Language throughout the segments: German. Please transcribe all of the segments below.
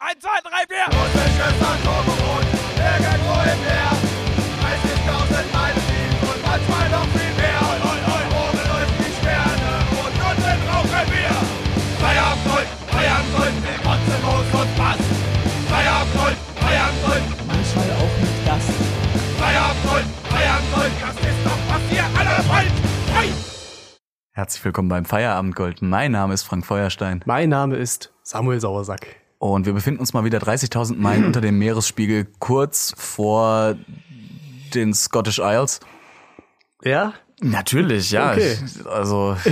Eins, zwei, drei, vier! Russisches Atombrot, irgendwo im Meer. 30.000 Meilen tief und manchmal noch viel mehr. Oben leuchten die Sterne und unten rauchen wir. Feierabend Gold, Feierabend mit Rotze, Moos und Bass. Feierabend Feierabend manchmal auch mit Gast. Feierabend Feierabend. Das ist doch, was ihr alle wollt. Hey! Herzlich willkommen beim Feierabendgold. Mein Name ist Frank Feuerstein Mein Name ist Samuel Sauersack. Und wir befinden uns mal wieder 30.000 Meilen unter dem Meeresspiegel, kurz vor den Scottish Isles. Ja? Natürlich, ja. Okay. Ich- Also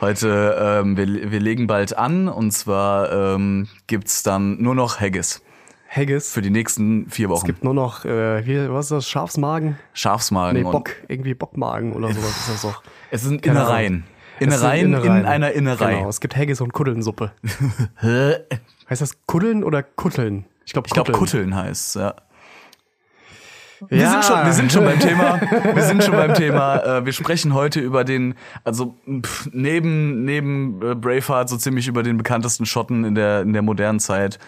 heute, ähm, wir, wir legen bald an und zwar ähm, gibt's dann nur noch Haggis Haggis. für die nächsten vier es Wochen. gibt nur noch, äh, wie, was ist das, Schafsmagen? Schafsmagen Nee, Bock, irgendwie Bockmagen oder sowas ist das doch. es sind Keine Innereien. Es sind Innereien, in einer Innerei. Genau, es gibt Haggis und Kuddelnsuppe. heißt das Kuddeln oder Kutteln? Ich glaube Ich glaube, Kutteln heißt ja. Wir Wir, sind schon, wir sind schon beim Thema. Wir sind schon beim Thema. Äh, wir sprechen heute über den, also pff, neben neben äh, Braveheart so ziemlich über den bekanntesten Schotten in der in der modernen Zeit.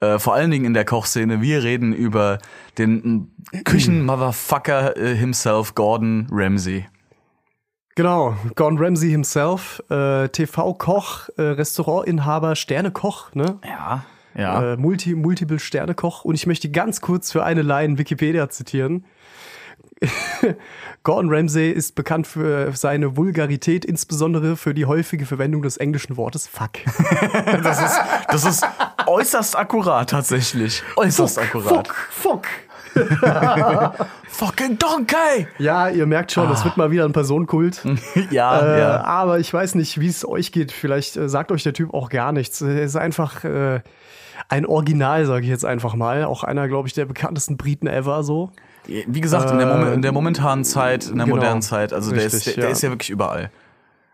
Äh, vor allen Dingen in der Kochszene. Wir reden über den mm, Küchen-Motherfucker äh, himself, Gordon Ramsay. Genau, Gordon Ramsay himself, äh, TV-Koch, äh, Restaurantinhaber, Sternekoch, ne? Ja, ja. Äh, Multi, Multiple Sternekoch. Und ich möchte ganz kurz für eine Line Wikipedia zitieren. Gordon Ramsay ist bekannt für seine Vulgarität, insbesondere für die häufige Verwendung des englischen Wortes fuck. das ist das ist äußerst akkurat tatsächlich. Äußerst akkurat. fuck. Fucking donkey. Ja, ihr merkt schon, das wird mal wieder ein Personenkult. Ja, Äh, ja. Aber ich weiß nicht, wie es euch geht. Vielleicht äh, sagt euch der Typ auch gar nichts. Er ist einfach äh, ein Original, sage ich jetzt einfach mal. Auch einer, glaube ich, der bekanntesten Briten ever so. Wie gesagt, in der, Momen- in der momentanen Zeit, in der genau. modernen Zeit, also der, ist, Richtig, der, der ja. ist ja wirklich überall.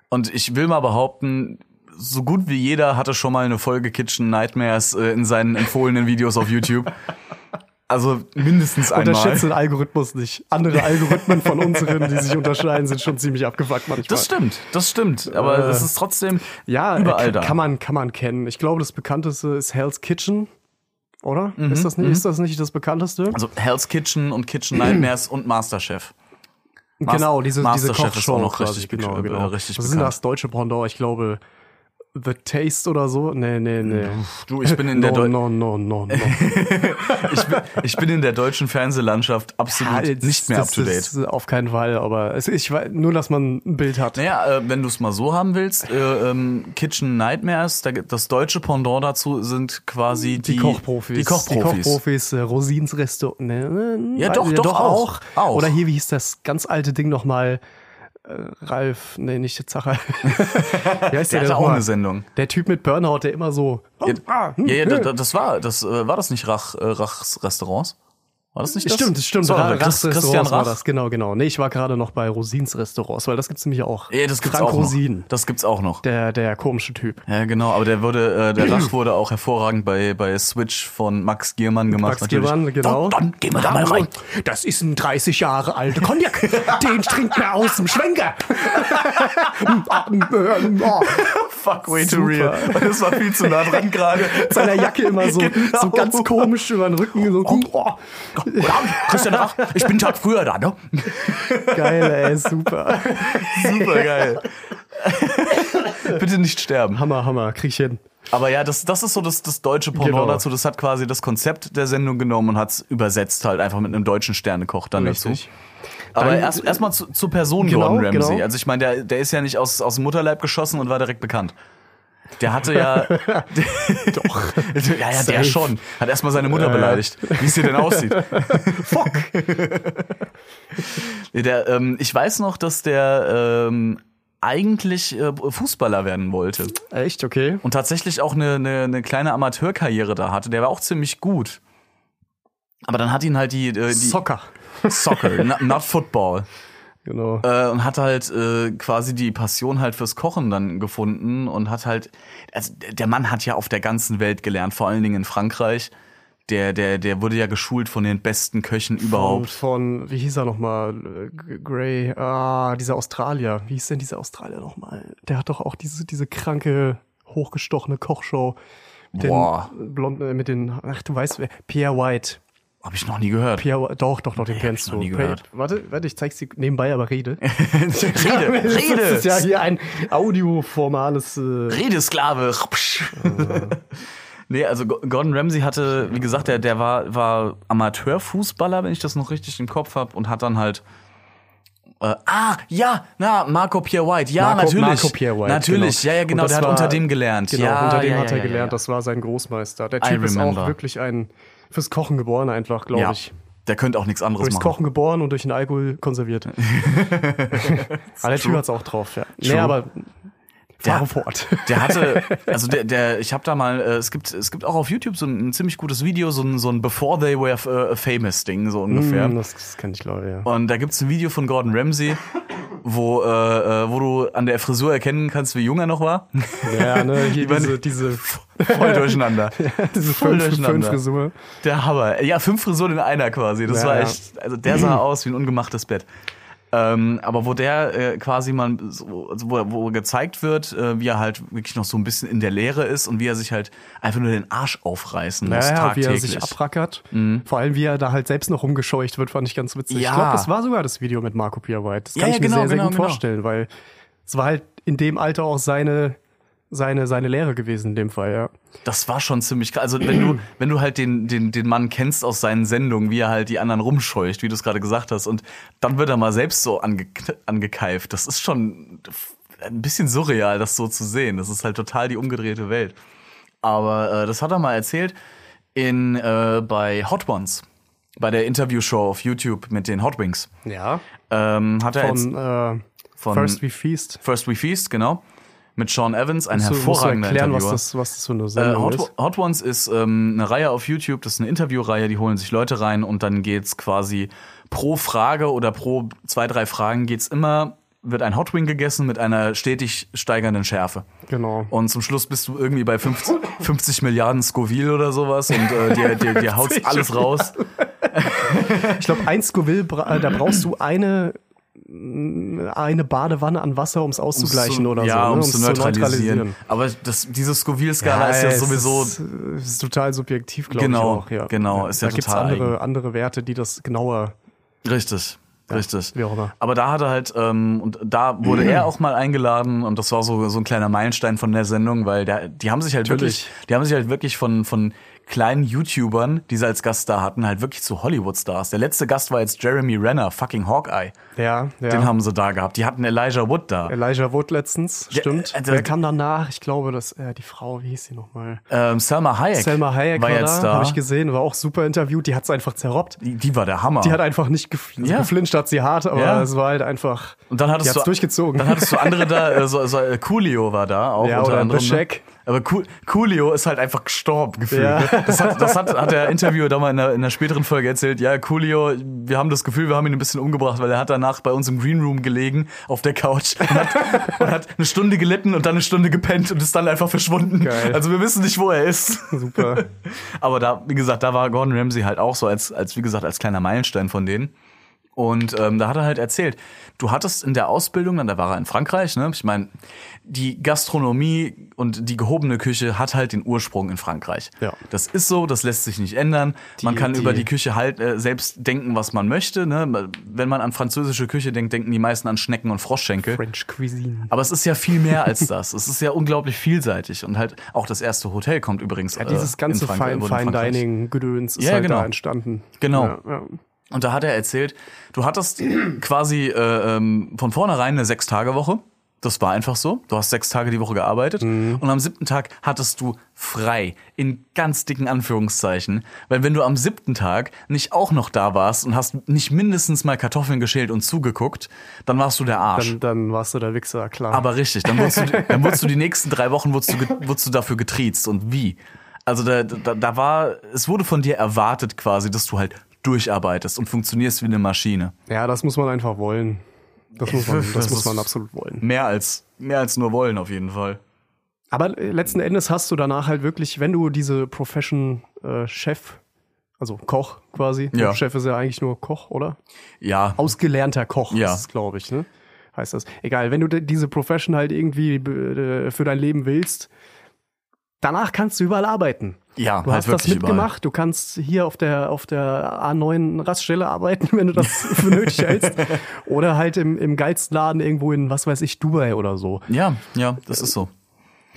Und ich will mal behaupten, so gut wie jeder hatte schon mal eine Folge Kitchen Nightmares äh, in seinen empfohlenen Videos auf YouTube. Also mindestens einmal. Unterschätze den Algorithmus nicht. Andere Algorithmen von unseren, die sich unterscheiden, sind schon ziemlich abgefuckt manchmal. Das stimmt, das stimmt. Aber Äh, es ist trotzdem ja, überall äh, da. kann man, kann man kennen. Ich glaube, das bekannteste ist Hell's Kitchen. Oder? Mhm, ist, das nicht, ist das nicht das bekannteste? also Hell's Kitchen und Kitchen Nightmares und Masterchef. Mas- genau, diese, diese Masterchef Kochshow ist auch noch quasi. richtig, genau, be- genau. äh, richtig Was bekannt. das deutsche Pendant? Ich glaube, The Taste oder so? Nee, nee, nee. Du, ich bin in der no, no, no, no, no. ich, bin, ich bin in der deutschen Fernsehlandschaft absolut jetzt- nicht mehr up to date. Ist auf keinen Fall, aber es, ich weiß, nur, dass man ein Bild hat. Naja, äh, wenn du es mal so haben willst, äh, ähm, Kitchen Nightmares, da, das deutsche Pendant dazu sind quasi die, Die, Kochprofis. Die Kochprofis. Die Kochprofis, äh, Rosins Restaurant. Ne, ne, Ja, doch, doch, auch. Auch. Oder hier, wie hieß das ganz alte Ding nochmal? Äh, Ralf, nee, nicht der Zacher. wie heißt Der hatte denn auch eine Sendung. Der Typ mit Burnout, der immer so. Ja, Ah, hm, ja, ja, da- das war, das äh, war das nicht Rach, äh, Rachs Restaurants? War das nicht das? Stimmt, stimmt. So, Ra- Chris, Rachs Christian Restaurants war Rach. das, genau, genau. Nee, ich war gerade noch bei Rosins Restaurants, weil das gibt's nämlich auch. Ja, das gibt's Frank auch noch. Rosin, Das gibt's auch noch. der, der komische Typ. Ja, genau, aber der wurde, äh, der Rach wurde auch hervorragend bei, bei Switch von Max Giermann gemacht. Max Giermann, genau. Dann, dann gehen wir da mal rein. Das ist ein 30 Jahre alter Cognac. Den trinkt man aus dem Schwenker. Fuck, way too real. Das war viel zu nah dran gerade. Seiner Jacke immer so, Genau. so ganz komisch über den Rücken. So, oh, Christian Rach, ich bin einen Tag früher da, ne? geil, ey, super. Super geil. Bitte nicht sterben. Hammer, Hammer, krieg ich hin. Aber ja, das, das ist so das, das deutsche Pendant Genau. dazu. Das hat quasi das Konzept der Sendung genommen und hat es übersetzt halt einfach mit einem deutschen Sternekoch dann Richtig. dazu. Aber Dann- erst erstmal zu, zur Person Genau, Gordon Ramsay. genau. Also ich meine, der, der ist ja nicht aus, aus dem Mutterleib geschossen und war direkt bekannt. Der hatte ja. Doch. ja, ja, der schon. Hat erstmal seine Mutter ja. beleidigt. Wie es hier denn aussieht. Fuck. der, ähm, ich weiß noch, dass der ähm, eigentlich äh, Fußballer werden wollte. Echt, okay. Und tatsächlich auch eine, eine, eine kleine Amateurkarriere da hatte. Der war auch ziemlich gut. Aber dann hat ihn halt die, äh, die Soccer. Soccer, not, not Football. Genau. Äh, und hat halt äh, quasi die Passion halt fürs Kochen dann gefunden und hat halt, also der Mann hat ja auf der ganzen Welt gelernt, vor allen Dingen in Frankreich. Der, der, der wurde ja geschult von den besten Köchen Von, überhaupt. von, wie hieß er nochmal? Gray, ah, dieser Australier. Wie hieß denn dieser Australier nochmal? Der hat doch auch diese, diese kranke, hochgestochene Kochshow. Den Boah. Blond, äh, mit den, ach du weißt, wer, Pierre White. Hab ich noch nie gehört. White- doch, doch, doch, den kennst ich du. Warte, warte, ich zeig's dir nebenbei, aber rede. Rede, Das ist Rede, ja hier ein audioformales, äh, Redesklave. Nee, also Go- Gordon Ramsay hatte, wie gesagt, der, der war, war Amateurfußballer, wenn ich das noch richtig im Kopf habe, und hat dann halt. Äh, ah, ja, na, Marco Pierre White, ja, Marco, natürlich. Marco Pierre White. Natürlich, genau. ja, ja, genau, der hat war- unter dem gelernt. Genau, ja, unter dem ja, hat er gelernt, das war sein Großmeister. Der Typ ist auch wirklich ein fürs Kochen geboren, einfach, glaube ja, ich. der könnte auch nichts anderes Durchs machen. Kochen geboren und durch den Alkohol konserviert. aber der Typ hat's auch drauf, ja. Nee, True. aber Der- fahre fort. Der hatte, also der, der, ich habe da mal, äh, es gibt, es gibt auch auf YouTube so ein, ein ziemlich gutes Video, so ein, so ein Before They Were äh, Famous Ding, so ungefähr. Mm, das, das kenn ich, glaube ja. Und da gibt's ein Video von Gordon Ramsay, wo, äh, äh, wo du an der Frisur erkennen kannst, wie jung er noch war. Ja, ne, hier diese, diese, Voll durcheinander. diese Voll fünf, durcheinander. fünf Frisur. Der Hammer. Ja, fünf Frisuren in einer quasi. Das Ja, war ja. echt, also der sah aus wie ein ungemachtes Bett. Ähm, aber wo der äh, quasi mal, so, also wo, wo gezeigt wird, äh, wie er halt wirklich noch so ein bisschen in der Leere ist und wie er sich halt einfach nur den Arsch aufreißen muss Naja, wie er tagtäglich. sich abrackert. Vor allem, wie er da halt selbst noch rumgescheucht wird, fand ich ganz witzig. Ja. Ich glaube, das war sogar das Video mit Marco Pierre White. Das kann Ja, ich ja, mir genau, sehr, sehr genau, gut genau. vorstellen, weil es war halt in dem Alter auch seine, seine, seine Lehre gewesen in dem Fall, ja. Das war schon ziemlich krass. Also wenn du, wenn du halt den, den, den Mann kennst aus seinen Sendungen, wie er halt die anderen rumscheucht, wie du es gerade gesagt hast, und dann wird er mal selbst so ange, angekeift. Das ist schon ein bisschen surreal, das so zu sehen. Das ist halt total die umgedrehte Welt. Aber äh, das hat er mal erzählt in äh, bei Hot Ones, bei der Interviewshow auf YouTube mit den Hot Wings. Ja. Ähm, hat er Von, jetzt äh, von First We Feast. First We Feast, genau, mit Sean Evans, ein Musst du- musst du hervorragender erklären, was Interviewer. das, was das für eine Äh, Sendung Hot, ist. Hot Ones ist ähm, eine Reihe auf YouTube, das ist eine Interviewreihe, die holen sich Leute rein und dann geht's quasi pro Frage oder pro zwei, drei Fragen geht's immer, wird ein Hot Wing gegessen mit einer stetig steigernden Schärfe. Genau. Und zum Schluss bist du irgendwie bei 50, 50 Milliarden Scoville oder sowas und äh, dir, dir, dir haut's alles raus. Ich glaube, ein Scoville, äh, da brauchst du eine, eine Badewanne an Wasser, um es auszugleichen zu, oder ja, so. ne? um um's es zu neutralisieren. Aber das, diese Scoville-Skala ist ja es sowieso Ist, ist total subjektiv, glaube Genau, ich auch. Ja. genau, ist ja da total andere, andere Werte, die das genauer. Richtig, richtig. wie auch immer. Aber da hat er halt, ähm, und da wurde er auch mal eingeladen und das war so, so ein kleiner Meilenstein von der Sendung, weil der, die haben sich halt Natürlich. wirklich, die haben sich halt wirklich von, von kleinen YouTubern, die sie als Gast da hatten, halt wirklich zu Hollywood-Stars. Der letzte Gast war jetzt Jeremy Renner, fucking Hawkeye. Ja, ja. Den haben sie da gehabt. Die hatten Elijah Wood da. Elijah Wood letztens, Ja, stimmt. äh, Wer kam danach? Ich glaube, dass äh, die Frau, wie hieß sie nochmal? Ähm, Selma Hayek. Selma Hayek war war, jetzt da, da. habe ich gesehen, war auch super interviewt. Die hat's einfach zerrobbt. die, die war der Hammer. Die hat einfach nicht gef Ja. geflincht, hat sie hart, aber Ja. es war halt einfach. Und dann hattest die du durchgezogen. Dann hattest du andere da, äh, so, so äh, Coolio war da auch Ja, unter oder anderem. Bashek. Aber cool, Coolio ist halt einfach gestorben gefühlt. Ja. Ne? Das, hat, das hat, hat der Interviewer da mal in einer, in einer späteren Folge erzählt. Ja, Coolio, wir haben das Gefühl, wir haben ihn ein bisschen umgebracht, weil er hat danach bei uns im Green Room gelegen auf der Couch und hat, und hat eine Stunde gelitten und dann eine Stunde gepennt und ist dann einfach verschwunden. Geil. Also wir wissen nicht, wo er ist. Super. Aber da, wie gesagt, da war Gordon Ramsay halt auch so als, als wie gesagt, als kleiner Meilenstein von denen. Und ähm, da hat er halt erzählt, du hattest in der Ausbildung, dann da war er in Frankreich, ne? Ich meine, die Gastronomie und die gehobene Küche hat halt den Ursprung in Frankreich. Ja. Das ist so, das lässt sich nicht ändern. man Die- kann die- über die Küche halt äh, selbst denken, was man möchte. Ne? Wenn man an französische Küche denkt, denken die meisten an Schnecken und Froschschenkel. French Cuisine. Aber es ist ja viel mehr als das. es ist ja unglaublich vielseitig. Und halt auch das erste Hotel kommt übrigens. Ja, dieses äh, ganze in Frank- Fine, Fine Frankreich. Dining Gedöns ist Ja, halt genau. da entstanden. Genau. Ja, ja. Und da hat er erzählt, du hattest quasi äh, ähm, von vornherein eine Sechs-Tage-Woche. Das war einfach so. Du hast sechs Tage die Woche gearbeitet. Und am siebten Tag hattest du frei. In ganz dicken Anführungszeichen. Weil wenn du am siebten Tag nicht auch noch da warst und hast nicht mindestens mal Kartoffeln geschält und zugeguckt, dann warst du der Arsch. Dann, dann warst du der Wichser, klar. Aber richtig, dann wurdest du, dann wurdest du die nächsten drei Wochen wurdest du, wurdest du dafür getriezt. Und wie? Also da, da, da war, es wurde von dir erwartet quasi, dass du halt durcharbeitest und funktionierst wie eine Maschine. ja, das muss man einfach wollen. Das muss man, das Das muss man absolut wollen. Mehr als, mehr als nur wollen auf jeden Fall. Aber äh, letzten Endes hast du danach halt wirklich, wenn du diese Profession äh, Chef, also Koch quasi, Ja. Chef ist ja eigentlich nur Koch, oder? Ja, Ausgelernter Koch Ja. ist glaube ich, ne? Heißt das. Egal, wenn du diese Profession halt irgendwie äh, für dein Leben willst, danach kannst du überall arbeiten. Ja, Du halt hast das wirklich überall. mitgemacht, du kannst hier auf der, auf der A9 Raststelle arbeiten, wenn du das für nötig hältst. Oder halt im, im geilsten Laden irgendwo in, was weiß ich, Dubai oder so. Ja, ja, das ist so.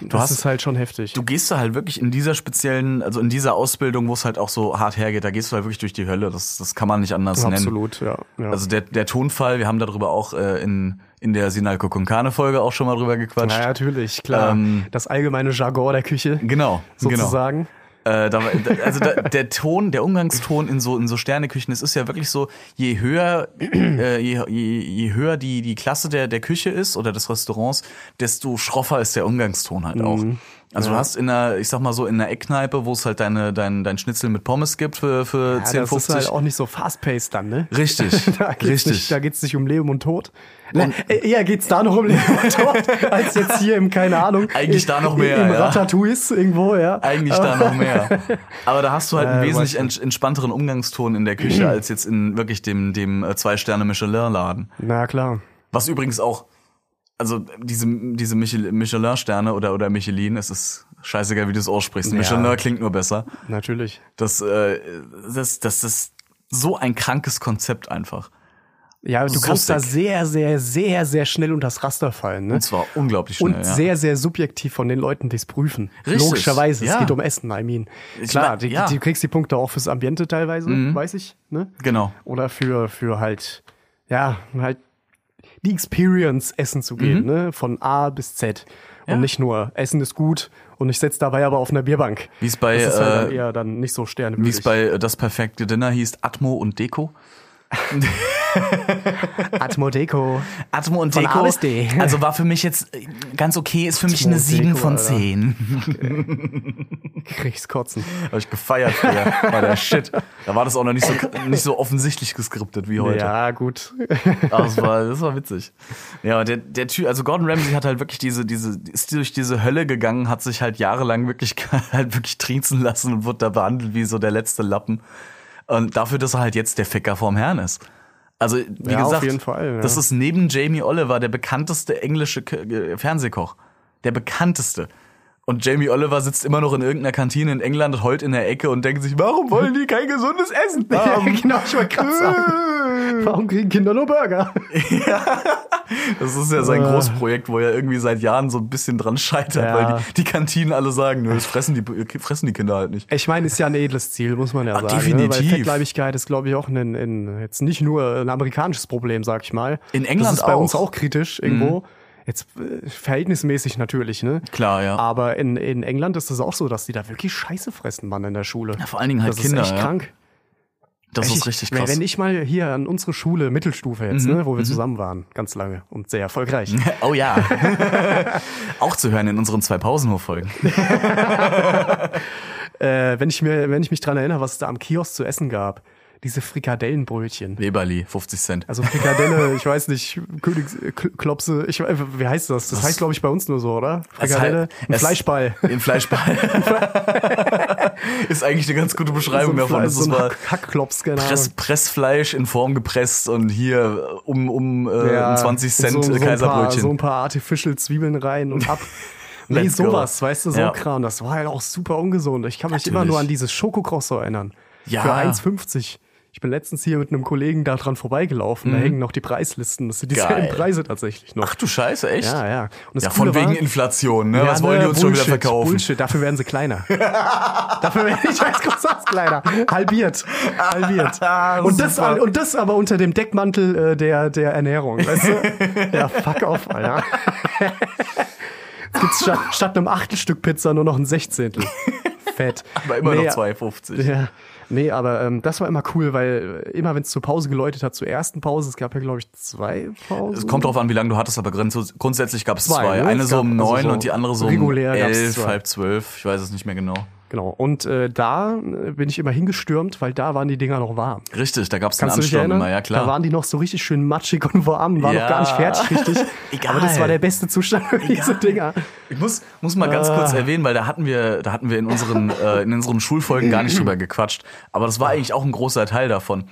das hast- ist halt schon heftig. Du gehst da halt wirklich in dieser speziellen, also in dieser Ausbildung, wo es halt auch so hart hergeht, da gehst du halt wirklich durch die Hölle. Das, das kann man nicht anders nennen. Absolut, ja. ja. Also der, der Tonfall, wir haben darüber auch äh, in, in der Sinalco Konkane Folge auch schon mal drüber gequatscht. ja, natürlich, klar. Ähm, das allgemeine Jargon der Küche, Genau, genau. sozusagen. Äh, da, war- da- also da, der Ton, der Umgangston in so in so Sterneküchen, es ist ja wirklich so, je höher äh, je, je, je höher die die Klasse der der Küche ist oder des Restaurants, desto schroffer ist der Umgangston halt auch. Mhm. Also du hast in einer, ich sag mal so, in einer Eckkneipe, wo es halt deine, dein, dein Schnitzel mit Pommes gibt für, für Ja, 10, das 50. ist halt auch nicht so fast-paced dann, ne? Richtig, Da richtig. Nicht, da geht's nicht um Leben und Tod. Ne, äh, eher geht's da noch um Leben und Tod, als jetzt hier im, keine Ahnung. Eigentlich da noch mehr, Im ja. Ratatouille irgendwo, ja. Eigentlich da noch mehr. Aber da hast du halt einen Äh, wesentlich weiß ents entspannteren Umgangston in der Küche als jetzt in wirklich dem, dem äh, Zwei-Sterne-Michelin-Laden. Na klar. Was übrigens auch, also diese, diese Michel Michelin-Sterne oder, oder Michelin, es ist scheißegal, wie du es aussprichst. Ja. Michelin klingt nur besser. Natürlich. Das, äh, das, das ist so ein krankes Konzept einfach. Ja, du So kannst da sick. sehr, sehr, sehr, sehr schnell unter das Raster fallen. Ne? Und zwar unglaublich schnell. Und ja. sehr, sehr subjektiv von den Leuten, die es prüfen. Richtig, Logischerweise, ja. es geht um Essen, I mean. Ich Klar, mein, die, ja. Mhm. die kriegst die Punkte auch fürs Ambiente teilweise, weiß ich. Ne? Genau. Oder für, für halt, ja, halt die Experience essen zu gehen, ne? Von A bis Z. Und Mhm. Ja. nicht nur, Essen ist gut und ich sitze dabei aber auf einer Bierbank. Wie es bei, das ist halt dann äh, eher dann nicht so wie es bei äh, Das perfekte Dinner hieß, Atmo und Deko. Atmo Deco. Atmo und Von Deko. A bis D. Also war für mich jetzt äh, ganz okay, ist für mich Atmo eine und 7 Deko, von Alter. 10. Krieg's kotzen. Habe ich gefeiert früher. War der Shit. Da war das auch noch nicht so, nicht so offensichtlich geskriptet wie heute. Ja, gut. Aber das war, das war witzig. Ja, der, der Typ, also Gordon Ramsay hat halt wirklich diese, diese, ist durch diese Hölle gegangen, hat sich halt jahrelang wirklich, halt wirklich triezen lassen und wurde da behandelt wie so der letzte Lappen. Und dafür, dass er halt jetzt der Ficker vorm Herrn ist. Also, wie Ja, gesagt, Fall, ja. das ist neben Jamie Oliver der bekannteste englische K Fernsehkoch. Der bekannteste. Und Jamie Oliver sitzt immer noch in irgendeiner Kantine in England, heult in der Ecke und denkt sich, warum wollen die kein gesundes Essen Ja, haben? genau, ich wollte gerade sagen. Warum kriegen Kinder nur Burger? Das ist ja sein Großprojekt, wo er irgendwie seit Jahren so ein bisschen dran scheitert, Ja. weil die, die Kantinen alle sagen, nö, das fressen die, fressen die Kinder halt nicht. Ich meine, ist ja ein edles Ziel, muss man ja Ah, sagen. definitiv. Ne? Weil Fettleibigkeit ist, glaube ich, auch ein, ein, jetzt nicht nur ein amerikanisches Problem, sag ich mal. In England Das ist bei uns auch. Mhm. auch kritisch irgendwo. Jetzt äh, verhältnismäßig natürlich, ne? Klar, ja. Aber in, in England ist es auch so, dass die da wirklich Scheiße fressen, Mann, in der Schule. Ja, vor allen Dingen halt das Kinder, ist echt ja. krank. Das Echt, ist richtig krass. Mhm. Wenn ich mal hier an unsere Schule, Mittelstufe jetzt, ne, wo wir zusammen waren, ganz lange und sehr erfolgreich. oh ja. auch zu hören in unseren zwei Pausenhof-Folgen. äh, wenn ich mir, wenn ich mich dran erinnere, was es da am Kiosk zu essen gab, diese Frikadellenbrötchen. Weberli, 50 Cent. Also Frikadelle, ich weiß nicht, Königs Klopse, ich wie heißt das? Das heißt, glaube ich, bei uns nur so, oder? Frikadelle, ein Fleischball. Im Fleischball. ist eigentlich eine ganz gute Beschreibung so ein, davon. Fle- Das so ein Hackklops, keine Press. Pressfleisch in Form gepresst und hier um, um äh, um 20 Cent so, so, ein paar, Kaiserbrötchen. so ein paar Artificial Zwiebeln rein und ab. Nee, Let's go. sowas, weißt du, so Ja. Kram. Das war halt auch super ungesund. Ich kann mich Natürlich. immer nur an dieses Schokocrosso erinnern. Ja. Für 1,50. Ich bin letztens hier mit einem Kollegen da dran vorbeigelaufen. Da hängen noch die Preislisten. Das sind dieselben Mhm. Preise tatsächlich noch. Ach du Scheiße, echt? ja, ja. Und Ja, von wegen war, Inflation, ne? Ja, Was wollen die ne, uns schon wieder Bullshit, verkaufen? Bullshit, dafür werden sie kleiner. dafür werden die scheiß Croissants kleiner. Halbiert. Halbiert. und, das, und das aber unter dem Deckmantel äh, der, der Ernährung. Weißt du? ja, fuck off, Alter. Jetzt gibt's statt, statt einem Achtelstück Pizza nur noch ein Sechzehntel. Fett. Aber immer Nee, noch 2,50. Ja. Nee, aber ähm, das war immer cool, weil äh, immer wenn es zur Pause geläutet hat, zur ersten Pause, es gab ja, glaube ich, zwei Pausen. Es kommt drauf an, wie lange du hattest, aber grunds- grundsätzlich gab es zwei. Zwei, ne? Eine Es so um also neun so und die andere so um regulär elf, halb zwölf. Ich weiß es nicht mehr genau. Genau. Und äh, da äh, bin ich immer hingestürmt, weil da waren die Dinger noch warm. Richtig, da gab es einen Ansturm immer, ja klar. Da waren die noch so richtig schön matschig und warm, waren Ja. noch gar nicht fertig richtig. Egal. Aber das war der beste Zustand für diese Dinger. Ich muss, muss mal ganz Ah. kurz erwähnen, weil da hatten wir, da hatten wir in unseren, äh, in unseren Schulfolgen gar nicht drüber gequatscht. Aber das war eigentlich auch ein großer Teil davon.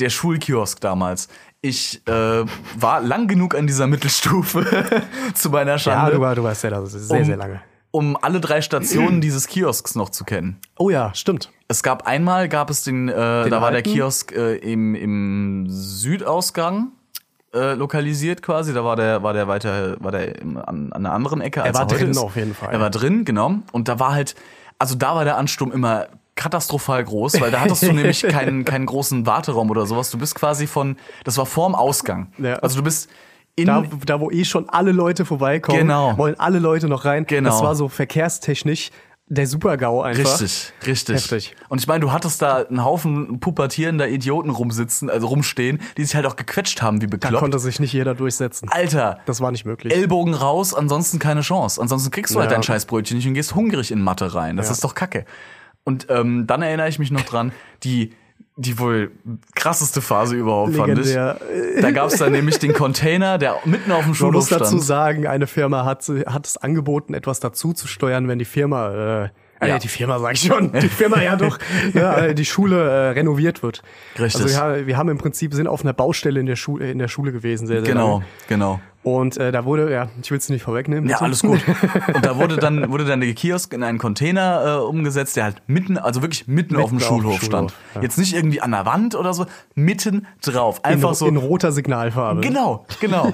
Der Schulkiosk damals. Ich äh, war lang genug an dieser Mittelstufe zu meiner Ja, Schande. du, war- du warst ja da sehr, Um- sehr lange. Um alle drei Stationen dieses Kiosks noch zu kennen. Oh ja, stimmt. Es gab einmal, gab es den, äh, da war der alten? Kiosk äh, im, im Südausgang äh, lokalisiert quasi. Da war der, war der weiter, war der im, an, an einer anderen Ecke. als war heute drin ist. auf jeden Fall. Er war drin, genau. Und da war halt, also da war der Ansturm immer katastrophal groß, weil da hattest du nämlich keinen, keinen großen Warteraum oder sowas. Du bist quasi von, das war vorm Ausgang. Ja. Also du bist in, Da, da, wo eh schon alle Leute vorbeikommen, Genau. wollen alle Leute noch rein. Genau. Das war so verkehrstechnisch der Super-GAU einfach. Richtig, richtig. Heftig. Und ich meine, du hattest da einen Haufen pubertierender Idioten rumsitzen, also rumstehen, die sich halt auch gequetscht haben wie Da bekloppt. konnte sich nicht jeder durchsetzen. Alter, Das war nicht möglich. Ellbogen raus, ansonsten keine Chance. Ansonsten kriegst du halt Ja. dein Scheißbrötchen nicht und gehst hungrig in Mathe rein. Das Ja. ist doch Kacke. Und ähm, dann erinnere ich mich noch dran, die die wohl krasseste Phase überhaupt Legendär. fand ich. Da gab es dann nämlich den Container, der mitten auf dem Man Schulhof muss dazu stand. sagen, eine Firma hat, hat es angeboten, etwas dazu zu steuern, wenn die Firma, äh, Ja. ja. die Firma sag ich schon, die Firma ja doch, ja, äh, die Schule äh, renoviert wird. Richtig. Also wir, wir haben im Prinzip sind auf einer Baustelle in der Schule in der Schule gewesen, sehr, sehr Genau, lange. genau. Und äh, da wurde, ja, ich will es nicht vorwegnehmen. Ja, alles gut. Und da wurde dann, wurde dann der Kiosk in einen Container äh, umgesetzt, der halt mitten, also wirklich mitten, auf dem Mitten auf dem Schulhof Schulhof, stand. ja. Jetzt nicht irgendwie an der Wand oder so, mitten drauf. in, Einfach so. in roter Signalfarbe. Genau, genau.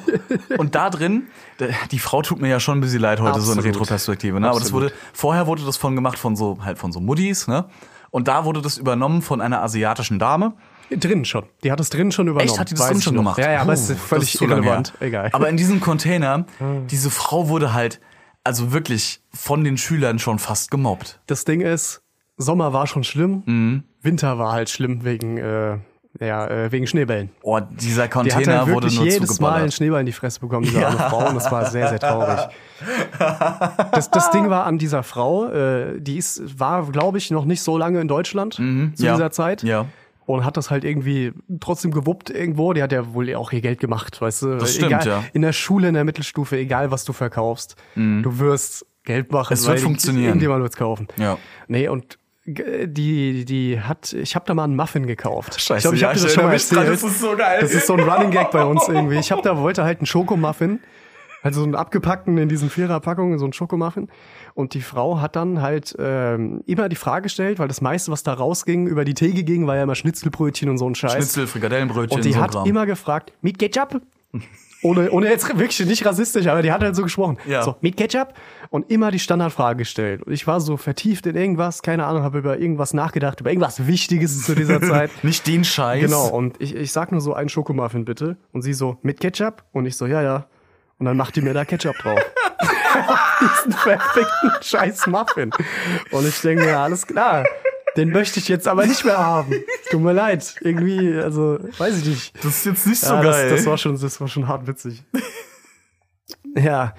Und da drin, die Frau tut mir ja schon ein bisschen leid heute, so in Absolut. Retroperspektive, ne? Aber das Absolut. wurde, vorher wurde das von gemacht von so, halt von so Muddis, ne? Und da wurde das übernommen von einer asiatischen Dame. Drinnen schon. Die hat es drinnen schon übernommen. Echt, hat die das Weiß drin ich schon noch. gemacht? Ja, ja, aber es Puh, ist völlig zu lange irrelevant. Egal. Aber in diesem Container, diese Frau wurde halt, also wirklich von den Schülern schon fast gemobbt. das Ding ist, Sommer war schon schlimm, Mhm. Winter war halt schlimm wegen, äh, ja, äh, wegen Schneebällen. Oh, dieser Die hat Container halt wurde nur jedes Mal einen. Schneeball in die Fresse bekommen, diese arme Frau, und das war sehr, sehr traurig. Das, das Ding war an dieser Frau, äh, die ist, war, glaube ich, noch nicht so lange in Deutschland zu Mhm. ja. dieser Zeit. Ja. Und hat das halt irgendwie trotzdem gewuppt irgendwo. Die hat ja wohl auch ihr Geld gemacht, weißt du. Das stimmt, egal, ja. In der Schule, in der Mittelstufe, egal was du verkaufst, du wirst Geld machen. Mhm. Es wird funktionieren. Irgendjemand wird's kaufen. Ja. Nee, und die, die hat, ich habe da mal einen Muffin gekauft. Scheiße, ich glaube, ich ja, habe das schon mal mich dran, erzählt. das ist so geil. Das ist so ein Running Gag bei uns irgendwie. Ich habe da wollte halt einen Schokomuffin, also so einen abgepackten in diesen Viererpackungen, so einen Schokomuffin. Und die Frau hat dann halt ähm, immer die Frage gestellt, weil das meiste, was da rausging, über die Theke ging, war ja immer Schnitzelbrötchen und so ein Scheiß. Schnitzel, Frikadellenbrötchen, und die so ein hat Kram. immer gefragt, mit Ketchup? Ohne, ohne jetzt wirklich nicht rassistisch, aber die hat halt so gesprochen. Ja. So, mit Ketchup? Und immer die Standardfrage gestellt. Und ich war so vertieft in irgendwas, keine Ahnung, habe über irgendwas nachgedacht, über irgendwas Wichtiges zu dieser Zeit. Nicht den Scheiß. Genau, und ich, ich sag nur so einen Schokomuffin bitte. Und sie so, mit Ketchup? Und ich so, ja, ja. Und dann macht die mir da Ketchup drauf. Diesen perfekten scheiß Muffin. Und ich denke mir, alles klar. Den möchte ich jetzt aber nicht mehr haben. Tut mir leid. Irgendwie, also, weiß ich nicht. Das ist jetzt nicht so Ja, geil. Das, das, war schon, das war schon hart witzig. ja,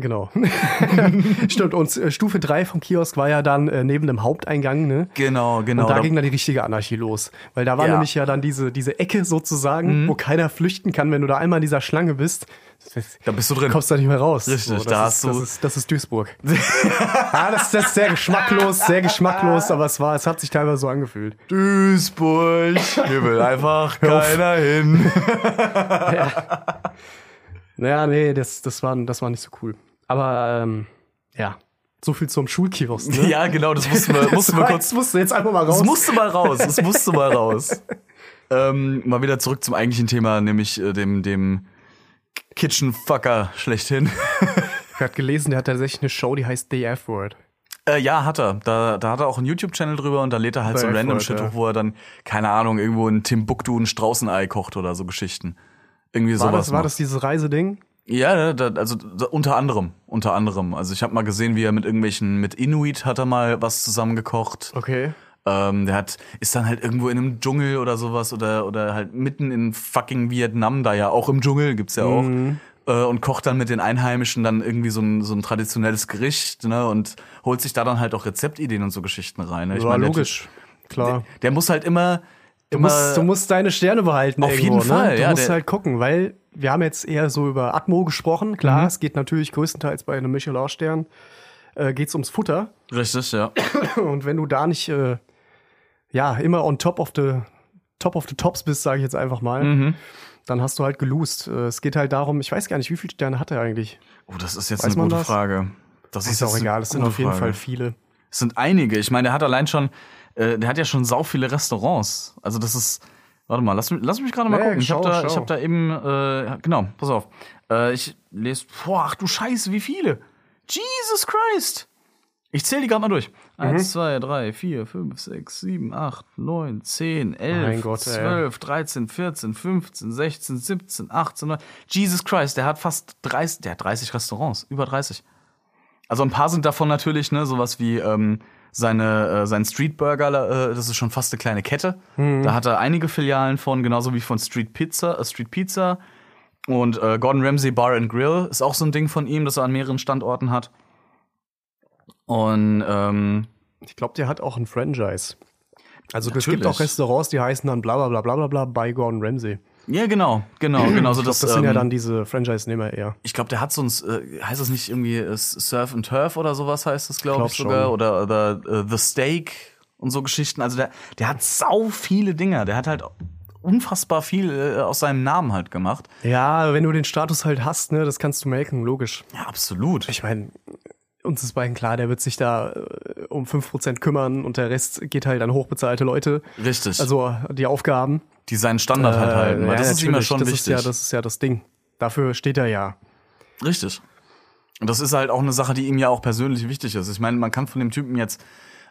genau. Stimmt, und äh, Stufe 3 vom Kiosk war ja dann äh, neben dem Haupteingang, ne? genau, genau. Und da Da- ging dann die richtige Anarchie los. Weil da war Ja. Mhm. nämlich ja dann diese, diese Ecke sozusagen, wo keiner flüchten kann, wenn du da einmal in dieser Schlange bist. Da bist du drin. Kommst da nicht mehr raus. Richtig, das da ist, hast du- Das ist, das ist Duisburg. ja, das, das ist sehr geschmacklos, sehr geschmacklos, aber es war, es hat sich teilweise so angefühlt. Duisburg. Hier will einfach keiner hin. Naja, nee, das, das, war, das war nicht so cool. Aber ähm, ja, so viel zum Schulkiosk. Ne? Ja, genau, das mussten wir, mussten wir Das kurz. musste jetzt einfach mal raus. Das musste mal raus. Das musste mal raus. ähm, mal wieder zurück zum eigentlichen Thema, nämlich äh, dem, dem Kitchen Fucker schlechthin. ich habe gelesen, der hat tatsächlich eine Show, die heißt The F-Word. Äh, ja, hat er. Da, da hat er auch einen YouTube-Channel drüber und da lädt er halt Bei so random Shit ja. hoch, wo er dann, keine Ahnung, irgendwo in Timbuktu ein Straußenei kocht oder so Geschichten. Irgendwie War, sowas. das, war macht. das dieses Reiseding? Ja, da, also da, unter anderem, unter anderem. Also ich habe mal gesehen, wie er mit irgendwelchen, mit Inuit hat er mal was zusammengekocht. Okay. Ähm, der hat, ist dann halt irgendwo in einem Dschungel oder sowas oder, oder halt mitten in fucking Vietnam, da ja auch im Dschungel gibt's ja auch. Äh, und kocht dann mit den Einheimischen dann irgendwie so ein, so ein traditionelles Gericht, ne, und holt sich da dann halt auch Rezeptideen und so Geschichten rein. Ne? Ich meine, der logisch. Klar. Der, der muss halt immer, Du musst, du musst deine Sterne behalten Auf irgendwo, jeden Fall, ne? Du ja, musst halt gucken, weil wir haben jetzt eher so über Atmo gesprochen. Mhm. Klar, es geht natürlich größtenteils bei einem Michelin-Stern äh, geht's ums Futter. richtig, ja. Und wenn du da nicht äh, ja immer on top of the top of the tops bist, sage ich jetzt einfach mal, Mhm. dann hast du halt gelost. Äh, es geht halt darum, ich weiß gar nicht, wie viele Sterne hat er eigentlich? Oh, das ist jetzt Weiß eine gute das? Frage. Das Ist auch jetzt eine egal, es sind auf jeden Frage. Fall viele. Es sind einige. Ich meine, der hat allein schon, äh, der hat ja schon sau viele Restaurants. Also das ist, warte mal, lass, mich- lass mich gerade mal Ja, gucken. Ich habe da, ich hab da eben, äh, genau, pass auf. Äh, ich lese, boah, ach du Scheiße, wie viele? Jesus Christ! Ich zähle die gerade mal durch. Mhm. Eins, zwei, drei, vier, fünf, sechs, sieben, acht, neun, zehn, elf, Gott, zwölf, dreizehn, vierzehn, fünfzehn, sechzehn, siebzehn, achtzehn, neunzehn. Jesus Christ, der hat fast 30, der hat 30 Restaurants, über 30. Also ein paar sind davon natürlich, ne, sowas wie ähm, seine, äh, sein Street Burger, äh, das ist schon fast eine kleine Kette. Da hat er einige Filialen von, genauso wie von Street Pizza, äh, Street Pizza. Und äh, Gordon Ramsay Bar and Grill ist auch so ein Ding von ihm, das er an mehreren Standorten hat. Und ähm, Ich glaube, der hat auch ein Franchise. Also es gibt auch Restaurants, die heißen dann bla bla bla bla bla bla bei Gordon Ramsay. Ja, genau, genau, genau. So glaub, das, das sind ja ähm, dann diese Franchise-Nehmer eher. Ich glaube, der hat so ein, äh, heißt das nicht irgendwie äh, Surf and Turf oder sowas heißt das, glaube Glaub ich sogar. schon. Oder, oder äh, The Steak und so Geschichten. Also der, der hat sau viele Dinger. Der hat halt unfassbar viel äh, aus seinem Namen halt gemacht. Ja, wenn du den Status halt hast, ne, das kannst du melken, logisch. Ja, absolut. Ich meine, uns ist beiden klar, der wird sich da äh, um 5% kümmern und der Rest geht halt an hochbezahlte Leute. Richtig. Also die Aufgaben. Die seinen Standard halt halten. Weil Äh, ja, das ist ihm ja schon das wichtig. Ist ja, das ist ja das Ding. Dafür steht er ja. Richtig. Und das ist halt auch eine Sache, die ihm ja auch persönlich wichtig ist. Ich meine, man kann von dem Typen jetzt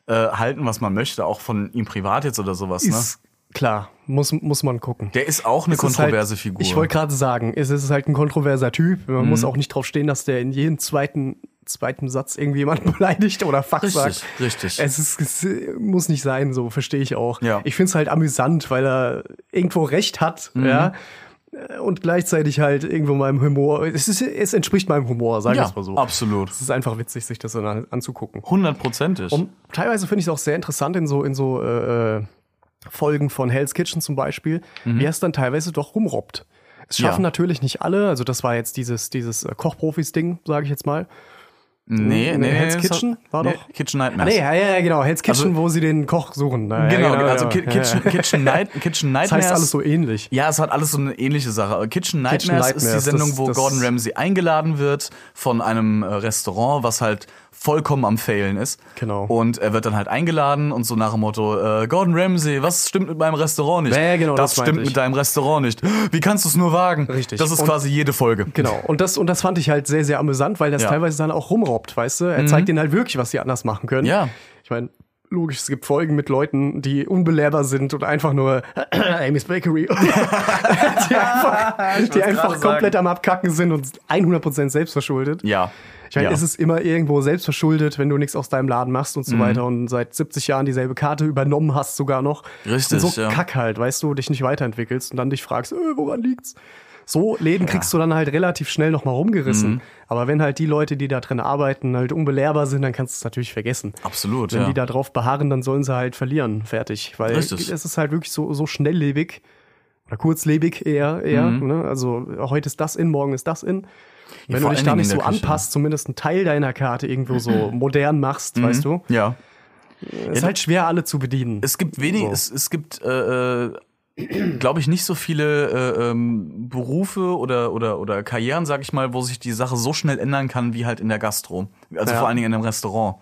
äh, halten, was man möchte, auch von ihm privat jetzt oder sowas. Ne? Klar, muss, muss man gucken. Der ist auch eine Es kontroverse halt, Figur. Ich wollte gerade sagen, es ist halt ein kontroverser Typ. Man Mhm. muss auch nicht drauf stehen, dass der in jedem zweiten, zweiten Satz irgendwie beleidigt oder Fach Richtig, sagt. richtig. Es, ist, es muss nicht sein, so verstehe ich auch. Ja. Ich finde es halt amüsant, weil er irgendwo recht hat, Mhm. ja. Und gleichzeitig halt irgendwo meinem Humor. Es, ist, es entspricht meinem Humor, sagen wir ja, es mal so. absolut. Es ist einfach witzig, sich das dann anzugucken. Hundertprozentig. Und teilweise finde ich es auch sehr interessant in so, in so äh, äh, Folgen von Hell's Kitchen zum Beispiel, wie er es dann teilweise doch rumrobbt. Es schaffen Ja. natürlich nicht alle, also das war jetzt dieses, dieses äh, Kochprofis-Ding, sage ich jetzt mal. nee, nee, Hell's nee, Kitchen das war nee, doch- Kitchen Ah, Nightmares. nee, ja, ja, genau, Hell's Kitchen, Also- wo sie den Koch suchen. Na, ja, genau, also ja, Ki- ja, Kitchen. Kitchen, Night, Kitchen Das Nightmares. heißt alles so ähnlich. Ja, es hat alles so eine ähnliche Sache. Kitchen Nightmares, Kitchen ist die Nightmares, Sendung, das- wo das- Gordon Ramsay eingeladen wird von einem äh, Restaurant, was halt vollkommen am Failen ist. Genau. Und er wird dann halt eingeladen und so nach dem Motto, äh, Gordon Ramsay, was stimmt mit meinem Restaurant nicht? Ja, genau, das das stimmt ich. mit deinem Restaurant nicht. Wie kannst du es nur wagen? Richtig. Das ist Und- quasi jede Folge. Genau. Und das, und das fand ich halt sehr, sehr amüsant, weil das Ja. Mhm. teilweise dann auch rumrobbt, weißt du? Er zeigt denen halt wirklich, was sie anders machen können. Ja. Ich meine, logisch, es gibt Folgen mit Leuten, die unbelehrbar sind und einfach nur Amy's Bakery. die einfach, die einfach komplett am Abkacken sind und 100% selbstverschuldet. Ja. Ich meine, ja. Mhm. es ist immer irgendwo selbstverschuldet, wenn du nichts aus deinem Laden machst und so weiter und seit 70 Jahren dieselbe Karte übernommen hast sogar noch. Richtig, Und so ja. Kack halt, weißt du, dich nicht weiterentwickelst und dann dich fragst, äh, woran liegt's? So Läden kriegst du dann halt relativ schnell nochmal rumgerissen. Mhm. Aber wenn halt die Leute, die da drin arbeiten, halt unbelehrbar sind, dann kannst du es natürlich vergessen. Absolut, Wenn ja. die da drauf beharren, dann sollen sie halt verlieren. Fertig. Weil Richtig. es ist halt wirklich so, so schnelllebig. Oder kurzlebig eher, eher. Ne? Also heute ist das in, morgen ist das in. Wenn Mhm. vor du dich da nicht so anpasst, zumindest einen Teil deiner Karte irgendwo so modern machst, weißt du, ja. ist halt schwer, alle zu bedienen. Es gibt wenig, So. es, es gibt, äh, äh, glaube ich, nicht so viele äh, ähm, Berufe oder, oder, oder Karrieren, sag ich mal, wo sich die Sache so schnell ändern kann wie halt in der Gastro. Also Ja. vor allen Dingen in einem Restaurant.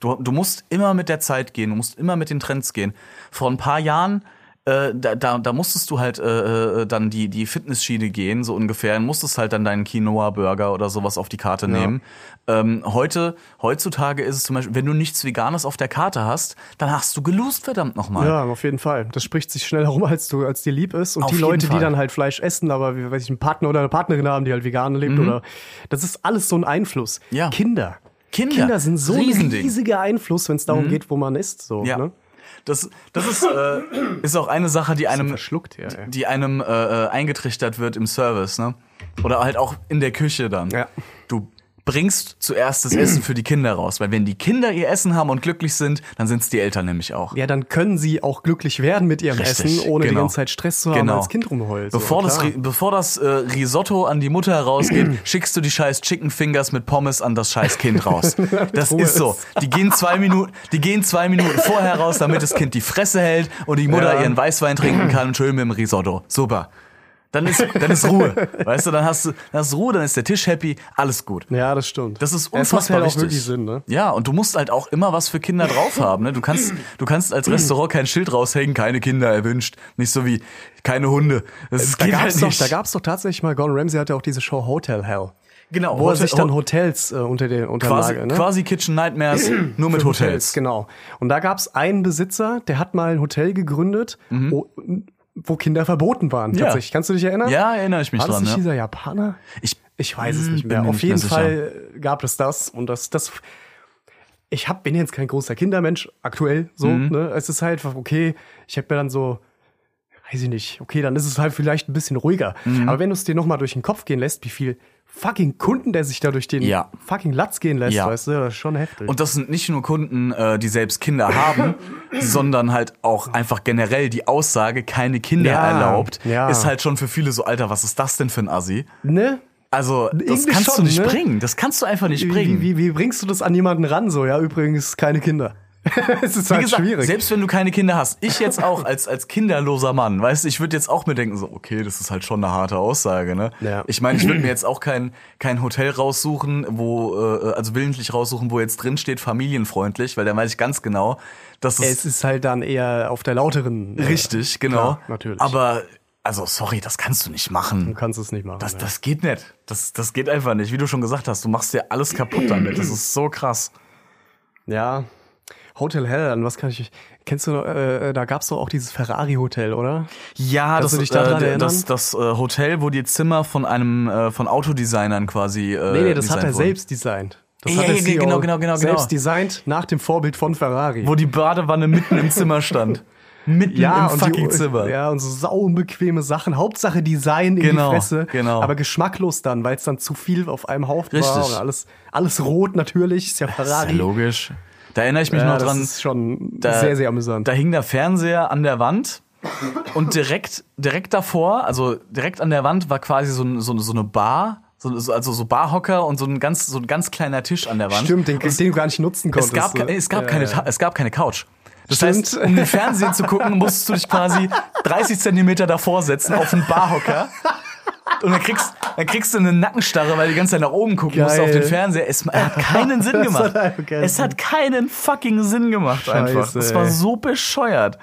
Du, du musst immer mit der Zeit gehen, du musst immer mit den Trends gehen. Vor ein paar Jahren, äh, da, da, da musstest du halt äh, äh, dann die, die Fitnessschiene gehen, so ungefähr, und musstest halt dann deinen Quinoa-Burger oder sowas auf die Karte nehmen. Ähm, heute, heutzutage ist es zum Beispiel, wenn du nichts Veganes auf der Karte hast, dann hast du gelost, verdammt nochmal. Ja, auf jeden Fall. Das spricht sich schneller rum, als du, als dir lieb ist. Und Auf die Leute, Fall. die dann halt Fleisch essen, aber wie weiß ich, einen Partner oder eine Partnerin haben, die halt vegan lebt oder das ist alles so ein Einfluss. Mhm. Ja. Kinder. Kinder. Kinder sind so ein Riesending. Mhm. riesiger Einfluss, wenn es darum geht, wo man isst. So, Ja. ne? Das, das ist, äh, ist auch eine Sache, die einem, Verschluckt, ja. die einem äh, äh, eingetrichtert wird im Service, ne? Oder halt auch in der Küche dann. Ja. Bringst zuerst das Essen für die Kinder raus, weil wenn die Kinder ihr Essen haben und glücklich sind, dann sind es die Eltern nämlich auch. Ja, dann können sie auch glücklich werden mit ihrem Richtig, Essen, ohne die genau. ganze Zeit Stress zu haben, Genau. als Kind rumheult. Bevor so, das, bevor das äh, Risotto an die Mutter rausgeht, schickst du die scheiß Chicken Fingers mit Pommes an das scheiß Kind raus. Das ist so. Die gehen zwei Minuten, die gehen zwei Minuten vorher raus, damit das Kind die Fresse hält und die Mutter Ja. ihren Weißwein trinken kann und schön mit dem Risotto. Super. Dann ist, dann ist Ruhe. weißt du, dann hast du, dann hast Ruhe, dann ist der Tisch happy, alles gut. Ja, das stimmt. Das ist Es macht unfassbar halt auch wichtig. wirklich Sinn, ne? Ja, und du musst halt auch immer was für Kinder drauf haben. Ne? Du kannst, du kannst als Restaurant kein Schild raushängen, keine Kinder erwünscht. Nicht so wie keine Hunde. Das Da geht gab's, halt doch, da gab's doch tatsächlich mal, Gordon Ramsay hatte auch diese Show Hotel Hell. genau, Wo er Hotel- sich dann Hotels äh, unter den unter quasi, ne? quasi Kitchen Nightmares, nur mit Für Hotels. Genau. Und da gab's einen Besitzer, der hat mal ein Hotel gegründet, wo, wo Kinder verboten waren. Ja. Tatsächlich. Kannst du dich erinnern? Ja, erinnere ich mich War das dran. nicht Ja. dieser Japaner? Ich, Ich weiß es nicht mehr. Auf jeden sicher. Fall gab es das und das, das. Ich hab, bin jetzt kein großer Kindermensch aktuell so. Mhm. Ne? Es ist halt okay. Ich habe mir dann so, weiß ich nicht. Okay, dann ist es halt vielleicht ein bisschen ruhiger. Mhm. Aber wenn du es dir noch mal durch den Kopf gehen lässt, wie viel fucking Kunden der sich da durch den Ja. fucking Latz gehen lässt, Ja. weißt du, das ist schon heftig. Und das sind nicht nur Kunden, äh, die selbst Kinder haben, sondern halt auch einfach generell die Aussage, keine Kinder Ja, erlaubt, ist halt schon für viele so, Alter, was ist das denn für ein Assi? ne? Also, das Irgendwie kannst schon, du nicht ne? bringen. Das kannst du einfach nicht bringen. wie, wie, wie bringst du das an jemanden ran? So, ja, übrigens keine Kinder. es ist Wie halt gesagt, schwierig. selbst wenn du keine Kinder hast, ich jetzt auch als, als kinderloser Mann, weißt du, ich würde jetzt auch mir denken, so, okay, das ist halt schon eine harte Aussage, ne? Ja. Ich meine, ich würde mir jetzt auch kein, kein Hotel raussuchen, wo, äh, also willentlich raussuchen, wo jetzt drin steht, familienfreundlich, weil dann weiß ich ganz genau, dass es, es ist halt dann eher auf der lauteren. äh, richtig, genau. klar, natürlich. Aber, also, sorry, das kannst du nicht machen. Du kannst es nicht machen. Das, ja. das geht nicht. Das, das geht einfach nicht. Wie du schon gesagt hast, du machst dir alles kaputt damit. Das ist so krass. Ja. Hotel Hell, an was kann ich. Kennst du, noch, äh, da gab's doch auch dieses Ferrari-Hotel, oder? Ja, das, du dich daran äh, das, das äh, Hotel, wo die Zimmer von einem äh, von Autodesignern quasi. Äh, Nee, nee, das hat er wurden. selbst designt. Das Ja, hat der ja, CEO genau, genau, genau, Selbst genau. designt nach dem Vorbild von Ferrari. Wo die Badewanne mitten im Zimmer stand. Mitten im und fucking die, Zimmer. Ja, und so sauunbequeme Sachen. Hauptsache Design in Genau, die Fresse. genau. Aber geschmacklos dann, weil es dann zu viel auf einem Haufen Richtig. war. Alles, alles rot natürlich, ist ja Ist Ferrari. ja logisch. Da erinnere ich mich Ja, noch das dran. ist schon da, sehr, sehr amüsant. Da hing der Fernseher an der Wand und direkt, direkt davor, also direkt an der Wand war quasi so, ein- so, so eine Bar, so, so- also so Barhocker und so ein ganz, so ein ganz kleiner Tisch an der Wand. Stimmt, den, den du gar nicht nutzen Es konntest. gab, ne? ke- es gab Ja, keine, ja. Es gab keine Couch. Das Stimmt. heißt, um den Fernsehen zu gucken, musstest du dich quasi 30 Zentimeter davor setzen auf einen Barhocker. Und dann kriegst, dann kriegst du eine Nackenstarre, weil du die ganze Zeit nach oben gucken musst Geil. auf den Fernseher. Es hat keinen Sinn gemacht. hat einfach keinen Es hat keinen fucking Sinn gemacht einfach. Scheiße, Das war ey. so bescheuert.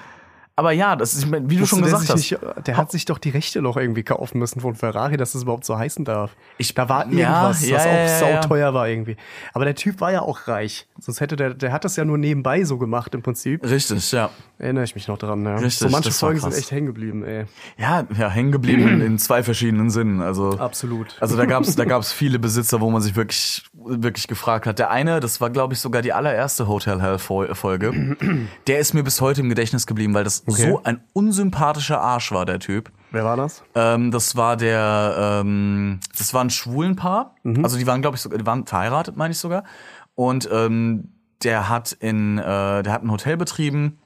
Aber ja, das ist, wie du schon Musste der gesagt hast. Nicht, der hat sich doch die Rechte noch irgendwie kaufen müssen von Ferrari, dass das überhaupt so heißen darf. Ich- da war irgendwas, ja, was ja, auch ja, sauteuer war irgendwie. Aber der Typ war ja auch reich. Sonst hätte der, der hat das ja nur nebenbei so gemacht im Prinzip. Richtig, ja. Erinnere ich mich noch dran. Ja. Richtig, so manche Folgen sind echt hängen geblieben, ey. Ja, ja, hängen geblieben in, zwei verschiedenen Sinnen. Also Absolut. Also da gab's da gab's viele Besitzer, wo man sich wirklich wirklich gefragt hat. Der eine, das war glaube ich sogar die allererste Hotel Hell Fol- Folge, der ist mir bis heute im Gedächtnis geblieben, weil das Okay. so ein unsympathischer Arsch war der Typ. Wer war das? Ähm, das war der, ähm, das war ein schwulen Paar. Also die waren glaube ich sogar, die waren verheiratet, meine ich sogar. Und ähm, der hat in, äh, der hat ein Hotel betrieben.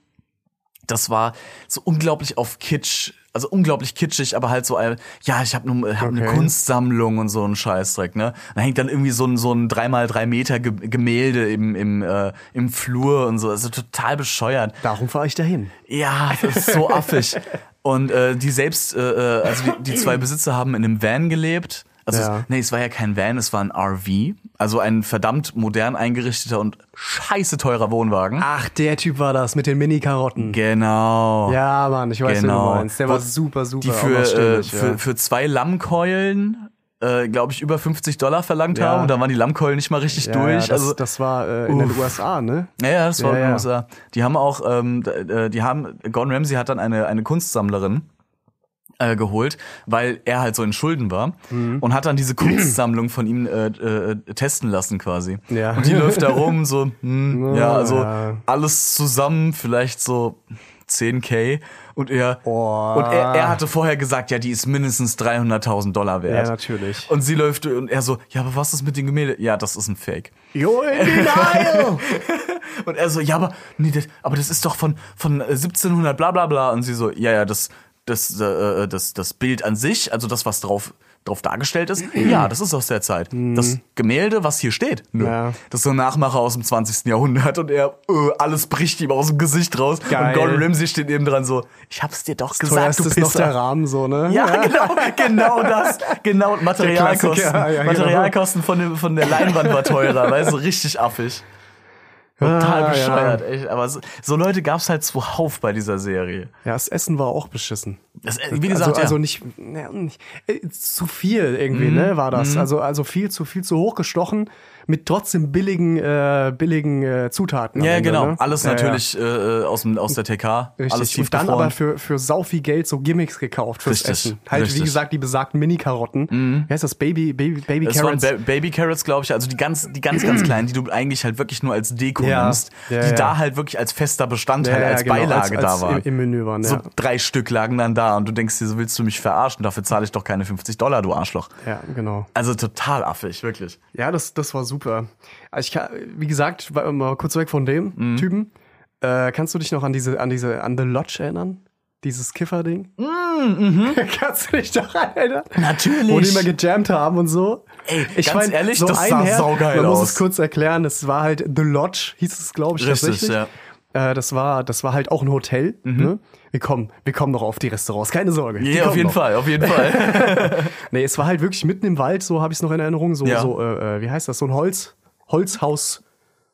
Das war so unglaublich auf Kitsch, also unglaublich kitschig, aber halt so, ein, ja, ich habe hab eine Okay. Kunstsammlung und so ein Scheißdreck, ne? Da hängt dann irgendwie so ein so ein dreimal drei Meter Ge Gemälde im im äh, im Flur und so, also total bescheuert. Darum fahre ich dahin. Ja, das ist so affig. Und äh, die selbst, äh, äh, also die, die zwei Besitzer haben in einem Van gelebt. Also Ja. es, nee, es war ja kein Van, es war ein RV. Also ein verdammt modern eingerichteter und scheiße teurer Wohnwagen. Ach, der Typ war das mit den Mini-Karotten. Genau. Ja, Mann, ich weiß, wen Genau. du meinst. Der Wo- war super, super. Die für, äh, für, ja. für zwei Lammkeulen, äh, glaube ich, über 50 Dollar verlangt Ja. haben. Und da waren die Lammkeulen nicht mal richtig ja, durch. Das, also das war äh, in den. USA, ne? Ja, ja, das war Ja, in den. USA. Die haben auch, ähm, äh, die haben, Gordon Ramsay hat dann eine, eine Kunstsammlerin äh, geholt, weil er halt so in Schulden war Mhm. und hat dann diese Kunstsammlung von ihm äh, äh, testen lassen quasi. Ja. Und die läuft da rum so, hm, ja, Ja, also ja. alles zusammen vielleicht so 10k und er Boah. und er, er hatte vorher gesagt, ja, die ist mindestens 300.000 Dollar wert. Ja, natürlich. Und sie läuft und er so, ja, aber was ist mit den Gemälden? Ja, das ist ein Fake. Yo, in denial! Und er so, ja, aber nee, das, aber das ist doch von von äh, 1700 bla bla bla und sie so, ja, ja, das das äh, das das Bild an sich, also das was drauf drauf dargestellt ist, ja, das ist aus der Zeit. Das Gemälde, was hier steht, nö. Ja. Das ist so ein Nachmacher aus dem 20. Jahrhundert und er, äh, alles bricht ihm aus dem Gesicht raus. Geil. Und Gordon Ramsay steht neben dran so, ich hab's dir doch gesagt, Teuerst du ist noch Pisser. der Rahmen so, ne? Ja, genau, genau das. Genau, Materialkosten. Ja, genau. Materialkosten von, dem, von der Leinwand war teurer, weißt du, richtig affig. Total Ah, bescheuert, echt. Aber so, so Leute gab's halt zuhauf bei dieser Serie. Ja, das Essen war auch beschissen. Das, äh, wie gesagt, also, also nicht, ja, nicht äh, zu viel irgendwie, Mhm. ne, war das. Also, also viel zu viel zu hoch gestochen mit trotzdem billigen, äh, billigen äh, Zutaten. ja, Ende, genau. Ne? Alles Ja, ja. natürlich Äh, aus, dem, aus der TK. Richtig. Alles und dann tiefgefroren. aber für, für sau viel Geld so Gimmicks gekauft fürs Richtig, Essen. Halt, richtig. Mhm. wie gesagt, die besagten Mini-Karotten. Wie heißt das? Baby, Baby, Baby waren Carrots. ba Baby Carrots, glaube ich, also die ganz, die ganz, ganz kleinen, die du eigentlich halt wirklich nur als Deko Ja. nimmst, die da halt wirklich als fester Bestandteil, als genau, Beilage als- als da waren. im- im Menü waren, So drei Stück lagen dann da und du denkst dir, so willst du mich verarschen? Dafür zahle ich doch keine 50 Dollar, du Arschloch. Ja, genau. Also total affig, wirklich. Ja, das, das war super. Also ich kann, wie gesagt, mal kurz weg von dem Mhm. Typen. Äh, kannst du dich noch an diese, an diese, an The Lodge erinnern? Dieses Kiffer-Ding? kannst du dich doch erinnern? Mhm, Natürlich. Wo die immer gejammt haben und so. Ey, ich ganz mein, ehrlich, so das sah Herr- saugeil Man muss aus. es kurz erklären, das war halt The Lodge, hieß es, glaube ich, Richtig, tatsächlich. ja. Äh, das war, das war halt auch ein Hotel. Ne? Wir kommen, wir kommen noch auf die Restaurants, keine Sorge. Mhm. Ja, auf jeden noch. Fall, auf jeden Fall. Nee, es war halt wirklich mitten im Wald, so habe ich es noch in Erinnerung, so, Ja. so äh, äh, wie heißt das, so ein Holz, Holzhaus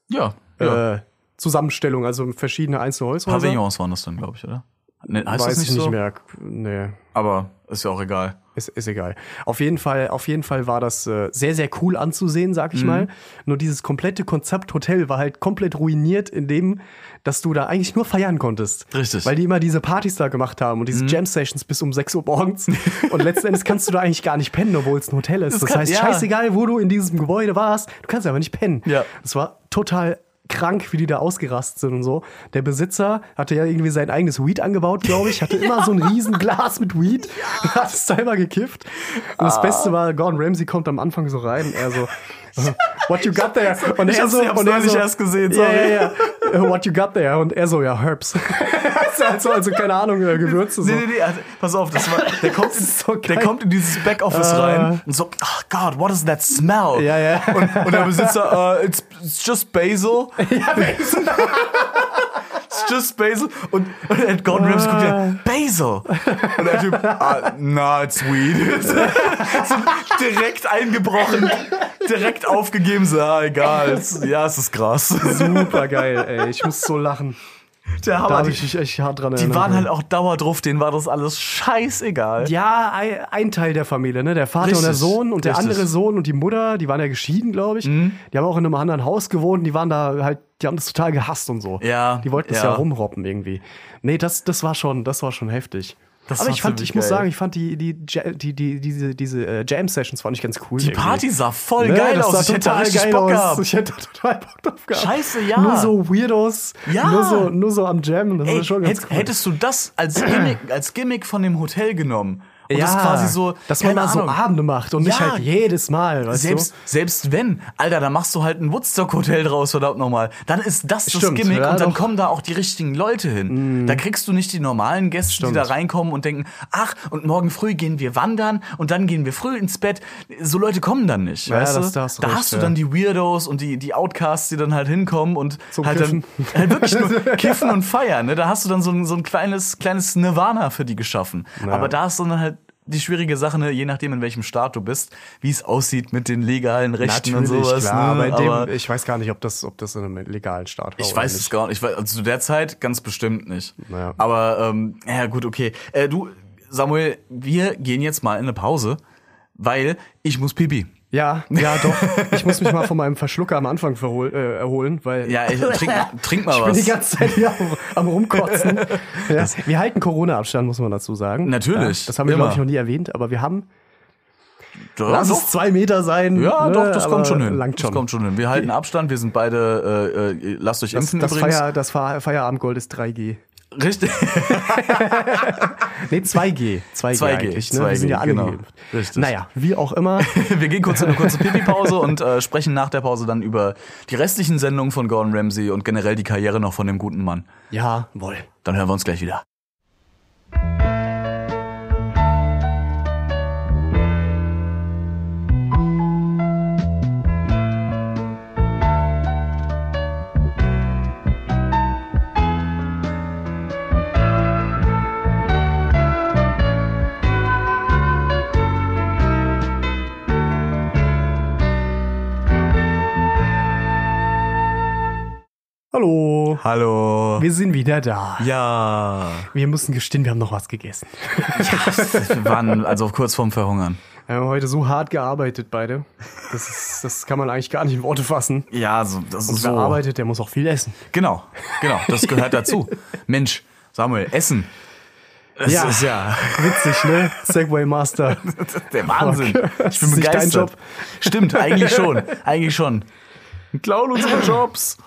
ja. ja. äh, Zusammenstellung, also verschiedene einzelne Holzhäuser. Pavillons waren das dann, glaube ich, oder? Ne, heißt Weiß das nicht ich so? nicht mehr. Nee, Aber ist ja auch egal. ist, ist egal. Auf jeden Fall, auf jeden Fall war das äh, sehr, sehr cool anzusehen, sag Mhm. ich mal. Nur dieses komplette Konzept Hotel war halt komplett ruiniert, in dem, dass du da eigentlich nur feiern konntest. Richtig. Mhm. Weil die immer diese Partys da gemacht haben und diese Jam Sessions bis um 6 Uhr morgens. und letzten Endes kannst du da eigentlich gar nicht pennen, obwohl es ein Hotel ist. Das Das, kann- heißt, ja. scheißegal, wo du in diesem Gebäude warst, du kannst einfach nicht pennen. Ja. Das war total krank, wie die da ausgerastet sind und so. Der Besitzer hatte ja irgendwie sein eigenes Weed angebaut, glaube ich, hatte immer so ein riesen Glas mit Weed, hat es immer gekifft. Und Ah. das Beste war, Gordon Ramsay kommt am Anfang so rein er so, what you got there? Und Ich er so, und er so, erst gesehen, ja, sorry. ja, ja, what you got there? Und er so, ja, Herbs. also, also, keine Ahnung, äh, Gewürze so. Nee, nee, nee, also, pass auf, das war, der kommt, in, so der kommt in dieses Backoffice rein und so, oh God, what is that smell? Ja, ja. Und, und der Besitzer, uh, it's, it's just basil. It's just basil. Und, und Gordon Ramsay guckt ja, basil. Und der Typ, ah, na, it's weed. so, direkt eingebrochen, direkt aufgegeben, so, ah, egal, ja, es ist Gras. Super geil, ey. Ich muss so lachen. Der Da Hammer, habe die, ich mich echt hart dran die erinnert. waren halt auch dauerdrauf, denen war das alles scheißegal. Ja, ein, Teil der Familie, ne? Der Vater und der Richtig, Sohn und der richtig. Mhm. andere Sohn und die Mutter, die waren ja geschieden, glaube ich. Die haben auch in einem anderen Haus gewohnt, die waren da halt, die haben das total gehasst und so. Ja, Die wollten es ja. ja rumroppen irgendwie. Nee, das, das war schon, das war schon heftig. Das Aber ich fand, ich muss geil. sagen, ich fand die, die, die, die diese, diese äh, Jam-Sessions fand ich ganz cool. Die irgendwie. Party sah voll Ne, geil aus. Ich hätte total richtig Bock gehabt. Ich hätte total Bock drauf gehabt. Scheiße, ja. Nur so Weirdos. Ja. Nur so, nur so am Jam. Das Ey, war schon ganz hätt, cool. hättest du das als Gimmick, als Gimmick von dem Hotel genommen und das quasi so, dass man mal so Abende macht und nicht Ja. halt jedes Mal, weißt selbst, du? selbst wenn, Alter, da machst du halt ein Woodstock-Hotel draus, verdammt nochmal. Dann ist das das Stimmt, Gimmick ja, und dann doch. Mm. kommen da auch die richtigen Leute hin. Da kriegst du nicht die normalen Gäste, Stimmt. die da reinkommen und denken, ach, und morgen früh gehen wir wandern und dann gehen wir früh ins Bett. So Leute kommen dann nicht, Ja, weißt das- du? da hast du da recht, hast du ja. dann die Weirdos und die, die Outcasts, die dann halt hinkommen und Zum halt Kiffen. dann halt wirklich nur kiffen und feiern. Ne? Da hast du dann so ein, so ein kleines, kleines Nirvana für die geschaffen. Aber da ist dann halt die schwierige Sache, ne, je nachdem in welchem Staat du bist, wie es aussieht mit den legalen Rechten und sowas. klar, ne? aber in aber dem, ich weiß gar nicht, ob das, ob das in einem legalen Staat war. ich weiß nicht. es gar nicht. Ich weiß, also zu der Zeit ganz bestimmt nicht. Naja. Aber ähm, ja gut, okay. Äh, du, Samuel, wir gehen jetzt mal in eine Pause, weil ich muss pipi. Ja, ja, doch. Ich muss mich mal von meinem Verschlucker am Anfang verhol, äh, erholen, weil Ja, ich, trink, trink mal ich bin was. die ganze Zeit hier am, am rumkotzen. Ja, wir halten Corona-Abstand, muss man dazu sagen. Natürlich, Ja, das haben wir, glaube ich, noch nie erwähnt, aber wir haben, Ja, lass doch. es zwei Meter sein. Ja, ne, doch, das kommt schon hin. Langt schon. Das kommt schon hin. Wir halten Abstand, wir sind beide, äh, äh, lasst euch Das, impfen das, übrigens. Feier, das Fe- Feierabendgold ist 3G. Richtig. Nee, 2G. 2G, 2G, eigentlich. Ne? wir 2G, sind ja alle genau. geimpft. Richtig. Naja, wie auch immer. Wir gehen kurz in eine kurze Pipi-Pause und äh, sprechen nach der Pause dann über die restlichen Sendungen von Gordon Ramsay und generell die Karriere noch von dem guten Mann. Ja, wohl. Dann hören wir uns gleich wieder. Hallo. Hallo. Wir sind wieder da. Ja. Wir müssen gestehen, wir haben noch was gegessen. Wir waren also kurz vorm Verhungern. Wir haben heute so hart gearbeitet, beide. Das, ist, das kann man eigentlich gar nicht in Worte fassen. Ja, so, das Und ist wer so. arbeitet, der muss auch viel essen. Genau, genau, das gehört dazu. Mensch, Samuel, Essen. Das Ja. ist ja Witzig, ne? Segway Master. der Wahnsinn. Ich bin begeistert. Job? Stimmt, eigentlich schon. Eigentlich schon. Klauen unsere Jobs.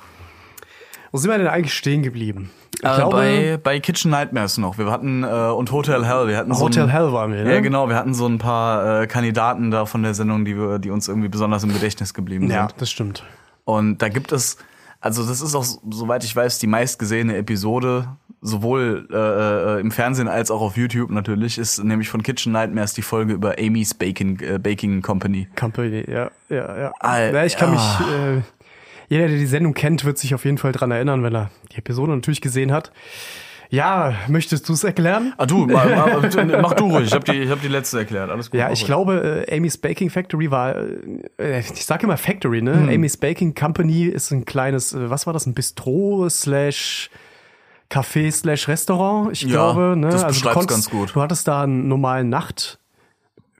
Wo sind wir denn eigentlich stehen geblieben? Ich Äh, glaube, bei, bei Kitchen Nightmares noch. Wir hatten äh, und Hotel Hell. Wir hatten so Hotel ein, Hell waren wir, ne? Ja, genau. Wir hatten so ein paar äh, Kandidaten da von der Sendung, die wir, die uns irgendwie besonders im Gedächtnis geblieben Ja, sind. das stimmt. Und da gibt es, also das ist auch, soweit ich weiß, die meistgesehene Episode, sowohl äh, äh, im Fernsehen als auch auf YouTube natürlich, ist nämlich von Kitchen Nightmares die Folge über Amy's Baking, äh, Baking Company. Company, ja, ja, ja. Al- ja ich kann mich, ah. äh, jeder, der die Sendung kennt, wird sich auf jeden Fall dran erinnern, wenn er die Episode natürlich gesehen hat. Ja, möchtest du es erklären? Ah du, ma, ma, mach du ruhig, ich habe die, ich hab die letzte erklärt, alles gut. Ja, mach ich ruhig. glaube, äh, Amy's Baking Factory war, äh, ich sage immer Factory, ne? Hm. Amy's Baking Company ist ein kleines, äh, was war das, ein Bistro slash Café slash Restaurant, ich Ja, glaube. Ne? das du beschreibt's konntest- ganz gut. Du hattest da einen normalen Nacht,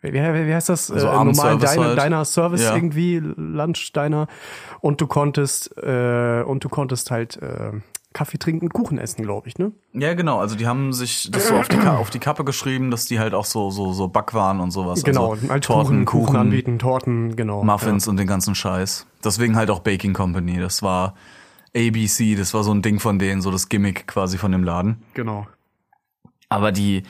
wie, wie, heißt das? Also äh, normalen Diner, halt. Diner Service Ja. irgendwie, Lunch Diner. Und du konntest, äh, und du konntest halt äh, Kaffee trinken, Kuchen essen, glaube ich, ne? Ja, genau, also die haben sich das so auf die, auf die Kappe geschrieben, dass die halt auch so, so, so Backwaren und sowas. Genau, also halt Torten, Kuchen, Kuchen Kuchen, anbieten, Torten, genau. Muffins und den ganzen Scheiß. Deswegen halt auch Baking Company. Das war ABC, das war so ein Ding von denen, so das Gimmick quasi von dem Laden. Ja, genau. Aber die,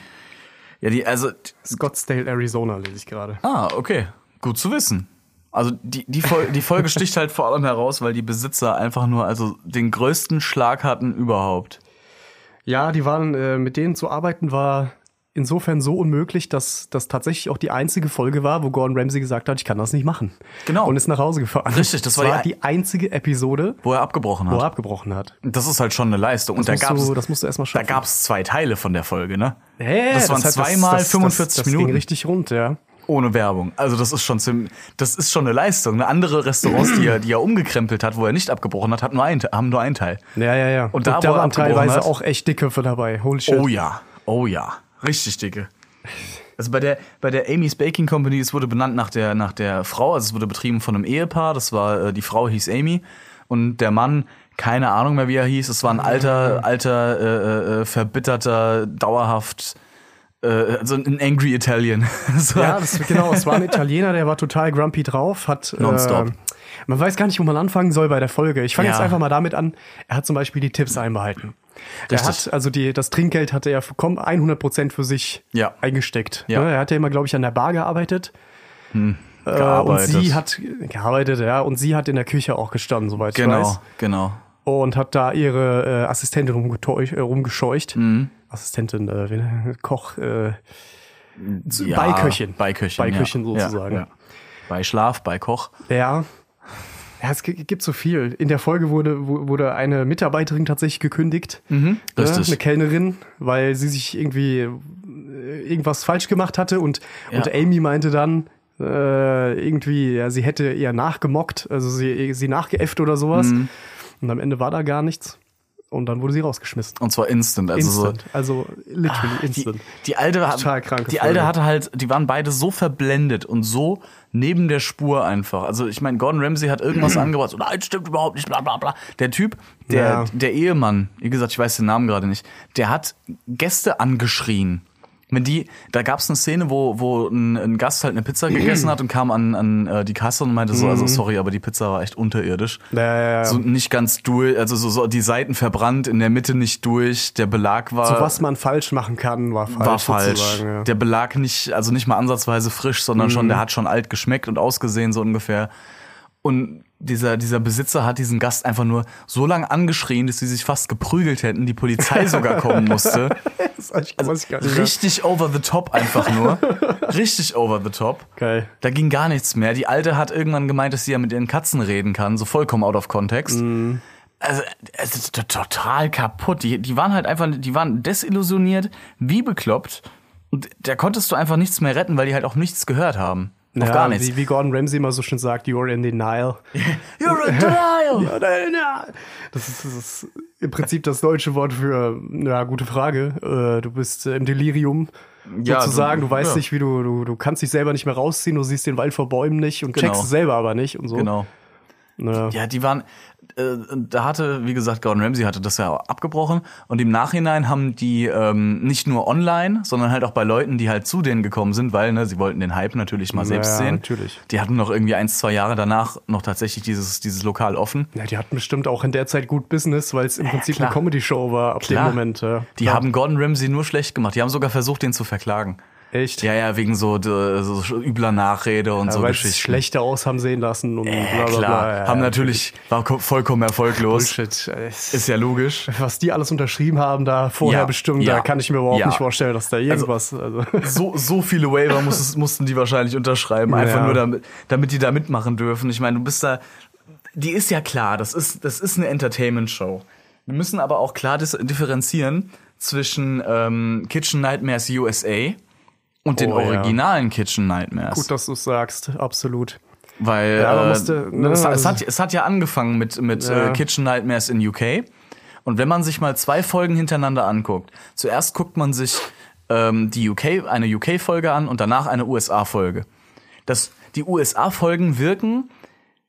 ja, die, also, Scottsdale, Arizona lese ich gerade. ah, okay, gut zu wissen. Also die, die, Fol die Folge sticht halt vor allem heraus, weil die Besitzer einfach nur also den größten Schlag hatten überhaupt. Ja, die waren, äh, mit denen zu arbeiten war insofern so unmöglich, dass das tatsächlich auch die einzige Folge war, wo Gordon Ramsay gesagt hat, ich kann das nicht machen. Genau. Und ist nach Hause gefahren. Richtig, das war die- die einzige Episode, Wo er abgebrochen wo er hat. abgebrochen hat. Das ist halt schon eine Leistung. Und da gab's, du, das musst du erstmal da schaffen. gab's zwei Teile von der Folge, ne? Hä? das waren hat- zweimal das, 45 das, das Minuten. ging richtig rund, ja. Ohne Werbung. Also das ist schon ziemlich, das ist schon eine Leistung. Eine andere Restaurants, die er, die er umgekrempelt hat, wo er nicht abgebrochen hat, hat nur ein, haben nur einen Teil. Ja, ja, ja. Und da, da waren teilweise hat- auch echt Dickköpfe dabei. Holy shit. Oh ja, oh ja, richtig dicke. Also bei der bei der Amy's Baking Company, es wurde benannt nach der nach der Frau, also es wurde betrieben von einem Ehepaar. Das war äh, die Frau hieß Amy und der Mann keine Ahnung mehr wie er hieß. Es war ein alter alter äh, äh, verbitterter dauerhaft äh, also ein Angry Italian. Ja, das, genau. Es war ein Italiener, der war total grumpy drauf, hat Nonstop. Äh, man weiß gar nicht, wo man anfangen soll bei der Folge. Ich fange Ja. jetzt einfach mal damit an. Er hat zum Beispiel die Tipps einbehalten. Er hat, also die, das Trinkgeld hatte er komm, 100% für sich Ja. eingesteckt. Ja. Ne, Er hat ja immer, glaube ich, an der Bar gearbeitet. Äh, und gearbeitet. sie hat gearbeitet, ja, und sie hat in der Küche auch gestanden, soweit ich genau, weiß. genau. Und hat da ihre äh, Assistentin äh, rumgescheucht. Mhm. Assistentin, äh, wie- Koch, äh, Ja, Beiköchin. Beiköchin, Beiköchin ja. sozusagen. Ja, ja. Bei Schlaf, bei Koch. Ja. Ja, es gi- gibt so viel. In der Folge wurde, wu- wurde eine Mitarbeiterin tatsächlich gekündigt. Mhm, Ne? richtig. Eine Kellnerin, weil sie sich irgendwie äh, irgendwas falsch gemacht hatte und, Ja. und Amy meinte dann, äh, irgendwie, ja, sie hätte eher nachgemockt, also sie, sie nachgeäfft oder sowas. Mhm. Und am Ende war da gar nichts. Und dann wurde sie rausgeschmissen. Und zwar instant. Also so, Instant. Also literally die, instant. die alte hat, Total kranke die Folge. alte hatte halt, die waren beide so verblendet und so neben der Spur einfach. Also ich meine, Gordon Ramsay hat irgendwas angebracht, so, nein, stimmt überhaupt nicht, bla bla bla. Der Typ, der, Ja. der Ehemann, wie gesagt, ich weiß den Namen gerade nicht, der hat Gäste angeschrien. Wenn die, da gab es eine Szene, wo, wo ein, ein Gast halt eine Pizza gegessen hat und kam an, an äh, die Kasse und meinte so, also sorry, aber die Pizza war echt unterirdisch. Ja, ja, ja. So nicht ganz durch, also so, so die Seiten verbrannt, in der Mitte nicht durch, der Belag war so was man falsch machen kann, war falsch. war falsch. Ja. Mhm. Der Belag nicht, also nicht mal ansatzweise frisch, sondern schon, der hat schon alt geschmeckt und ausgesehen, so ungefähr. Und dieser, dieser Besitzer hat diesen Gast einfach nur so lange angeschrien, dass sie sich fast geprügelt hätten, die Polizei sogar kommen musste. Das mehr. Richtig over the top einfach nur. Richtig over the top. Geil. Da ging gar nichts mehr. Die Alte hat irgendwann gemeint, dass sie ja mit ihren Katzen reden kann, so vollkommen out of context. Mhm. Also, es ist to- total kaputt. Die, die waren halt einfach, die waren desillusioniert, wie bekloppt. Und da konntest du einfach nichts mehr retten, weil die halt auch nichts gehört haben. Auf ja, gar nichts. Wie, wie Gordon Ramsay immer so schön sagt, you're in denial. You're in denial. Das ist, das ist im Prinzip das deutsche Wort für, ja, gute Frage. Äh, du bist äh, im Delirium. Ja, sozusagen, du- du, weißt ja. nicht, wie du, du, du kannst dich selber nicht mehr rausziehen, du siehst den Wald vor Bäumen nicht und Genau. checkst es selber aber nicht und so. Genau. Ja. Ja, die waren, äh, da hatte, wie gesagt, Gordon Ramsay hatte das ja abgebrochen und im Nachhinein haben die ähm, nicht nur online, sondern halt auch bei Leuten, die halt zu denen gekommen sind, weil ne, sie wollten den Hype natürlich mal selbst Ja, sehen. natürlich. Die hatten noch irgendwie eins, zwei Jahre danach noch tatsächlich dieses, dieses Lokal offen. Ja, die hatten bestimmt auch in der Zeit gut Business, weil es im Prinzip klar. eine Comedy-Show war ab Klar. dem Moment. Ja. Die ja. haben Gordon Ramsay nur schlecht gemacht. Die haben sogar versucht, den zu verklagen. Echt, Ja, ja, wegen so, äh, so übler Nachrede und ja, so Geschichten. schlechter aus haben sehen lassen und Ja, bla bla klar. bla. Ja, haben natürlich, war ko- vollkommen erfolglos. Bullshit. Ist ja logisch. was die alles unterschrieben haben da vorher Ja, bestimmt, da kann ich mir überhaupt nicht vorstellen, dass da irgendwas. Also, so, so viele Waiver muss mussten die wahrscheinlich unterschreiben, einfach nur damit, damit die da mitmachen dürfen. Ich meine, du bist da, die ist ja klar, das ist, das ist eine Entertainment-Show. Wir müssen aber auch klar differenzieren zwischen ähm, Kitchen Nightmares USA und den Oh, ja. originalen Kitchen Nightmares. gut, dass du es sagst, absolut. Weil Ja, äh, musste, ne, es, es, hat, es hat ja angefangen mit, mit Ja. äh, Kitchen Nightmares in UK. Und wenn man sich mal zwei Folgen hintereinander anguckt, zuerst guckt man sich ähm, die UK, eine UK-Folge an und danach eine USA-Folge. Das, die USA-Folgen wirken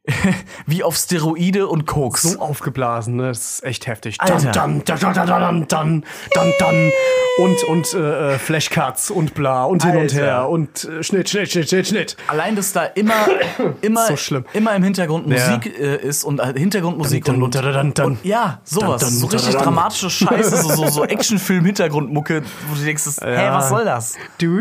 wie auf Steroide und Koks. So aufgeblasen, ne? Das ist echt heftig. Alter. Dann, dann, dann, dann, dann, dann, dann, dann. Und, und äh, äh, Flashcuts und bla und hin und Alter. her und äh, Schnitt, Schnitt, Schnitt, Schnitt, Schnitt. Allein, dass da immer, immer, So immer im Hintergrund Ja. Musik äh, ist und äh, Hintergrundmusik Dann, und, dann, und, dann, dann. und ja, sowas, Dann, dann, so richtig dann, dramatische Scheiße, so, so, so Actionfilm-Hintergrundmucke, wo du denkst, das, hä, Ja. was soll das? Du,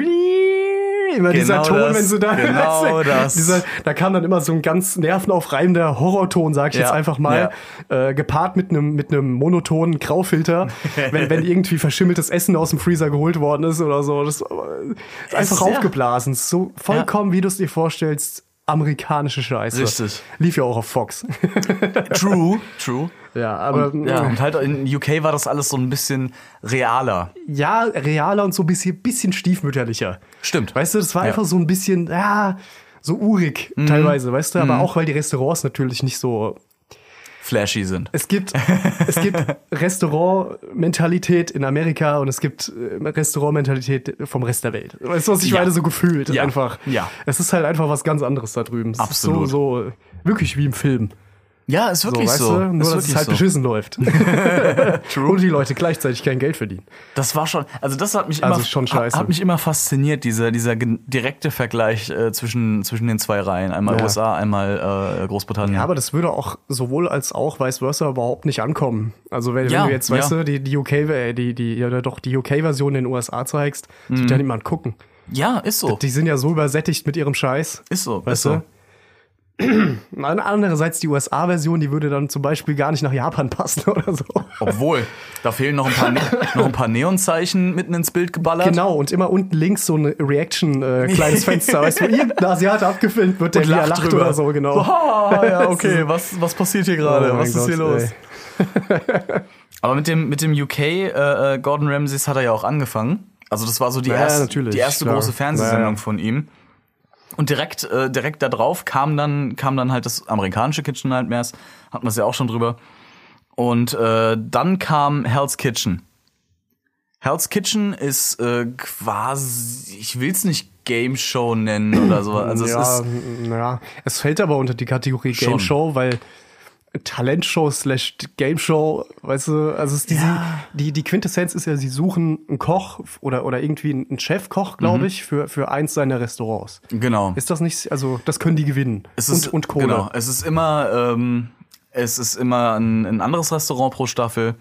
immer dieser Genau Ton, das, wenn sie da, genau das. Dieser, da kam dann immer so ein ganz nervenaufreibender Horrorton, sag ich Ja, jetzt einfach mal, äh, gepaart mit einem mit einem monotonen Graufilter, wenn, wenn irgendwie verschimmeltes Essen aus dem Freezer geholt worden ist oder so. Das ist einfach ja. aufgeblasen, so vollkommen, wie du es dir vorstellst, amerikanische Scheiße. Richtig. Lief ja auch auf Fox. True, true. Ja, aber Ja, und halt in UK war das alles so ein bisschen realer. ja, realer und so ein bisschen, bisschen stiefmütterlicher. Stimmt. Weißt du, das war Ja. einfach so ein bisschen, ja, so urig teilweise, weißt du, aber auch weil die Restaurants natürlich nicht so. Flashy sind. Es gibt, es gibt Restaurant-Mentalität in Amerika und es gibt äh, Restaurant-Mentalität vom Rest der Welt. Weißt du, was ich Ja. meine? So gefühlt Ja. einfach. Ja. Es ist halt einfach was ganz anderes da drüben. Es Absolut. So, so, wirklich wie im Film. Ja, ist So, wirklich weißt so. du? Nur, ist dass es halt so. beschissen läuft. Und die Leute gleichzeitig kein Geld verdienen. Das war schon, also das hat mich Also immer, schon scheiße. hat mich immer fasziniert, dieser, dieser direkte Vergleich äh, zwischen, zwischen den zwei Reihen. Einmal Ja. USA, einmal äh, Großbritannien. Ja, aber das würde auch sowohl als auch vice versa überhaupt nicht ankommen. Also wenn, Ja, wenn du jetzt, weißt ja. du, die, die UK, äh, die, die, ja, doch die UK-Version in den USA zeigst, Mhm. wird ja niemand gucken. ja, ist so. Die sind ja so übersättigt mit ihrem Scheiß. Ist so, Weißt ist so. Andererseits die USA-Version, die würde dann zum Beispiel gar nicht nach Japan passen oder so. Obwohl, da fehlen noch ein paar, ne noch ein paar Neonzeichen mitten ins Bild geballert. Genau, und immer unten links so ein Reaction, äh, Fenster, weißt du, wo irgendein Asiate abgefilmt wird, der er lacht lacht oder so, genau. Ah, ja, okay, was, was passiert hier gerade? Oh was ist hier Gott, los? ey. Aber mit dem, mit dem UK, äh, äh, Gordon Ramsays hat er ja auch angefangen. Also das war so die Ja, erste, die erste klar. große Fernsehsendung Ja, ja. von ihm. Und direkt, äh, direkt da drauf kam dann, kam dann halt das amerikanische Kitchen Nightmares. Hatten wir es ja auch schon drüber. Und äh, dann kam Hell's Kitchen. Hell's Kitchen ist äh, quasi, ich will's nicht Game Show nennen oder so. Also es ja, ist ja, es fällt aber unter die Kategorie Game Schon. Show, weil Talentshow slash Game Show, weißt du, also es ist diese, die, die Quintessenz ist ja, sie suchen einen Koch oder, oder irgendwie einen Chefkoch, glaube ich, für, für eins seiner Restaurants. genau. Ist das nicht, also das können die gewinnen. Es ist, und, und Kohle. Genau, es ist immer, ähm, es ist immer ein, ein anderes Restaurant pro Staffel.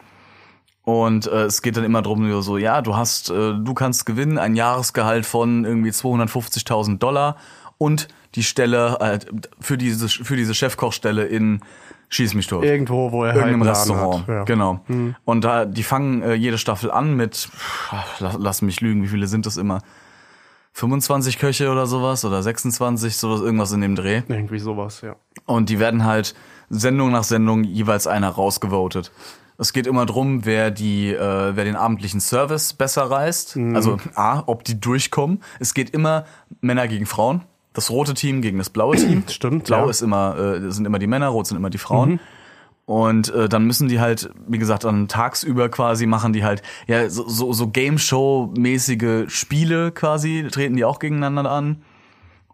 Und äh, es geht dann immer drum, so, ja, du hast, äh, du kannst gewinnen, ein Jahresgehalt von irgendwie 250.000 Dollar und die Stelle äh, für diese für diese Chefkochstelle in Schieß mich tot. Irgendwo, wo er Irgendeinem halt Restaurant. Ja. Genau. Und da, die fangen äh, jede Staffel an mit, pff, lass, lass mich lügen, wie viele sind das immer? 25 Köche oder sowas oder 26, sowas, irgendwas in dem Dreh. Irgendwie sowas, ja. Und die werden halt Sendung nach Sendung jeweils einer rausgevotet. Es geht immer drum, wer die, äh, wer den abendlichen Service besser reißt. Also A, ob die durchkommen. Es geht immer Männer gegen Frauen. Das rote Team gegen das blaue Team. Stimmt, Blau ja. ist immer, äh, sind immer die Männer, rot sind immer die Frauen. Und äh, dann müssen die halt, wie gesagt, dann tagsüber quasi machen die halt ja so, so, so Game Show mäßige Spiele quasi, treten die auch gegeneinander an.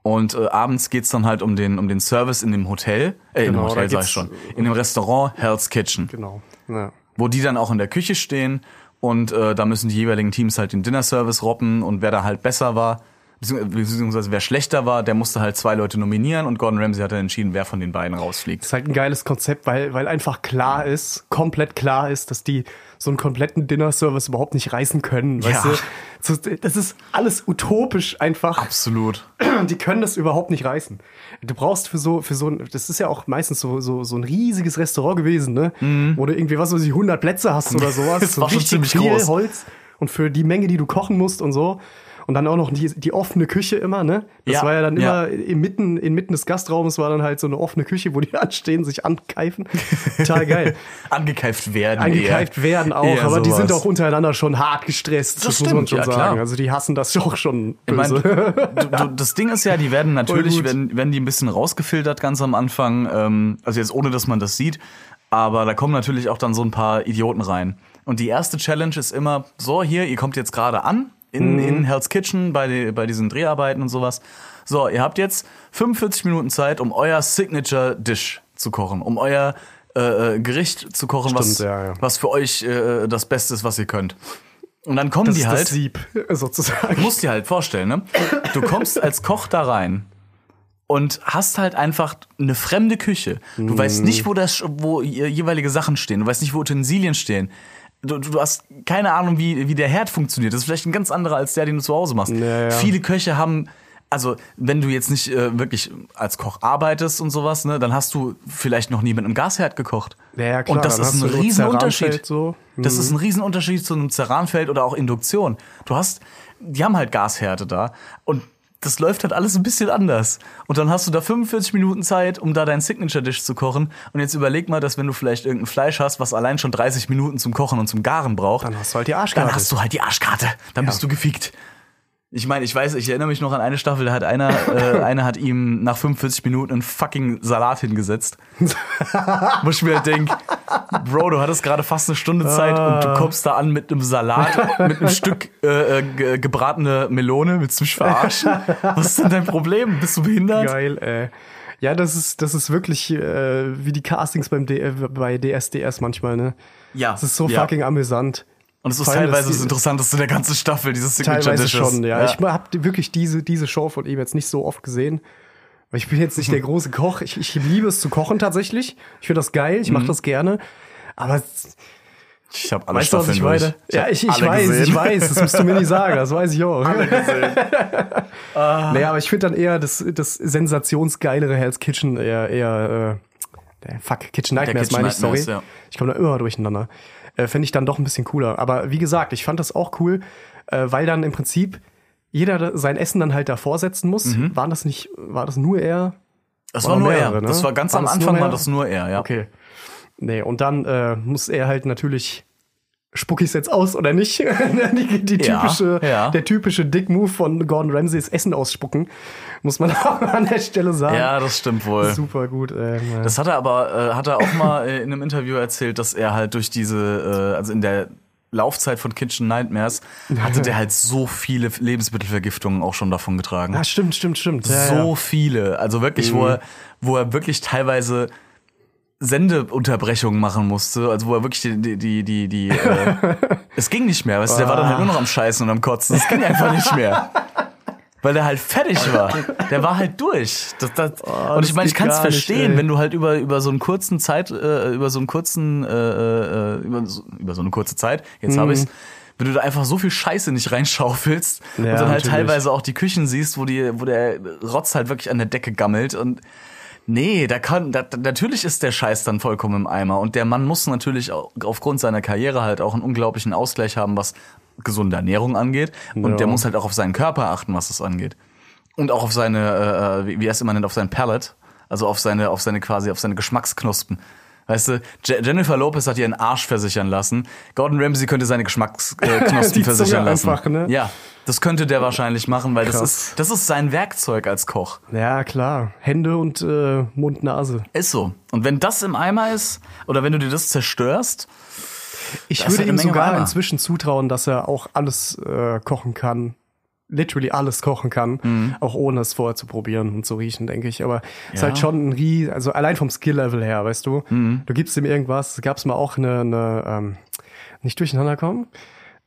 Und äh, abends geht's dann halt um den um den Service in dem Hotel, äh, Genau, im Hotel da sag ich schon, in dem Restaurant Hell's Kitchen, Genau. Ja. wo die dann auch in der Küche stehen und äh, da müssen die jeweiligen Teams halt den Dinner Service robben und wer da halt besser war, beziehungsweise wer schlechter war, der musste halt zwei Leute nominieren und Gordon Ramsay hat dann entschieden, wer von den beiden rausfliegt. ist halt ein geiles Konzept, weil, weil einfach klar ist, komplett klar ist, dass die so einen kompletten Dinner-Service überhaupt nicht reißen können. Weißt Ja. du? So, das ist alles utopisch einfach. Absolut. Die können das überhaupt nicht reißen. Du brauchst für so, für so ein, das ist ja auch meistens so, so, so ein riesiges Restaurant gewesen, ne? Wo du irgendwie, was weiß ich, 100 Plätze hast oder sowas. Das so war schon richtig ziemlich viel groß. Holz. Und für die Menge, die du kochen musst und so. Und dann auch noch die, die offene Küche immer, ne? Das Ja, war ja dann ja. immer inmitten, inmitten des Gastraumes war dann halt so eine offene Küche, wo die anstehen, sich ankeifen. Total geil. Angekeift werden. Angekeift eher. werden auch, Eher aber die sowas. sind auch untereinander schon hart gestresst. Das muss man stimmt, schon ja, sagen. klar. Also die hassen das auch schon Ich böse. meine, du, du, das Ding ist ja, die werden natürlich, werden, werden die ein bisschen rausgefiltert ganz am Anfang, ähm, also jetzt ohne, dass man das sieht, aber da kommen natürlich auch dann so ein paar Idioten rein. Und die erste Challenge ist immer, so hier, ihr kommt jetzt gerade an in, in Hell's Kitchen bei, die, bei diesen Dreharbeiten und sowas. So, ihr habt jetzt 45 Minuten Zeit, um euer Signature Dish zu kochen, um euer äh, äh, Gericht zu kochen, was, Stimmt, ja, ja. was für euch äh, das Beste ist, was ihr könnt. Und dann kommen Das die ist halt. das Sieb, sozusagen. Du musst dir halt vorstellen, ne? Du kommst als Koch da rein und hast halt einfach eine fremde Küche. Du weißt Mhm. nicht, wo das, wo jeweilige Sachen stehen. Du weißt nicht, wo Utensilien stehen. Du, du hast keine Ahnung, wie, wie der Herd funktioniert. Das ist vielleicht ein ganz anderer als der, den du zu Hause machst. Ja, ja. Viele Köche haben, also wenn du jetzt nicht äh, wirklich als Koch arbeitest und sowas, ne, dann hast du vielleicht noch nie mit einem Gasherd gekocht. Ja, ja, klar, und das ist ein Riesenunterschied. So. Das Mhm. ist ein Riesenunterschied zu einem Ceranfeld oder auch Induktion. Du hast, die haben halt Gashärte da und das läuft halt alles ein bisschen anders. Und dann hast du da 45 Minuten Zeit, um da deinen Signature-Dish zu kochen. Und jetzt überleg mal, dass wenn du vielleicht irgendein Fleisch hast, was allein schon 30 Minuten zum Kochen und zum Garen braucht, Dann hast du halt die Arschkarte. dann hast du halt die Arschkarte. Dann bist du gefickt. Ich meine, ich weiß, ich erinnere mich noch an eine Staffel, da hat einer, äh, einer hat ihm nach 45 Minuten einen fucking Salat hingesetzt. Wo ich mir halt denk, Bro, du hattest gerade fast eine Stunde Zeit und du kommst da an mit einem Salat, mit einem Stück äh, äh, ge- gebratene Melone. Willst du mich verarschen? Was ist denn dein Problem? Bist du behindert? Geil, ey. Ja, das ist, das ist wirklich äh, wie die Castings beim D bei DSDS manchmal, ne? Ja. Das ist so ja. fucking amüsant. Und es ist allem, teilweise das die- Interessanteste der ganzen Staffel, dieses Signature Teilweise Dishes. schon, ja. Ich habe wirklich diese, diese Show von ihm jetzt nicht so oft gesehen. Weil ich bin jetzt nicht der große Koch. Ich, ich liebe es zu kochen tatsächlich. Ich finde das geil, ich Mhm. mache das gerne. Aber Ich habe alle weißt du, was ich Staffeln durch. meine? Ja, ich, ich alle weiß, gesehen. ich weiß. Das musst du mir nicht sagen, das weiß ich auch. gesehen. Naja, aber ich finde dann eher das, das sensationsgeilere Hell's Kitchen eher, eher äh, Fuck, Kitchen Nightmares meine ich, sorry. Ja. Ich komme da immer durcheinander. Äh, Finde ich dann doch ein bisschen cooler. Aber wie gesagt, ich fand das auch cool, äh, weil dann im Prinzip jeder sein Essen dann halt davor setzen muss. Mhm. Waren das nicht, war das nur er? Das War war nur mehrere, er. ne? Das war ganz War am Anfang war das nur er, ja. Okay. Nee, und dann äh, muss er halt natürlich spuck ich's jetzt aus oder nicht? die, die Ja, typische, ja. Der typische Dick-Move von Gordon Ramsays Essen ausspucken, muss man auch an der Stelle sagen. Ja, das stimmt wohl. Super gut. Äh, Das hat er aber, äh, hat er auch mal äh, in einem Interview erzählt, dass er halt durch diese, äh, also in der Laufzeit von Kitchen Nightmares hatte der halt so viele Lebensmittelvergiftungen auch schon davon getragen. ah, stimmt, stimmt, stimmt. Ja, so ja. viele. Also wirklich, wo, er, wo er wirklich teilweise Sendeunterbrechungen machen musste, also wo er wirklich die, die, die, die, die äh, es ging nicht mehr, weißt du, der war dann halt nur noch am Scheißen und am Kotzen. Es ging einfach nicht mehr. Weil der halt fertig war. Der war halt durch. Das, das, und Oh, das ich meine, ich kann es nicht, verstehen, ey. wenn du halt über, über so einen kurzen Zeit, äh, über so einen kurzen, äh, äh, über, so, über so eine kurze Zeit, jetzt habe ich's, wenn du da einfach so viel Scheiße nicht reinschaufelst und Ja, dann halt natürlich. teilweise auch die Küchen siehst, wo die, wo der Rotz halt wirklich an der Decke gammelt und Nee, da kann, da, natürlich ist der Scheiß dann vollkommen im Eimer. Und der Mann muss natürlich aufgrund seiner Karriere halt auch einen unglaublichen Ausgleich haben, was gesunde Ernährung angeht. Und Ja. der muss halt auch auf seinen Körper achten, was das angeht. Und auch auf seine, äh, wie wie er es immer nennt, auf sein Palate. Also auf seine, auf seine quasi, auf seine Geschmacksknospen. Weißt du, Je Jennifer Lopez hat ihren Arsch versichern lassen. Gordon Ramsay könnte seine Geschmacksknospen äh, versichern lassen. einfach, ne? Ja, das könnte der wahrscheinlich machen, weil das ist, das ist sein Werkzeug als Koch. Ja, klar. Hände und äh, Mund, Nase. Ist so. Und wenn das im Eimer ist, oder wenn du dir das zerstörst, Ich ist würde ihm sogar Weiber. inzwischen zutrauen, dass er auch alles äh, kochen kann. Literally alles kochen kann, Mhm. auch ohne es vorher zu probieren und zu riechen, denke ich. Aber ist Ja. halt schon ein Rie, also allein vom Skill-Level her, weißt du. Mhm. Du gibst ihm irgendwas, gab's mal auch eine, eine ähm, nicht durcheinander kommen,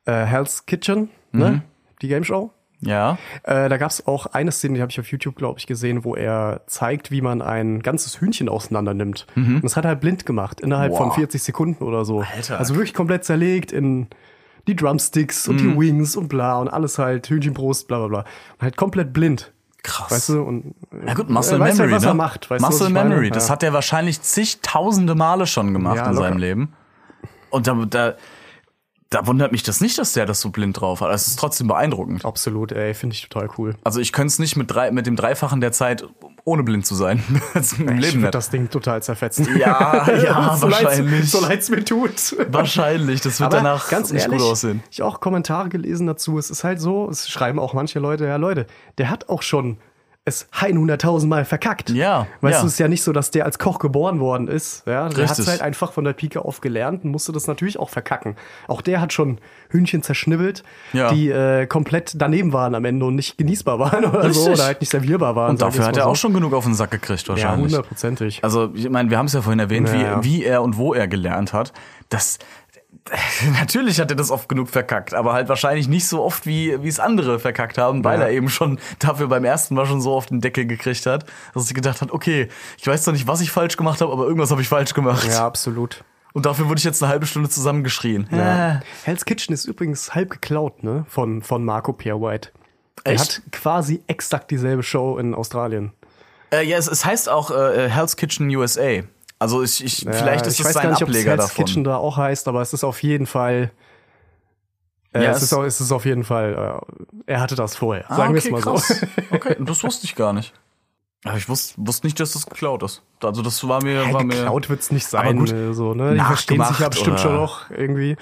äh, Hell's Kitchen, Mhm. Die Game Show. ja, Äh, da gab's auch eine Szene, die habe ich auf YouTube, glaube ich, gesehen, wo er zeigt, wie man ein ganzes Hühnchen auseinander nimmt. Und das hat er halt blind gemacht, innerhalb von Mhm. Wow. 40 Sekunden oder so. Alter. Also wirklich komplett zerlegt in die Drumsticks und Mhm. die Wings und bla und alles halt, Hühnchenbrust, bla bla bla. Und halt komplett blind. krass. Weißt du? Und, Na gut, Muscle er weiß Memory, halt, was ne? er macht. Weißt du, Muscle meine? Memory, das Ja. hat er wahrscheinlich zigtausende Male schon gemacht Ja, in locker. seinem Leben. Und da, da, da wundert mich das nicht, dass der das so blind drauf hat. Es ist trotzdem beeindruckend. Absolut, ey, finde ich total cool. Also ich könnte es nicht mit, drei, mit dem Dreifachen der Zeit ohne blind zu sein. Das im ich Leben würde nicht. das Ding total zerfetzen. Ja, ja, so leid's- wahrscheinlich. So leid's mir tut. Wahrscheinlich, das wird Aber danach ganz nicht ehrlich, gut aussehen. Ich auch Kommentare gelesen dazu. Es ist halt so, es schreiben auch manche Leute, ja Leute, der hat auch schon es hunderttausendmal verkackt. Ja, Weißt ja. du, es ist ja nicht so, dass der als Koch geboren worden ist. Ja, der hat es halt einfach von der Pike auf gelernt und musste das natürlich auch verkacken. Auch der hat schon Hühnchen zerschnibbelt, Ja. die äh, komplett daneben waren am Ende und nicht genießbar waren oder so Richtig. oder halt nicht servierbar waren. Und dafür hat mal er so. auch schon genug auf den Sack gekriegt ja, wahrscheinlich. hundertprozentig. Also, ich meine, wir haben es ja vorhin erwähnt, Ja, wie, ja. wie er und wo er gelernt hat. Das, natürlich hat er das oft genug verkackt, aber halt wahrscheinlich nicht so oft, wie, wie es andere verkackt haben, weil Ja. er eben schon dafür beim ersten Mal schon so auf den Deckel gekriegt hat, dass er sich gedacht hat, okay, ich weiß zwar nicht, was ich falsch gemacht habe, aber irgendwas habe ich falsch gemacht. Ja, absolut. Und dafür wurde ich jetzt eine halbe Stunde zusammengeschrien. Ja. Hell's Kitchen ist übrigens halb geklaut, ne? Von, von Marco Pierre White. Er Echt? hat quasi exakt dieselbe Show in Australien. Äh, ja, es, es heißt auch äh, Hell's Kitchen USA. Also ich, ich, vielleicht ist ich es weiß sein gar nicht, ob es Ableger Hell's davon. Kitchen da auch heißt, aber es ist auf jeden Fall. Äh, Ja, es, es- ist, es ist auf jeden Fall. Äh, er hatte das vorher. Ah, sagen wir es okay, mal krass. so. Okay, das wusste ich gar nicht. Aber ich wusste, wusste nicht, dass das geklaut ist. Also das war mir, war Ja, mir geklaut wird's nicht Aber sein. gut, äh, so, ne? Die verstehen sich ja bestimmt schon oder- Mhm. noch irgendwie.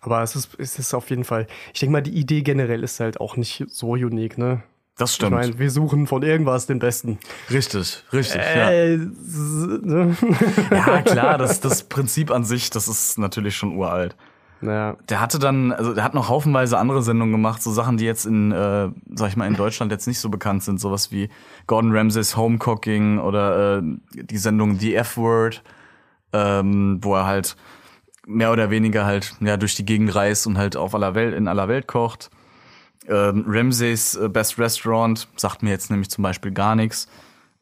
Aber es ist, es ist auf jeden Fall. Ich denke mal, die Idee generell ist halt auch nicht so unique, ne? Das Ich stimmt. meine, wir suchen von irgendwas den Besten. richtig, richtig. ja. Äh, ne? ja, klar, das, das Prinzip an sich, das ist natürlich schon uralt. Ja. Der hatte dann, also der hat noch haufenweise andere Sendungen gemacht, so Sachen, die jetzt in, äh, sag ich mal, in Deutschland jetzt nicht so bekannt sind, sowas wie Gordon Ramsays Home Cooking oder äh, die Sendung The F-Word, ähm, wo er halt mehr oder weniger halt ja durch die Gegend reist und halt auf aller Welt in aller Welt kocht. Ähm, Ramsays äh, Best Restaurant sagt mir jetzt nämlich zum Beispiel gar nichts.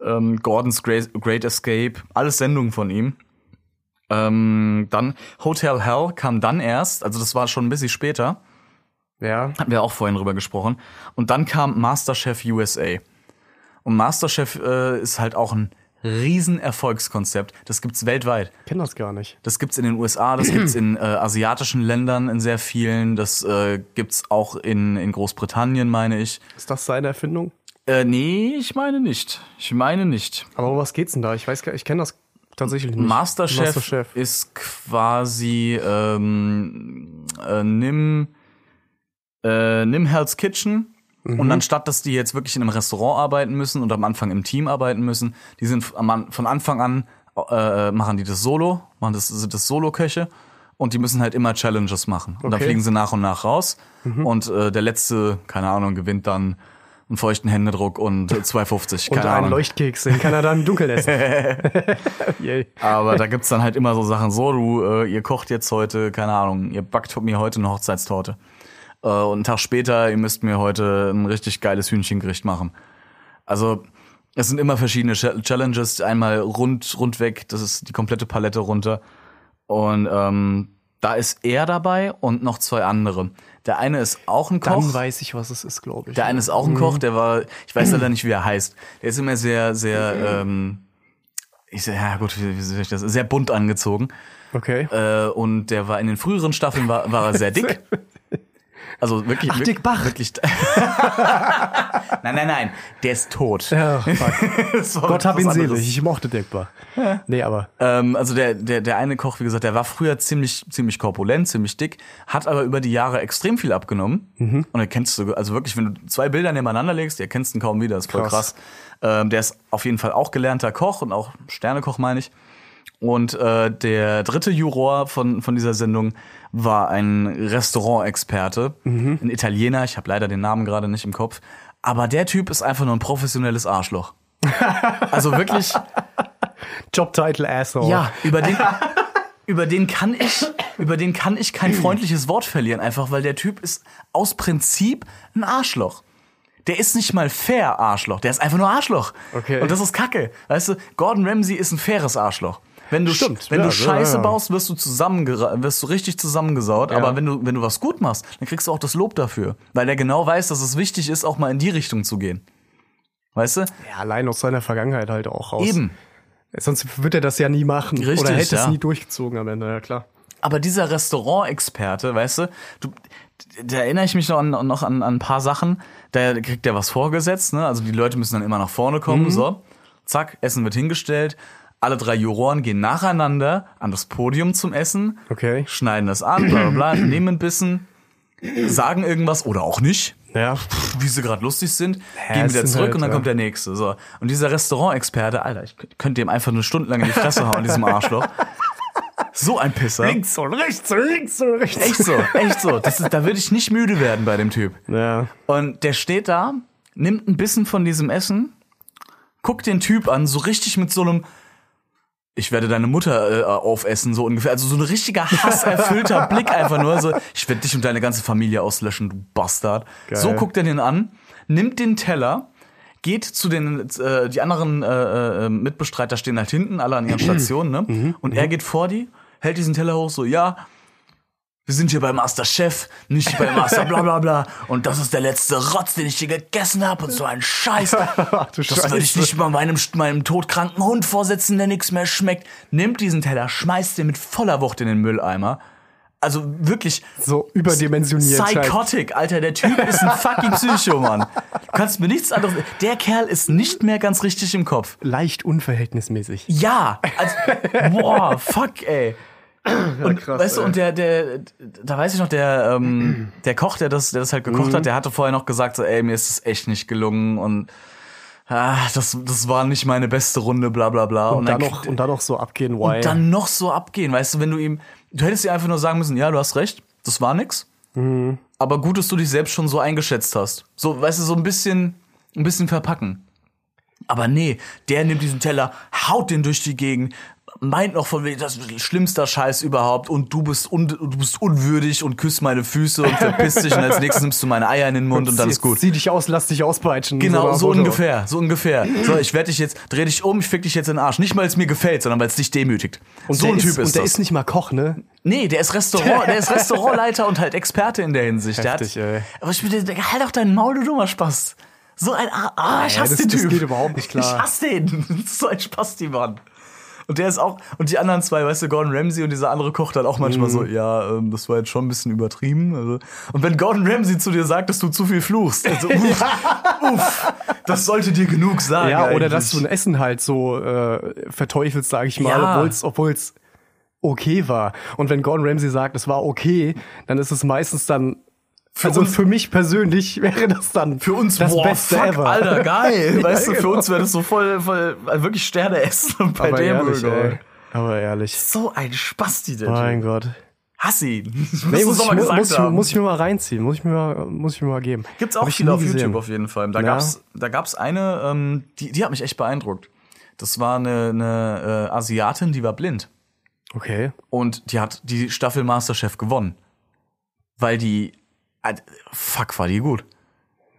Ähm, Gordons Great, Great Escape, alles Sendungen von ihm. Ähm, dann Hotel Hell kam dann erst, also das war schon ein bisschen später, Ja. hatten wir auch vorhin drüber gesprochen. Und dann kam Masterchef USA. Und Masterchef äh, ist halt auch ein riesen Erfolgskonzept. Das gibt's weltweit. Kenn das gar nicht. Das gibt's in den USA, das gibt's in äh, asiatischen Ländern in sehr vielen, das äh, gibt's auch in, in Großbritannien, meine ich. Ist das seine Erfindung? Äh, nee, ich meine nicht. Ich meine nicht. Aber um was geht's denn da? Ich weiß gar ich kenne das tatsächlich nicht. Masterchef, Masterchef. ist quasi ähm, äh, nimm äh, nimm Hell's Kitchen Mhm. und anstatt dass die jetzt wirklich in einem Restaurant arbeiten müssen und am Anfang im Team arbeiten müssen, die sind von Anfang an äh, machen die das Solo, machen das sind das Solo-Köche und die müssen halt immer Challenges machen und Okay. Mhm. fliegen sie nach und nach raus und äh, der letzte, keine Ahnung, gewinnt dann einen feuchten Händedruck und äh, 2,50, Und einen Ahnung. Leuchtkeks, den kann er dann im Dunkeln essen. Aber da gibt's dann halt immer so Sachen, so, du, äh, ihr kocht jetzt heute, keine Ahnung, ihr backt mir heute eine Hochzeitstorte. Äh, und einen Tag später, ihr müsst mir heute ein richtig geiles Hühnchengericht machen. Also, es sind immer verschiedene Cha- Challenges, einmal rund, rundweg, das ist die komplette Palette runter. Und ähm, da ist er dabei und noch zwei andere. Der eine ist auch ein Koch. Dann weiß ich, was es ist, glaube ich. Der eine ist auch ein Koch, der war, ich weiß leider nicht, wie er heißt. Der ist immer sehr, sehr, ähm, ich sag, ja gut, wie, wie soll ich das, sehr bunt angezogen. Okay. Äh, und der war in den früheren Staffeln war, war er sehr dick. Also wirklich. Ach, Dick Bach. Wirklich. nein, nein, nein. Der ist tot. Ja, fuck. Das Gott hab ihn anderes. selig. Ich mochte Deckbar. Nee, aber. Ähm, also der, der, der eine Koch, wie gesagt, der war früher ziemlich, ziemlich korpulent, ziemlich dick, hat aber über die Jahre extrem viel abgenommen. Mhm. Und erkennst du, also wirklich, wenn du zwei Bilder nebeneinander legst, die erkennst ihn kaum wieder, ist voll krass. Krass. Ähm, der ist auf jeden Fall auch gelernter Koch und auch Sternekoch, meine ich. Und äh, der dritte Juror von, von dieser Sendung war ein Restaurantexperte, Mhm. ein Italiener, ich habe leider den Namen gerade nicht im Kopf. Aber der Typ ist einfach nur ein professionelles Arschloch. Also wirklich, Jobtitle Asshole. ja, über den, über den kann ich, über den kann ich kein freundliches Wort verlieren, einfach weil der Typ ist aus Prinzip ein Arschloch. Der ist nicht mal fair Arschloch, der ist einfach nur Arschloch. Okay. Und das ist Kacke. Weißt du, Gordon Ramsay ist ein faires Arschloch. Wenn du, Stimmt, wenn ja, du ja, Scheiße ja. baust, wirst du wirst du richtig zusammengesaut. Ja. Aber wenn du, wenn du was gut machst, dann kriegst du auch das Lob dafür. Weil der genau weiß, dass es wichtig ist, auch mal in die Richtung zu gehen. Weißt du? Ja, allein aus seiner Vergangenheit halt auch raus. Eben. Sonst wird er das ja nie machen. Richtig, Oder hätte es ja. nie durchgezogen am Ende, ja klar. Aber dieser Restaurant-Experte, weißt du, du, da erinnere ich mich noch an, noch an, an ein paar Sachen. Da kriegt der was vorgesetzt, ne? Also die Leute müssen dann immer nach vorne kommen, so. Zack, Essen wird hingestellt. Alle drei Juroren gehen nacheinander an das Podium zum Essen, Okay. schneiden das an, bla bla bla, nehmen ein bisschen, sagen irgendwas oder auch nicht, Ja. wie sie gerade lustig sind, Ja, gehen wieder zurück halt, und dann ja. kommt der nächste. So. Und dieser Restaurant-Experte, Alter, ich könnte dem einfach eine Stunde lang in die Fresse hauen, diesem Arschloch. So ein Pisser. Links und rechts und links und rechts. Echt so, echt so. Das ist, da würde ich nicht müde werden bei dem Typ. Ja. Und der steht da, nimmt ein bisschen von diesem Essen, guckt den Typ an, so richtig mit so einem ich werde deine Mutter äh, aufessen, so ungefähr. Also so ein richtiger hasserfüllter Blick einfach nur. So, ich werde dich und deine ganze Familie auslöschen, du Bastard. Geil. So guckt er den an, nimmt den Teller, geht zu den, äh, die anderen äh, äh, Mitbestreiter stehen halt hinten, alle an ihren Stationen, ne? Und er geht vor die, hält diesen Teller hoch, so, ja, wir sind hier bei Master Chef, nicht bei Master bla bla bla. Und das ist der letzte Rotz, den ich hier gegessen habe und so ein Scheiß. Das würde ich nicht mal meinem, meinem todkranken Hund vorsetzen, der nichts mehr schmeckt. Nimmt diesen Teller, schmeißt den mit voller Wucht in den Mülleimer. Also wirklich So überdimensioniert. halt. psychotic, Alter. Der Typ ist ein fucking Psycho, Mann. Du kannst mir nichts anderes... Der Kerl ist nicht mehr ganz richtig im Kopf. Leicht unverhältnismäßig. Ja, also, boah, fuck, ey. Und krass, weißt du, ey. und der, der, da weiß ich noch, der, ähm, der Koch, der das, der das halt gekocht Mhm. hat, der hatte vorher noch gesagt, so, ey, mir ist es echt nicht gelungen und ah, das, das war nicht meine beste Runde, bla bla bla. Und, dann dann, noch, und dann noch so abgehen, why? und dann noch so abgehen, weißt du, wenn du ihm, du hättest dir einfach nur sagen müssen, ja, du hast recht, das war nix. Mhm. Aber gut, dass du dich selbst schon so eingeschätzt hast. So, weißt du, so ein bisschen, ein bisschen verpacken. Aber nee, der nimmt diesen Teller, haut den durch die Gegend, meint noch von wegen, das ist schlimmster Scheiß überhaupt und du bist, un, du bist unwürdig und küsst meine Füße und verpisst dich und als nächstes nimmst du meine Eier in den Mund und dann ist gut. Zieh dich aus, lass dich auspeitschen. Genau, so Motto. ungefähr, so ungefähr. So, ich werde dich jetzt, dreh dich um, ich fick dich jetzt in den Arsch. Nicht mal, weil es mir gefällt, sondern weil es dich demütigt. Und so ein Typ ist, ist, Und der das. ist nicht mal Koch, ne? Nee, der ist Restaurant, der ist Restaurantleiter und halt Experte in der Hinsicht. Heftig, der ey. hat, aber ich bin, halt doch deinen Maul, du dummer Spaß. So ein, ah, ich Ja, hasse das- den das Typ. geht überhaupt nicht klar. Ich hasse den. Das ist so ein Spaß, die Mann. Und der ist auch, und die anderen zwei, weißt du, Gordon Ramsay und dieser andere Koch dann auch manchmal Mhm. so, ja, ähm, das war jetzt schon ein bisschen übertrieben. Also, und wenn Gordon Ramsay zu dir sagt, dass du zu viel fluchst, also, uff, uff, das sollte dir genug sagen. Ja, oder eigentlich. dass du ein Essen halt so äh, verteufelst, sage ich mal, Ja. obwohl's, obwohl's okay war. Und wenn Gordon Ramsay sagt, es war okay, dann ist es meistens dann also uns- für mich persönlich wäre das dann Für uns, das boah, Beste fuck, ever. Alter, geil. Weißt du, für genau. uns wäre das so voll, voll also wirklich Sterne essen und bei Aber dem ehrlich. Aber ehrlich. So ein Spasti, der Mein. Gott. Hass ihn. Nee, muss, ich, mal muss, ich, muss ich mir mal reinziehen. Muss ich mir mal, muss ich mir mal geben. Gibt's auch ich viel nie auf gesehen. YouTube auf jeden Fall. Da Ja. gab's, da gab's eine, ähm, die, die hat mich echt beeindruckt. Das war eine, eine äh, Asiatin, die war blind. Okay. Und die hat die Staffel Masterchef gewonnen. Weil die, fuck, war die gut.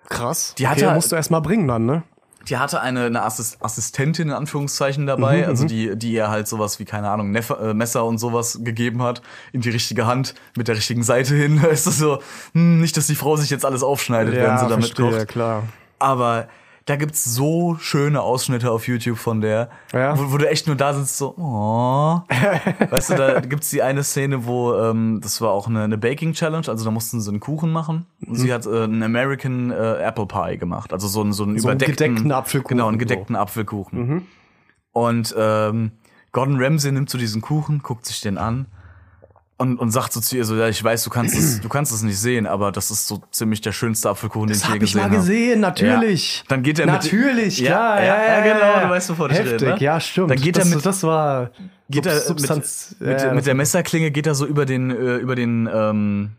Krass. Die okay, hatte- musst du erst mal bringen dann, ne? Die hatte eine, eine Assist Assistentin in Anführungszeichen dabei, Mhm, also die, die ihr halt sowas wie, keine Ahnung, Neffe, äh, Messer und sowas gegeben hat, in die richtige Hand, mit der richtigen Seite hin. Weißt du so, hm, nicht, dass die Frau sich jetzt alles aufschneidet, während sie damit verstehe, kocht. klar. Aber Da gibt's so schöne Ausschnitte auf YouTube von der, Ja. wo, wo du echt nur da sitzt so, oh. weißt du, da gibt's die eine Szene, wo ähm, das war auch eine, eine Baking Challenge, also da mussten sie einen Kuchen machen und sie hat äh, einen American äh, Apple Pie gemacht, also so einen so einen So einen überdeckten gedeckten Apfelkuchen, genau, einen so. gedeckten Apfelkuchen. Und ähm, Gordon Ramsay nimmt so diesen Kuchen, guckt sich den an und, und sagt so zu ihr so, ja, ich weiß, du kannst es, du kannst es nicht sehen, aber das ist so ziemlich der schönste Apfelkuchen, den Das ich je habe ich gesehen mal gesehen, natürlich. Ja. Dann geht er mit- Natürlich, Ja, klar. ja, ja, genau, du weißt, ich Heftig, rede, ne? ja, stimmt. Dann geht er das, mit- das war geht er Substanz. mit, mit, ja, mit der Messerklinge geht er so über den äh, über den ähm,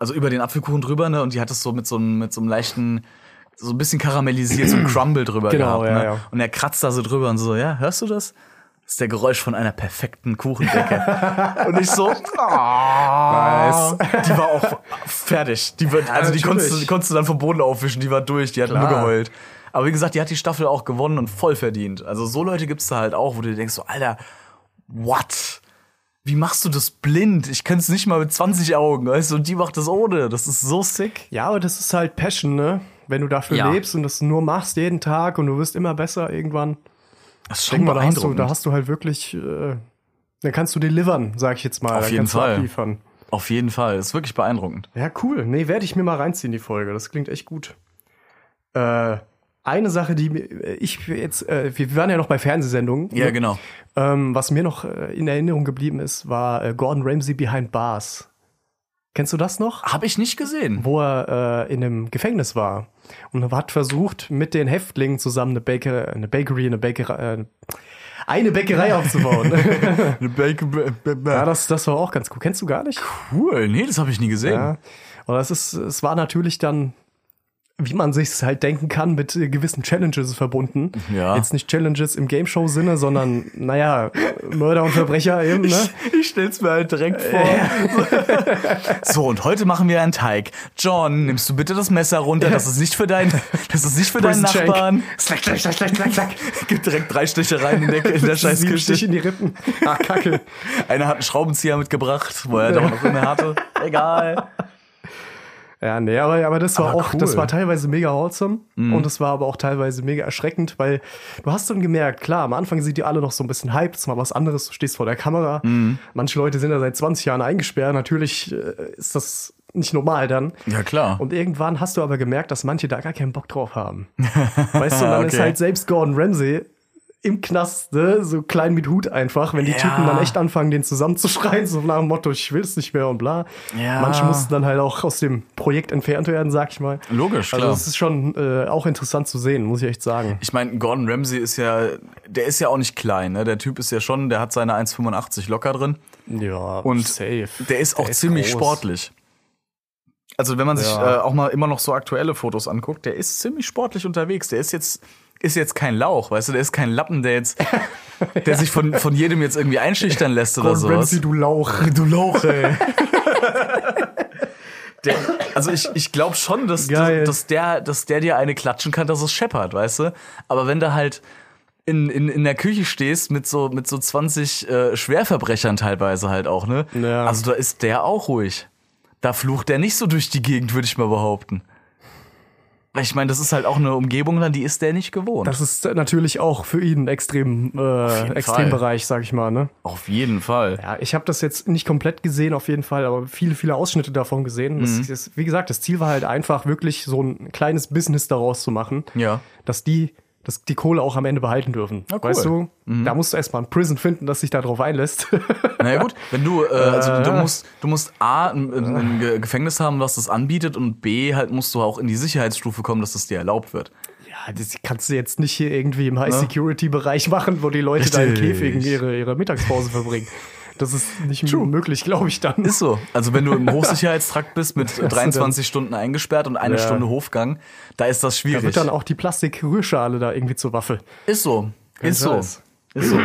also über den Apfelkuchen drüber ne und die hat es so mit so einem mit so einem leichten so ein bisschen karamellisiert so ein Crumble drüber Genau, gehabt ja, ne? ja. und er kratzt da so drüber und so ja hörst du das ist der Geräusch von einer perfekten Kuchendecke und ich so ah, die war auch fertig die wird also die konntest, konntest du dann vom Boden aufwischen die war durch die hat nur Klar. geheult aber wie gesagt die hat die Staffel auch gewonnen und voll verdient also so Leute gibt's da halt auch wo du dir denkst so Alter what wie machst du das blind? Ich könnte es nicht mal mit 20 Augen, weißt du, und die macht das ohne. Das ist so sick. Ja, aber das ist halt Passion, ne? Wenn du dafür Ja. lebst und das nur machst jeden Tag und du wirst immer besser irgendwann. Das ist Denk mal, da hast, du, beeindruckend. da hast du halt wirklich, äh, dann kannst du delivern, sag ich jetzt mal. Auf dann jeden Fall. Abliefern. Auf jeden Fall. Das ist wirklich beeindruckend. Ja, cool. Nee, werde ich mir mal reinziehen, die Folge. Das klingt echt gut. Äh, eine Sache, die mir- ich jetzt, äh, wir waren ja noch bei Fernsehsendungen. Ja, ne? genau. Ähm, was mir noch äh, in Erinnerung geblieben ist, war äh, Gordon Ramsay Behind Bars. Kennst du das noch? Hab ich nicht gesehen. Wo er äh, in einem Gefängnis war und hat versucht, mit den Häftlingen zusammen eine, Baker, eine Bakery, eine Bäckerei, äh, eine Bäckerei aufzubauen. ja, das, das war auch ganz cool. Kennst du gar nicht? Cool. Nee, das habe ich nie gesehen. Ja. Und das ist, es war natürlich dann, wie man sich halt denken kann, mit äh, gewissen Challenges verbunden. Ja. Jetzt nicht Challenges im Gameshow-Sinne, sondern, naja, Mörder und Verbrecher eben, ne? Ich stell's mir halt direkt vor. so, und heute machen wir einen Teig. John, nimmst du bitte das Messer runter? Das ist nicht für dein, das ist nicht für deinen. Nachbarn. Slack, slack, slack, slack, slack, slack. Gibt direkt drei Stiche rein in der, in der scheiß Sieben Stich Küche. in die Rippen. Ach, Kacke. Einer hat einen Schraubenzieher mitgebracht, wo er doch noch immer hatte. Egal. Ja, nee, aber, aber das war Aber auch, cool. das war teilweise mega wholesome und das war aber auch teilweise mega erschreckend, weil du hast dann gemerkt, klar, am Anfang sind die alle noch so ein bisschen hyped, ist mal was anderes, du stehst vor der Kamera. Manche Leute sind da seit 20 Jahren eingesperrt, natürlich äh, ist das nicht normal dann. Ja, klar. Und irgendwann hast du aber gemerkt, dass manche da gar keinen Bock drauf haben. Weißt du, und dann ist Okay. halt selbst Gordon Ramsay im Knast, ne, so klein mit Hut einfach, wenn die Ja. Typen dann echt anfangen, den zusammenzuschreien, so nach dem Motto, ich will es nicht mehr und bla. Ja. Manche mussten dann halt auch aus dem Projekt entfernt werden, sag ich mal. Logisch, Also klar. das ist schon äh, auch interessant zu sehen, muss ich echt sagen. Ich meine, Gordon Ramsay ist ja, der ist ja auch nicht klein, ne? Der Typ ist ja schon, der hat seine 1,85 locker drin. Ja, Und safe. Der ist auch ziemlich groß. sportlich. Also wenn man sich Ja. äh, auch mal immer noch so aktuelle Fotos anguckt, der ist ziemlich sportlich unterwegs. Der ist jetzt ist jetzt kein Lauch, weißt du, der ist kein Lappen, der jetzt, der sich von von jedem jetzt irgendwie einschüchtern lässt oder. Ramsay, du Lauch. Du Lauch, ey. Der, also ich, ich glaube schon, dass, Geil. dass, der, dass der dir eine klatschen kann, dass es scheppert, weißt du? Aber wenn du halt in, in, in der Küche stehst mit so, mit so 20 äh, Schwerverbrechern teilweise halt auch, ne? Ja. Also da ist der auch ruhig. Da flucht der nicht so durch die Gegend, würde ich mal behaupten. Ich meine, das ist halt auch eine Umgebung dann, die ist der nicht gewohnt. Das ist natürlich auch für ihn ein extrem, äh, Extrembereich, sag ich mal, ne? Auf jeden Fall. Ja, ich habe das jetzt nicht komplett gesehen, auf jeden Fall, aber viele, viele Ausschnitte davon gesehen. Das ist, wie gesagt, das Ziel war halt einfach, wirklich so ein kleines Business daraus zu machen, Ja. dass die dass die Kohle auch am Ende behalten dürfen. cool. Weißt du, da musst du erstmal einen Prison finden, das sich da drauf einlässt. Naja gut, wenn du, äh, also du musst, du musst A, ein, ein, ein Ge- Gefängnis haben, was das anbietet und B, halt musst du auch in die Sicherheitsstufe kommen, dass das dir erlaubt wird. ja, das kannst du jetzt nicht hier irgendwie im High-Security-Bereich machen, wo die Leute da in Richtig. Käfigen ihre, ihre Mittagspause verbringen. Das ist nicht möglich, glaube ich, dann. Ist so. Also wenn du im Hochsicherheitstrakt bist mit du 23 Stunden eingesperrt und eine Ja. Stunde Hofgang, da ist das da schwierig. wird dann auch die Plastik-Rührschale da irgendwie zur Waffe. ist so. Ist so. Ist so.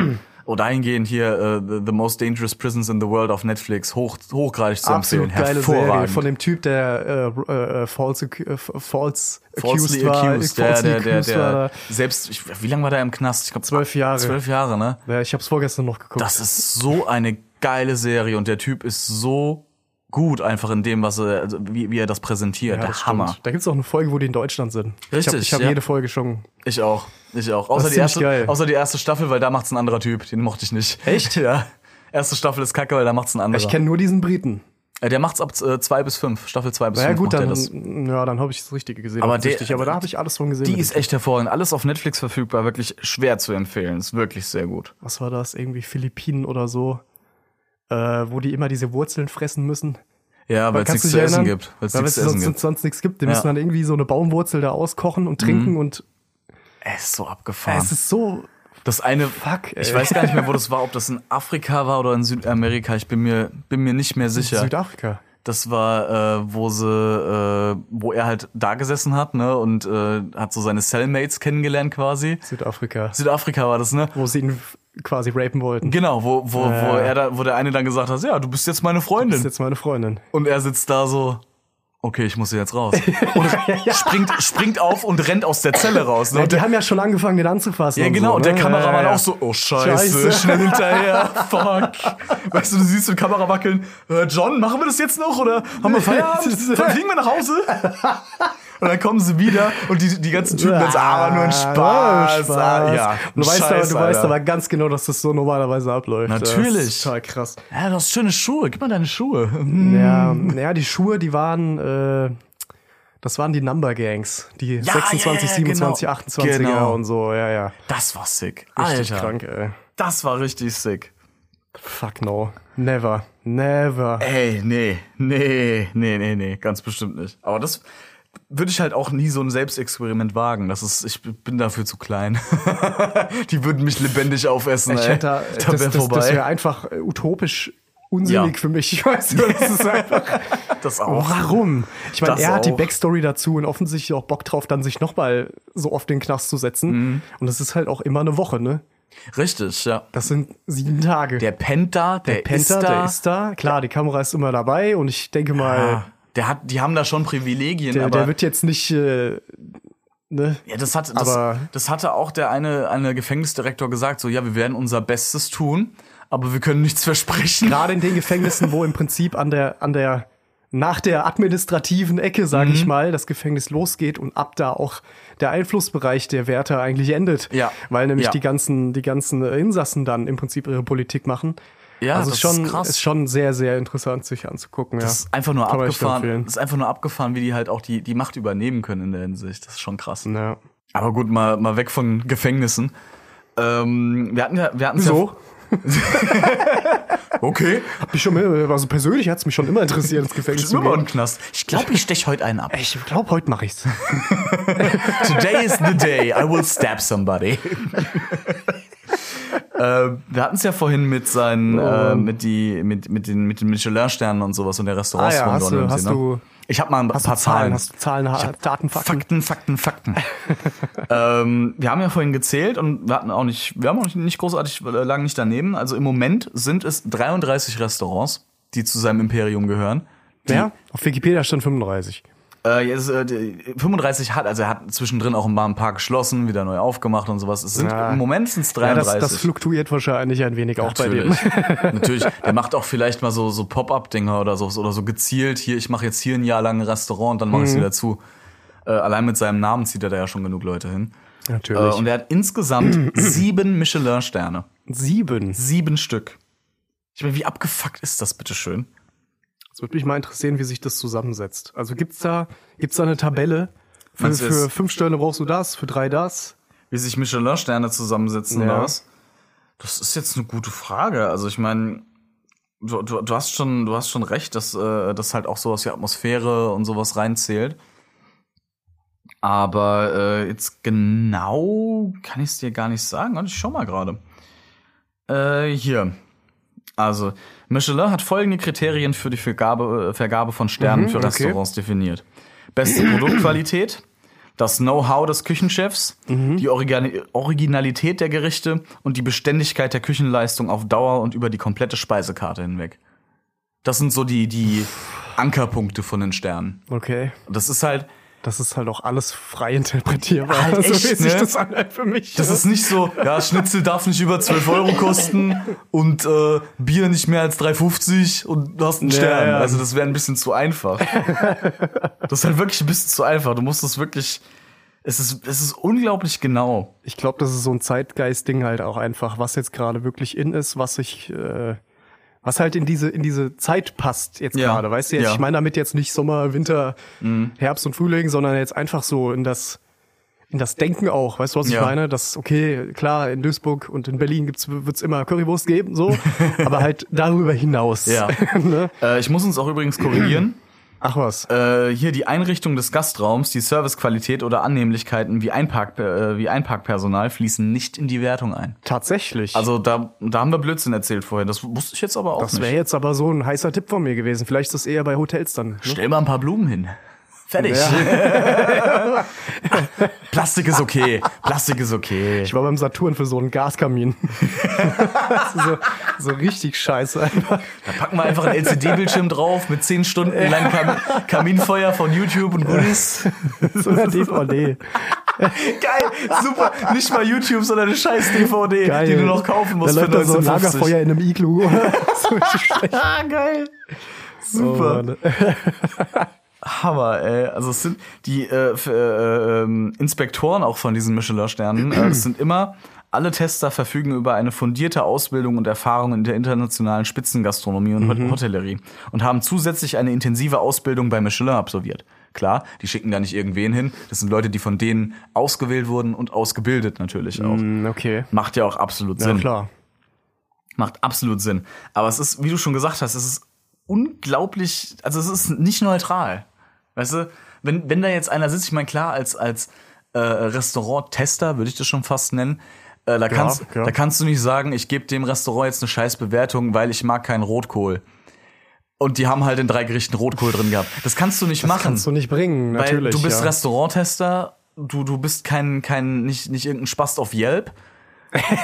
Oh, dahingehend hier äh, the, Most Dangerous Prisons in the World auf Netflix, hoch, hochgradig zu Absolut empfehlen. geile Serie von dem Typ, der äh, äh, äh, false, äh, false Falsely accused war. accused, ja, falsely der, der, accused war der, da. selbst, ich, wie lange war der im Knast? Ich glaube Zwölf Jahre. Zwölf Jahre, ne? Ja, ich habe es vorgestern noch geguckt. Das ist so eine geile Serie und der Typ ist so gut einfach in dem, was er, also wie, wie er das präsentiert. Der das Hammer. stimmt. Da gibt's auch eine Folge, wo die in Deutschland sind. ich Richtig, habe ich hab ja. jede Folge schon. Ich auch. Ich auch. Außer die, erste, geil. außer die erste Staffel, weil da macht's ein anderer Typ. Den mochte ich nicht. Echt? Ja. Erste Staffel ist kacke, weil da macht's ein anderer. Ich kenne nur diesen Briten. Äh, der macht's ab äh, zwei bis fünf. Staffel zwei bis Na ja, fünf gut, dann, ja, dann habe ich das Richtige gesehen. Aber der- aber da habe ich alles von gesehen. Die ist echt hervorragend. Alles auf Netflix verfügbar. Wirklich schwer zu empfehlen. Ist wirklich sehr gut. was war das? Irgendwie Philippinen oder so. Äh, wo die immer diese Wurzeln fressen müssen. Ja, weil es nichts zu essen gibt. Weil es sonst, gibt. sonst nichts gibt. Die Ja. müssen dann irgendwie so eine Baumwurzel da auskochen und trinken und Es ist so abgefahren. es ist so das eine, fuck, ey. ich weiß gar nicht mehr, wo das war, ob das in Afrika war oder in Südamerika. Ich bin mir, bin mir nicht mehr sicher. Südafrika. Das war, äh, wo sie, äh, wo er halt da gesessen hat, ne, und äh, hat so seine Cellmates kennengelernt quasi. Südafrika. Südafrika war das, ne? Wo sie ihn quasi rapen wollten. Genau, wo, wo, wo Ja. er da, wo der eine dann gesagt hat, ja, du bist jetzt meine Freundin. ist jetzt meine Freundin. Und er sitzt da so, okay, ich muss hier jetzt raus. Und springt, springt auf und rennt aus der Zelle raus. Ne? Ja, Und die haben ja schon angefangen, den anzufassen. ja, genau. so, Und der ne? Kameramann Ja, ja, ja. auch so, oh Scheiße, Scheiße. schnell hinterher, fuck. Weißt du, du siehst die Kamera wackeln, äh, John, machen wir das jetzt noch oder haben wir Feierabend? Dann fliegen wir nach Hause? Und dann kommen sie wieder und die, die ganzen Typen ganz, ah, nur ein Spaß. Spaß. Ah, ja, du, weißt, aber, du weißt aber ganz genau, dass das so normalerweise abläuft. Natürlich. Das ist total krass. Ja, du hast schöne Schuhe, gib mal deine Schuhe. Ja, ja, die Schuhe, die waren, äh, das waren die Number Gangs. Die ja, 26, ja, ja, 27, genau. 28er Genau. und so, ja, ja. Das war sick. Richtig Alter, krank, ey. das war richtig sick. Fuck no. Never. Never. Ey, nee, nee, nee, nee, nee, ganz bestimmt nicht. Aber das würde ich halt auch nie so ein Selbstexperiment wagen. Das ist, ich bin dafür zu klein. Die würden mich lebendig aufessen. Ich ey. hätte da, da das, wär das, das wäre einfach äh, utopisch unsinnig Ja. für mich. Ich weiß nicht, das ist einfach. das auch. Warum? Ich meine, er hat die auch. Backstory dazu und offensichtlich auch Bock drauf, dann sich nochmal so oft in den Knast zu setzen. Mhm. Und das ist halt auch immer eine Woche, ne? Richtig, ja. Das sind sieben Tage. Der pennt da, der, Penta, ist da. der ist da. Klar, die Kamera ist immer dabei und ich denke mal, Ah, der hat, die haben da schon Privilegien, der, aber der wird jetzt nicht, äh, ne? Ja, das hat, das, Aber- das hatte auch der eine, eine Gefängnisdirektor gesagt, so, ja, wir werden unser Bestes tun, aber wir können nichts versprechen. Gerade in den Gefängnissen, wo im Prinzip an der, an der, nach der administrativen Ecke, sage Mhm. ich mal, das Gefängnis losgeht und ab da auch der Einflussbereich der Wärter eigentlich endet. Ja. Weil nämlich Ja. die ganzen, die ganzen Insassen dann im Prinzip ihre Politik machen. Ja, also das schon, ist krass. ist schon sehr, sehr interessant, sich anzugucken. Das ist einfach nur Kann abgefahren. ist einfach nur abgefahren, wie die halt auch die, die Macht übernehmen können in der Hinsicht. Das ist schon krass. ja. ja. Aber gut, mal, mal weg von Gefängnissen. Ähm, wir hatten ja, wir hatten? Ja, okay. Hab mich schon, immer- also persönlich hat's mich schon immer interessiert, ins Gefängnis zu immer im gehen. Knast. Ich glaube, ich stech heute einen ab. Ich glaube, heute mache ich's. Today is the day I will stab somebody. äh, wir hatten es ja vorhin mit seinen, äh, mit die, mit, mit den, mit den Michelin-Sternen und sowas und der Restaurants Ah ja, von hast Gordon du- hast ne? du- Ich habe mal ein paar Zahlen, Zahlen. hast du Zahlen, Daten, Fakten? Fakten, Fakten, Fakten. ähm, wir haben ja vorhin gezählt und wir hatten auch nicht, wir haben auch nicht, großartig äh, lang nicht daneben. Also im Moment sind es 33 Restaurants, die zu seinem Imperium gehören. Ja, auf Wikipedia stand 35. Äh, jetzt, äh, die 35 hat, also er hat zwischendrin auch mal ein paar geschlossen, wieder neu aufgemacht und sowas. Es sind Ja. im Moment sind es Ja, das, 33. das fluktuiert wahrscheinlich ein wenig auch bei dem. Natürlich. Natürlich. Der macht auch vielleicht mal so, so Pop-up-Dinger oder so, oder so gezielt. Hier, ich mache jetzt hier ein Jahr lang ein Restaurant und dann mache ich Mhm. es wieder zu. Äh, allein mit seinem Namen zieht er da ja schon genug Leute hin. Natürlich. Äh, und er hat insgesamt sieben Michelin-Sterne. Sieben. Sieben Stück. Ich meine, wie abgefuckt ist das, bitteschön? Es würde mich mal interessieren, wie sich das zusammensetzt. Also gibt's da, gibt's da eine Tabelle? Für, Meinst für fünf Sterne brauchst du das, für drei das. Wie sich Michelin-Sterne zusammensetzen Ja. oder was? Das ist jetzt eine gute Frage. Also ich meine, du, du, du hast schon, du hast schon recht, dass, äh, dass halt auch sowas wie Atmosphäre und sowas reinzählt. Aber äh, jetzt genau kann ich es dir gar nicht sagen. Und ich schau mal gerade. Äh, hier. Also, Michelin hat folgende Kriterien für die Vergabe, äh, Vergabe von Sternen Mhm, für okay. Restaurants definiert. Beste Produktqualität, das Know-how des Küchenchefs, Mhm. die Originalität der Gerichte und die Beständigkeit der Küchenleistung auf Dauer und über die komplette Speisekarte hinweg. Das sind so die, die Ankerpunkte von den Sternen. Okay. Das ist halt, Das ist halt auch alles frei interpretierbar. Halt so echt, sich ne? das anhört für mich. Das ist nicht so, ja, Schnitzel darf nicht über 12 Euro kosten und äh, Bier nicht mehr als 3,50 und du hast einen Ja, Stern. ja. Also das wäre ein bisschen zu einfach. das ist halt wirklich ein bisschen zu einfach. Du musst das wirklich. Es ist, es ist unglaublich genau. Ich glaube, das ist so ein Zeitgeist-Ding halt auch einfach, was jetzt gerade wirklich in ist, was ich, äh, was halt in diese in diese Zeit passt jetzt Ja. gerade. Weißt du, jetzt, Ja. Mhm. ich meine damit jetzt nicht Sommer, Winter, Herbst und Frühling, sondern jetzt einfach so in das in das Denken auch. Weißt du, was ich Ja. meine? Das okay, klar, in Duisburg und in Berlin gibt's wird's immer Currywurst geben, so, aber halt darüber hinaus. Ja. ne? Äh, ich muss uns auch übrigens korrigieren. Ach was. äh, hier die Einrichtung des Gastraums, die Servicequalität oder Annehmlichkeiten wie, Einpark, äh, wie Einparkpersonal fließen nicht in die Wertung ein. Tatsächlich. Also da, da haben wir Blödsinn erzählt vorher. Das wusste ich jetzt aber auch das nicht. wäre jetzt aber so ein heißer Tipp von mir gewesen. Vielleicht ist das eher bei Hotels dann. Ne? Stell mal ein paar Blumen hin. Fertig. Plastik ist okay. Plastik ist okay. Ich war beim Saturn für so einen Gaskamin. so, so richtig scheiße einfach. Da packen wir einfach einen LCD-Bildschirm drauf mit 10 Stunden lang Kam Kaminfeuer von YouTube und Goodies. So eine DVD. Geil, super. Nicht mal YouTube, sondern eine scheiß DVD, Geil. die du noch kaufen musst da für läuft da so ein 1950. Lagerfeuer in einem Iglu. so. Ah, geil. Super. Oh. Hammer, ey. Also es sind die äh, äh, ähm, Inspektoren auch von diesen Michelin-Sternen. Äh, das sind immer alle Tester verfügen über eine fundierte Ausbildung und Erfahrung in der internationalen Spitzengastronomie und Hot- Hotellerie und haben zusätzlich eine intensive Ausbildung bei Michelin absolviert. Klar, die schicken da nicht irgendwen hin. Das sind Leute, die von denen ausgewählt wurden und ausgebildet natürlich auch. Hm, Okay. Macht ja auch absolut Ja, Sinn. klar. Macht absolut Sinn. Aber es ist, wie du schon gesagt hast, es ist unglaublich, also es ist nicht neutral. Weißt du, wenn, wenn da jetzt einer sitzt, ich meine, klar, als, als äh, Restaurant-Tester würde ich das schon fast nennen, äh, da, kannst, ja. da kannst du nicht sagen, ich gebe dem Restaurant jetzt eine scheiß Bewertung, weil ich mag keinen Rotkohl. Und die haben halt in drei Gerichten Rotkohl drin gehabt. Das kannst du nicht Das machen. kannst du nicht bringen, Weil natürlich. du bist ja. Restauranttester, du, du bist kein, kein, nicht, nicht irgendein Spast auf Yelp,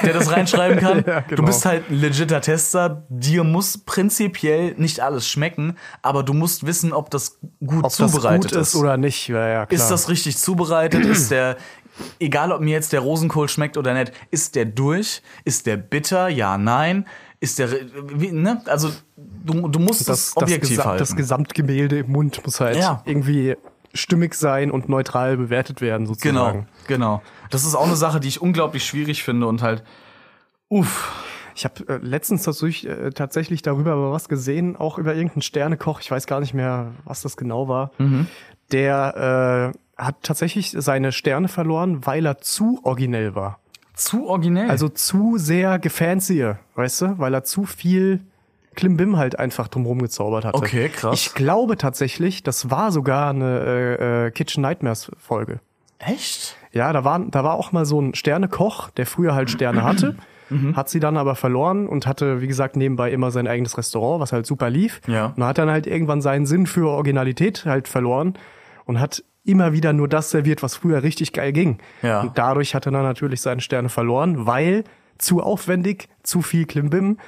der das reinschreiben kann. Ja, Du genau. bist halt ein legitter Tester. Dir muss prinzipiell nicht alles schmecken, aber du musst wissen, ob das gut Ob das zubereitet gut ist oder nicht. Ja, ja, klar. ist das richtig zubereitet? ist der, egal ob mir jetzt der Rosenkohl schmeckt oder nicht, ist der durch? Ist der bitter? Ja, nein. Ist der, wie, ne? Also, du, du musst das, das, objektiv das, Gesa- halten. das Gesamtgemälde im Mund muss halt Ja. irgendwie stimmig sein und neutral bewertet werden, Genau, sozusagen. genau. Das ist auch eine Sache, die ich unglaublich schwierig finde und halt, uff. Ich habe äh, letztens tatsächlich, äh, tatsächlich darüber aber was gesehen, auch über irgendeinen Sternekoch, ich weiß gar nicht mehr, was das genau war, Mhm. der äh, hat tatsächlich seine Sterne verloren, weil er zu originell war. Zu originell. Also zu sehr gefancy, weißt du, weil er zu viel Klimbim halt einfach drumherum gezaubert hatte. Okay, krass. Ich glaube tatsächlich, das war sogar eine äh, äh, Kitchen Nightmares Folge. echt? Ja, da war, da war auch mal so ein Sternekoch, der früher halt Sterne hatte, Mhm. hat sie dann aber verloren und hatte, wie gesagt, nebenbei immer sein eigenes Restaurant, was halt super lief. Ja. Und hat dann halt irgendwann seinen Sinn für Originalität halt verloren und hat immer wieder nur das serviert, was früher richtig geil ging. Ja. Und dadurch hat er dann natürlich seine Sterne verloren, weil zu aufwendig, zu viel Klimbim.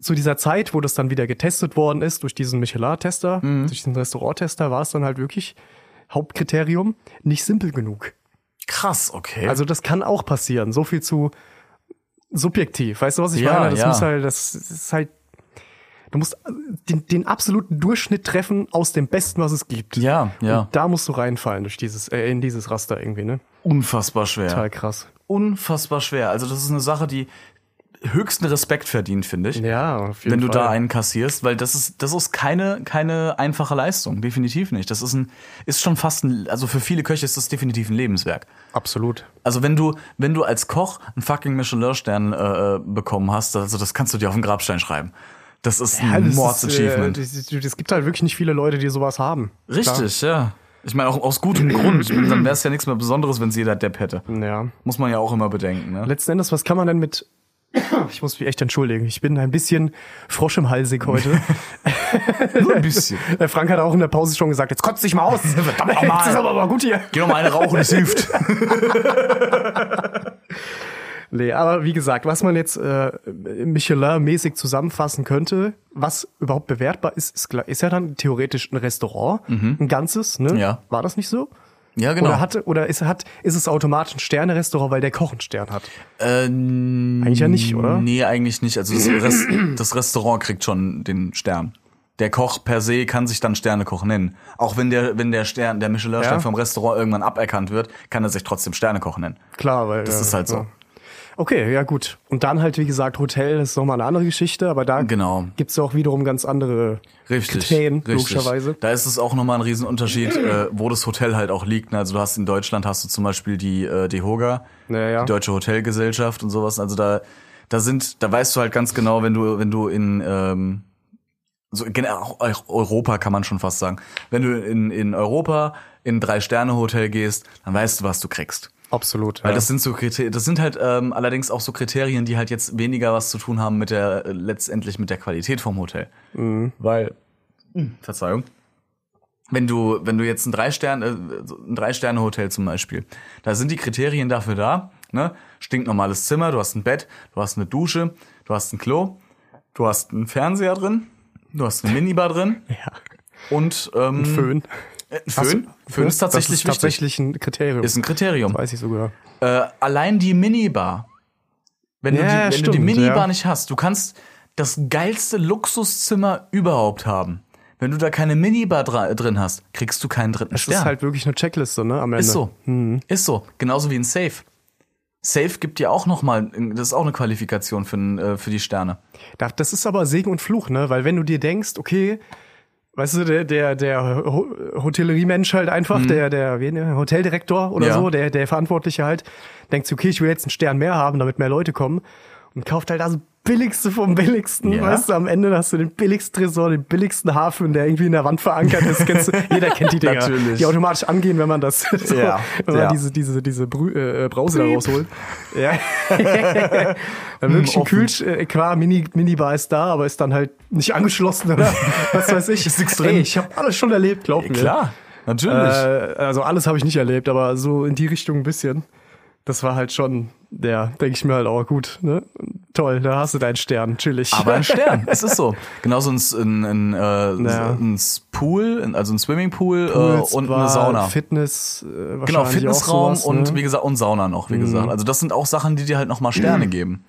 Zu dieser Zeit, wo das dann wieder getestet worden ist durch diesen Michelin-Tester, Mhm. durch diesen Restaurant-Tester, war es dann halt wirklich Hauptkriterium nicht simpel genug. Krass, okay. Also das kann auch passieren. So viel zu subjektiv. Weißt du, was ich Ja, meine? Das ja. muss halt, das, das ist halt, du musst den, den absoluten Durchschnitt treffen aus dem Besten, was es gibt. ja, ja. Und da musst du reinfallen durch dieses, äh, in dieses Raster irgendwie, ne? Unfassbar schwer. Total krass. Unfassbar schwer. Also, das ist eine Sache, die höchsten Respekt verdient, finde ich. Ja, auf jeden wenn du Fall. da einen kassierst, weil das ist, das ist keine, keine einfache Leistung, definitiv nicht. Das ist ein, ist schon fast ein, also für viele Köche ist das definitiv ein Lebenswerk. Absolut. Also wenn du, wenn du als Koch einen fucking Michelin-Stern äh, bekommen hast, also das kannst du dir auf den Grabstein schreiben. Das ist ein das Mords-Achievement. ist, äh, Es gibt halt wirklich nicht viele Leute, die sowas haben. Richtig, ja. Ich meine, auch aus gutem Grund. Meine, dann wäre es ja nichts mehr Besonderes, wenn es jeder Depp hätte. Klar. Ja. Muss man ja auch immer bedenken. Ne? Letzten Endes, was kann man denn mit ich muss mich echt entschuldigen. Ich bin ein bisschen Frosch im Halsig heute. Nur ein bisschen. Der Frank hat auch in der Pause schon gesagt, jetzt kotzt dich mal aus. Verdammt nochmal. Jetzt ist aber mal gut hier. Geh noch mal eine rauchen, es hilft. Nee, aber wie gesagt, was man jetzt äh, Michelin-mäßig zusammenfassen könnte, was überhaupt bewertbar ist, ist, ist ja dann theoretisch ein Restaurant, ein ganzes, ne? Mhm. Ja. War das nicht so? Ja, genau. Oder, hat, oder ist, hat, ist es automatisch ein Sterne-Restaurant, weil der Koch einen Stern hat? Äh, Eigentlich ja nicht, oder? Nee, eigentlich nicht. Also das, Rest, das Restaurant kriegt schon den Stern. Der Koch per se kann sich dann Sternekoch nennen. Auch wenn der, wenn der Stern, der Michelin-Stern Ja? vom Restaurant irgendwann aberkannt wird, kann er sich trotzdem Sternekoch nennen. Klar, weil. Das ja, ist halt so. Okay, ja gut. Und dann halt, wie gesagt, Hotel ist nochmal eine andere Geschichte, aber da Genau. gibt's ja auch wiederum ganz andere Richtig. Kriterien, richtig. logischerweise. Da ist es auch nochmal ein Riesenunterschied, äh, wo das Hotel halt auch liegt. Also du hast in Deutschland hast du zum Beispiel die äh, DEHOGA, Ja, ja. die Deutsche Hotelgesellschaft und sowas. Also da, da sind, da weißt du halt ganz genau, wenn du, wenn du in ähm, so auch Europa kann man schon fast sagen. Wenn du in, in Europa in ein Drei-Sterne-Hotel gehst, dann weißt du, was du kriegst. Absolut. Weil ja. das sind so Kriterien, das sind halt ähm, allerdings auch so Kriterien, die halt jetzt weniger was zu tun haben mit der äh, letztendlich mit der Qualität vom Hotel. Weil Hm, Verzeihung. Wenn du wenn du jetzt ein drei Sterne äh, ein drei Sterne Hotel zum Beispiel, da sind die Kriterien dafür da, ne? Stinknormales Zimmer, du hast ein Bett, du hast eine Dusche, du hast ein Klo, du hast einen Fernseher drin, du hast eine Minibar drin ja. und ähm, Föhn. Föhn. Föhn ist tatsächlich das ist wichtig. tatsächlich ein Kriterium. Ist ein Kriterium. Weiß ich sogar. Äh, allein die Minibar. Wenn, du, Ja, die, wenn du die stimmt, Minibar ja. nicht hast, du kannst das geilste Luxuszimmer überhaupt haben. Wenn du da keine Minibar drin hast, kriegst du keinen dritten Das Stern. ist halt wirklich eine Checkliste, ne? Am Ende. Ist so. Ist so. Genauso wie ein Safe. Safe gibt dir auch nochmal, das ist auch eine Qualifikation für, äh, für die Sterne. Da- Das ist aber Segen und Fluch, ne? Weil wenn du dir denkst, okay, weißt du, der, der, der Ho- Hotelleriemensch halt einfach, der, der, wie, ne, Hoteldirektor oder Mhm. Ja. so, der, der Verantwortliche halt, denkt sich, okay, ich will jetzt einen Stern mehr haben, damit mehr Leute kommen und kauft halt das Billigste vom Billigsten, Ja. weißt du, am Ende hast du den billigsten Tresor, den billigsten Hafen, der irgendwie in der Wand verankert ist, kennst du, jeder kennt die Dinger, Natürlich. die automatisch angehen, wenn man das, so, Ja, wenn man ja. diese, diese, diese Brü äh, Brause da rausholt. Ja. Dann wirklich ein. Kühlsch, äh, klar, Mini, Minibar ist da, aber ist dann halt nicht angeschlossen oder was weiß ich. Ist Ey, drin. ich habe alles schon erlebt, glaub mir. natürlich. Äh, also alles habe ich nicht erlebt, aber so in die Richtung ein bisschen. Das war halt schon, ja, denke ich mir halt auch gut. Ne? Toll, da hast du deinen Stern, chillig. Aber ein Stern, es ist so. Genauso ein, ein, ein, äh, Ja. ein Pool, also ein Swimmingpool äh, und eine Sauna. Fitness, äh, Genau, Fitnessraum sowas, und ne? Mhm. wie gesagt und Sauna noch, wie gesagt. Also das sind auch Sachen, die dir halt nochmal Sterne geben.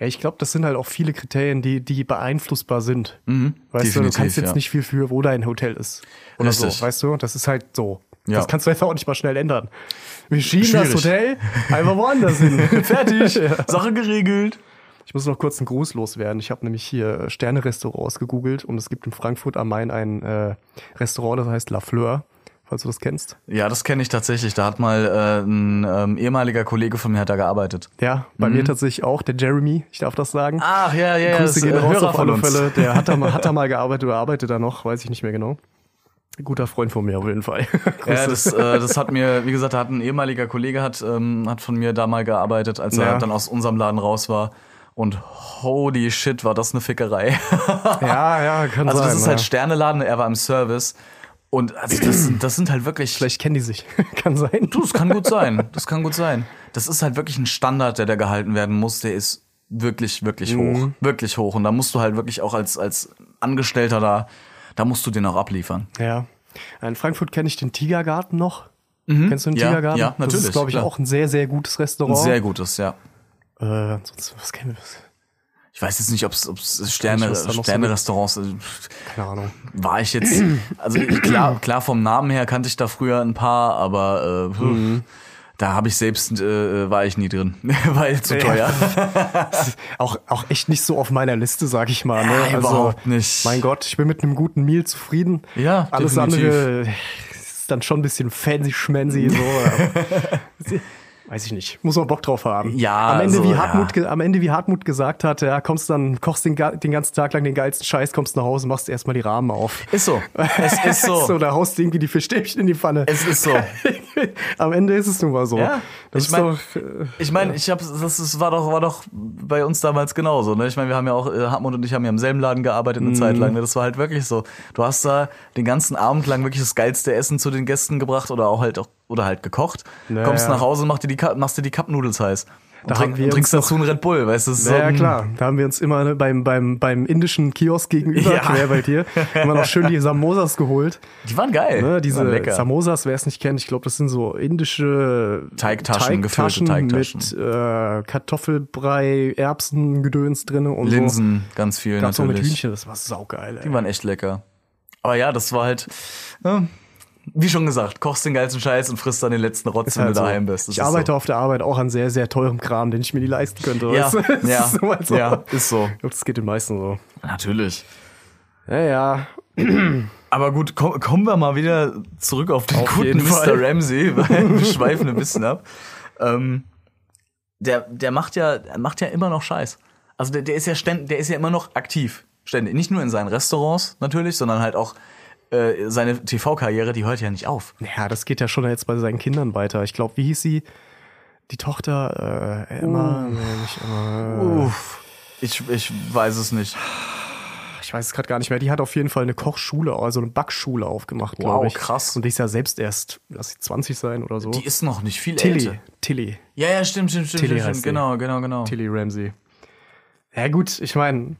Ja, ich glaube, das sind halt auch viele Kriterien, die, die beeinflussbar sind. weißt du, du Mhm. definitiv, kannst jetzt ja. nicht viel für, wo dein Hotel ist. Oder Richtig. so, weißt du? Das ist halt so. Ja. Das kannst du jetzt auch nicht mal schnell ändern. Wir schieben das Schwierig. Hotel einfach woanders hin. Fertig, Sache geregelt. Ich muss noch kurz einen Gruß loswerden. Ich habe nämlich hier Sterne-Restaurants gegoogelt und es gibt in Frankfurt am Main ein äh, Restaurant, das heißt La Fleur, falls du das kennst. Ja, das kenne ich tatsächlich. Da hat mal äh, ein ähm, ehemaliger Kollege von mir hat da gearbeitet. Ja, bei Mhm. mir tatsächlich auch, der Jeremy, ich darf das sagen. Ach ja, ja, Grüße gehen raus auf alle. Fälle. Der hat da, mal, hat da mal gearbeitet oder arbeitet da noch, weiß ich nicht mehr genau. Guter Freund von mir auf jeden Fall. Ja, das, äh, das hat mir, wie gesagt, da hat ein ehemaliger Kollege hat, ähm, hat von mir da mal gearbeitet, als er Ja. dann aus unserem Laden raus war. Und holy shit, war das eine Fickerei. ja, ja, kann Also sein. das ist halt ja. Sterneladen, er war im Service. Und also das, sind- das sind halt wirklich. Vielleicht kennen die sich. kann sein. Du, das kann gut sein. Das kann gut sein. Das ist halt wirklich ein Standard, der da gehalten werden muss. Der ist wirklich, wirklich hoch. Mhm. Wirklich hoch. Und da musst du halt wirklich auch als, als Angestellter da, da musst du den auch abliefern. Ja. In Frankfurt kenne ich den Tigergarten noch. Kennst du den Mhm. Ja, Tigergarten? ja, Das natürlich, ist, glaube ich, klar. auch ein sehr, sehr gutes Restaurant. Ein sehr gutes, ja. Äh, ansonsten, was kennen wir? Ich weiß jetzt nicht, ob es Sterne, so Sterne-Restaurants äh, Keine Ahnung. war ich jetzt. Also klar, klar vom Namen her kannte ich da früher ein paar, aber äh, Mhm. Da habe ich selbst äh, war ich nie drin, weil zu teuer. Auch, auch echt nicht so auf meiner Liste, sag ich mal. Ne? Ja, überhaupt nicht. Mein Gott, ich bin mit einem guten Meal zufrieden. Ja, Alles definitiv. andere ist dann schon ein bisschen fancy schmancy. So. Weiß ich nicht. Muss man Bock drauf haben. Ja, am Ende, also, wie ja. Hartmut, ge- am Ende, wie Hartmut gesagt hat, ja, kommst dann, kochst den, den ganzen Tag lang den geilsten Scheiß, kommst nach Hause, machst erstmal die Rahmen auf. Ist so. Es ist so. so, da haust du irgendwie die Fischstäbchen in die Pfanne. Es ist so. Am Ende ist es nun mal so. Ja, das ich mein- doch, äh, Ich meine, ich habe das ist, war doch war doch bei uns damals genauso, ne? Ich meine, wir haben ja auch äh, Hartmut und ich haben ja im selben Laden gearbeitet eine Mhm. Zeit lang, ne? Das war halt wirklich so. Du hast da den ganzen Abend lang wirklich das geilste Essen zu den Gästen gebracht oder auch halt auch oder halt gekocht. Ja, Kommst ja. nach Hause, mach dir die machst dir die Cup Noodles heiß. Und, Da trink, haben wir und trinkst dazu einen Red Bull, weißt du? Ja, so klar. Da haben wir uns immer ne, beim, beim, beim indischen Kiosk gegenüber, Ja. quer bei dir, immer noch schön die Samosas geholt. Die waren geil. Ne, Die waren diese lecker. Samosas, wer es nicht kennt, ich glaube, das sind so indische Teigtaschen, gefüllte Teigtaschen. mit äh, Kartoffelbrei, Erbsengedöns drin und Linsen, ganz viel so. Gab's auch mit natürlich. Hühnchen, das war saugeil. Ey. Die waren echt lecker. Aber ja, das war halt, ja, wie schon gesagt, kochst den geilsten Scheiß und frisst dann den letzten Rotz, Ist wenn halt du so. daheim bist. Das Ich arbeite so. auf der Arbeit auch an sehr, sehr teurem Kram, den ich mir nie leisten könnte. Ja, ja, ist so. ja, ist so. Ich glaube, das geht den meisten so. Natürlich. Ja, ja. Aber gut, komm, kommen wir mal wieder zurück auf den Auf guten jeden Mr. Fall. Ramsey, weil wir schweifen ein bisschen ab. Ähm, der, der macht ja, der macht ja immer noch Scheiß. Also der, der ist ja ständ, der ist ja immer noch aktiv. Ständig. Nicht nur in seinen Restaurants natürlich, sondern halt auch äh, seine TV-Karriere, die hört ja nicht auf. Ja, das geht ja schon jetzt bei seinen Kindern weiter. Ich glaube, wie hieß sie? Die Tochter, äh, Emma, nee, nicht Emma. Uff. Ich, ich weiß es nicht. Ich weiß es gerade gar nicht mehr. Die hat auf jeden Fall eine Kochschule, also eine Backschule aufgemacht, Wow, glaube ich. krass. Und die ist ja selbst erst, lass sie 20 sein oder so. Die ist noch nicht viel Tilly, älter. Tilly, Ja, ja, stimmt, stimmt, stimmt, Tilly stimmt, stimmt. Genau, genau, genau. Tilly Ramsey. Ja gut, ich meine,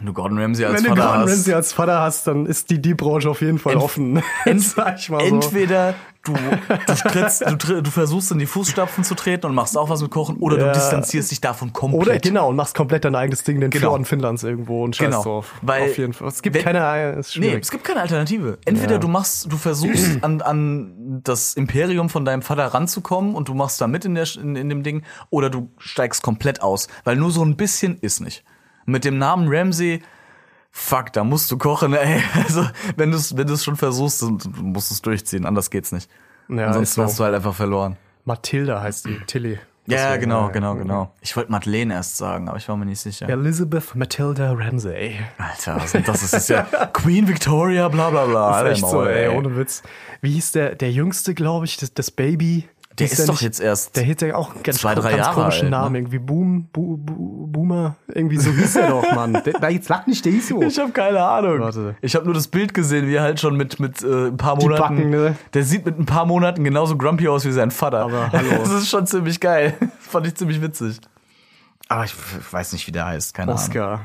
Wenn du Gordon Ramsay als wenn du Vater Gordon hast. Ramsay als Vater hast, dann ist die die Branche auf jeden Fall Ent- offen. Ent- Sag ich mal so. Entweder du, du, trittst, du, du versuchst in die Fußstapfen zu treten und machst auch was mit Kochen, oder Ja. du distanzierst dich davon komplett. Oder genau, und machst komplett dein eigenes Ding in den Genau. Fjorden Finnlands irgendwo und scheiß Genau. drauf. Weil- auf jeden Fall. Es gibt wenn- keine, ist Nee, schwierig. es gibt keine Alternative. Entweder Ja. du machst, du versuchst an, an das Imperium von deinem Vater ranzukommen und du machst da mit in, der, in, in dem Ding, oder du steigst komplett aus. Weil nur so ein bisschen ist nicht. Mit dem Namen Ramsey, fuck, da musst du kochen, ey. Also, wenn du es wenn du's schon versuchst, dann musst du es durchziehen, anders geht's nicht. Ja, Ansonsten hast du halt einfach verloren. Mathilda heißt die, Tilly. Ja, Deswegen, genau, genau, genau. Ich wollte Madeleine erst sagen, aber ich war mir nicht sicher. Elizabeth Matilda Ramsey. Alter, was ist das? Das ist ja Queen Victoria, bla bla bla. Das ist echt so, ey, ohne Witz. Wie hieß der, der Jüngste, glaube ich, das, das Baby? Der Hieß ist doch nicht- jetzt erst Der hätte ja auch einen ganz, zwei, drei ganz Jahre komischen alt, Namen, ne? irgendwie Boom, Bu, Bu, Boomer, irgendwie so hieß er doch, Mann. Der, na, jetzt lach nicht, der hieß so. Ich habe keine Ahnung. Warte. Ich habe nur das Bild gesehen, wie er halt schon mit mit äh, ein paar Monaten. Backen, ne? Der sieht mit ein paar Monaten genauso grumpy aus wie sein Vater. Aber hallo. Das ist schon ziemlich geil. Fand ich ziemlich witzig. Aber ich weiß nicht, wie der heißt. Keine Ahnung. Oscar.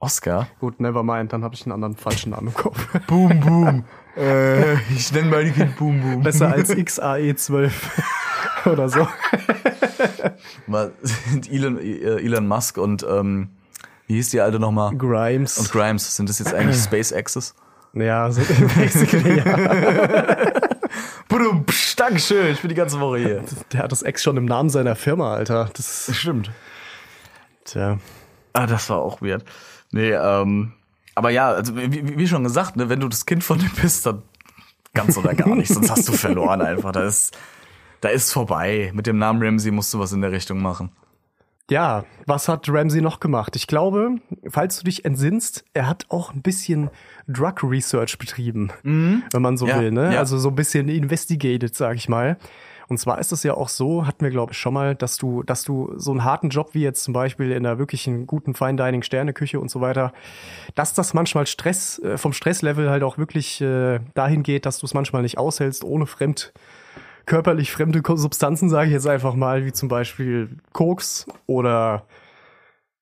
Oscar. Gut, never mind, dann habe ich einen anderen falschen Namen im Kopf. Boom Boom. äh, ich nenne mein Kind Boom Boom. Besser als XAE12 oder so. Mal sind Elon, äh, Elon Musk und ähm, wie hieß die alte nochmal? Grimes. Und Grimes. Sind das jetzt eigentlich SpaceXs? ja, so basically, ja. Budum, psch, Dankeschön, ich bin die ganze Woche hier. Der hat das Ex schon im Namen seiner Firma, Alter. Das Stimmt. tja. Ah, das war auch weird. Nee, ähm, aber ja, also wie, wie schon gesagt, ne, wenn du das Kind von dem bist, dann ganz oder gar nicht, sonst hast du verloren einfach. Da ist, da ist vorbei. Mit dem Namen Ramsey musst du was in der Richtung machen. Ja, was hat Ramsey noch gemacht? Ich glaube, falls du dich entsinnst, er hat auch ein bisschen Drug Research betrieben, wenn man so Ja, will, ne? ja. Also so ein bisschen investigated, sag ich mal. Und zwar ist es ja auch so, hatten wir glaube ich schon mal, dass du, dass du so einen harten Job wie jetzt zum Beispiel in einer wirklichen guten Fine Dining Sterneküche und so weiter, dass das manchmal Stress äh, vom Stresslevel halt auch wirklich äh, dahin geht, dass du es manchmal nicht aushältst ohne fremd körperlich fremde Substanzen, sage ich jetzt einfach mal, wie zum Beispiel Koks oder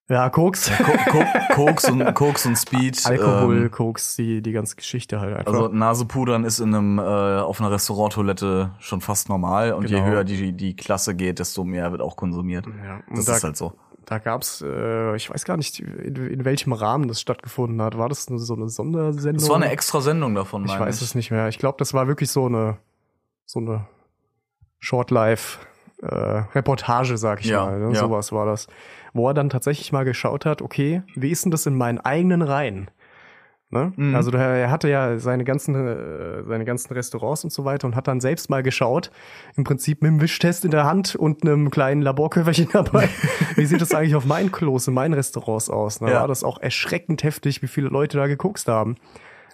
ja, Koks. Ko Koks und Koks und Speed. Alkohol, Ähm, Koks, die, die ganze Geschichte halt einfach. also Nasepudern ist in einem äh, auf einer Restauranttoilette schon fast normal und je Genau. höher die die Klasse geht, desto mehr wird auch konsumiert. Ja, und das da- ist halt so. da gab's, äh, ich weiß gar nicht, in, in welchem Rahmen das stattgefunden hat. War das eine, so eine Sondersendung? Das war eine extra Sendung davon, Ich meine weiß es nicht mehr. Ich glaube, das war wirklich so eine, so eine Short-Life äh, Reportage, sag ich Ja, mal. Ne? ja. Sowas war das. Wo er dann tatsächlich mal geschaut hat, okay, wie ist denn das in meinen eigenen Reihen? Ne? Mhm. Also er hatte ja seine ganzen, äh, seine ganzen Restaurants und so weiter und hat dann selbst mal geschaut, im Prinzip mit einem Wischtest in der Hand und einem kleinen Laborköfferchen dabei. Wie sieht das eigentlich auf meinen Klos, in meinen Restaurants aus? Da Ja. war das auch erschreckend heftig, wie viele Leute da gekokst haben.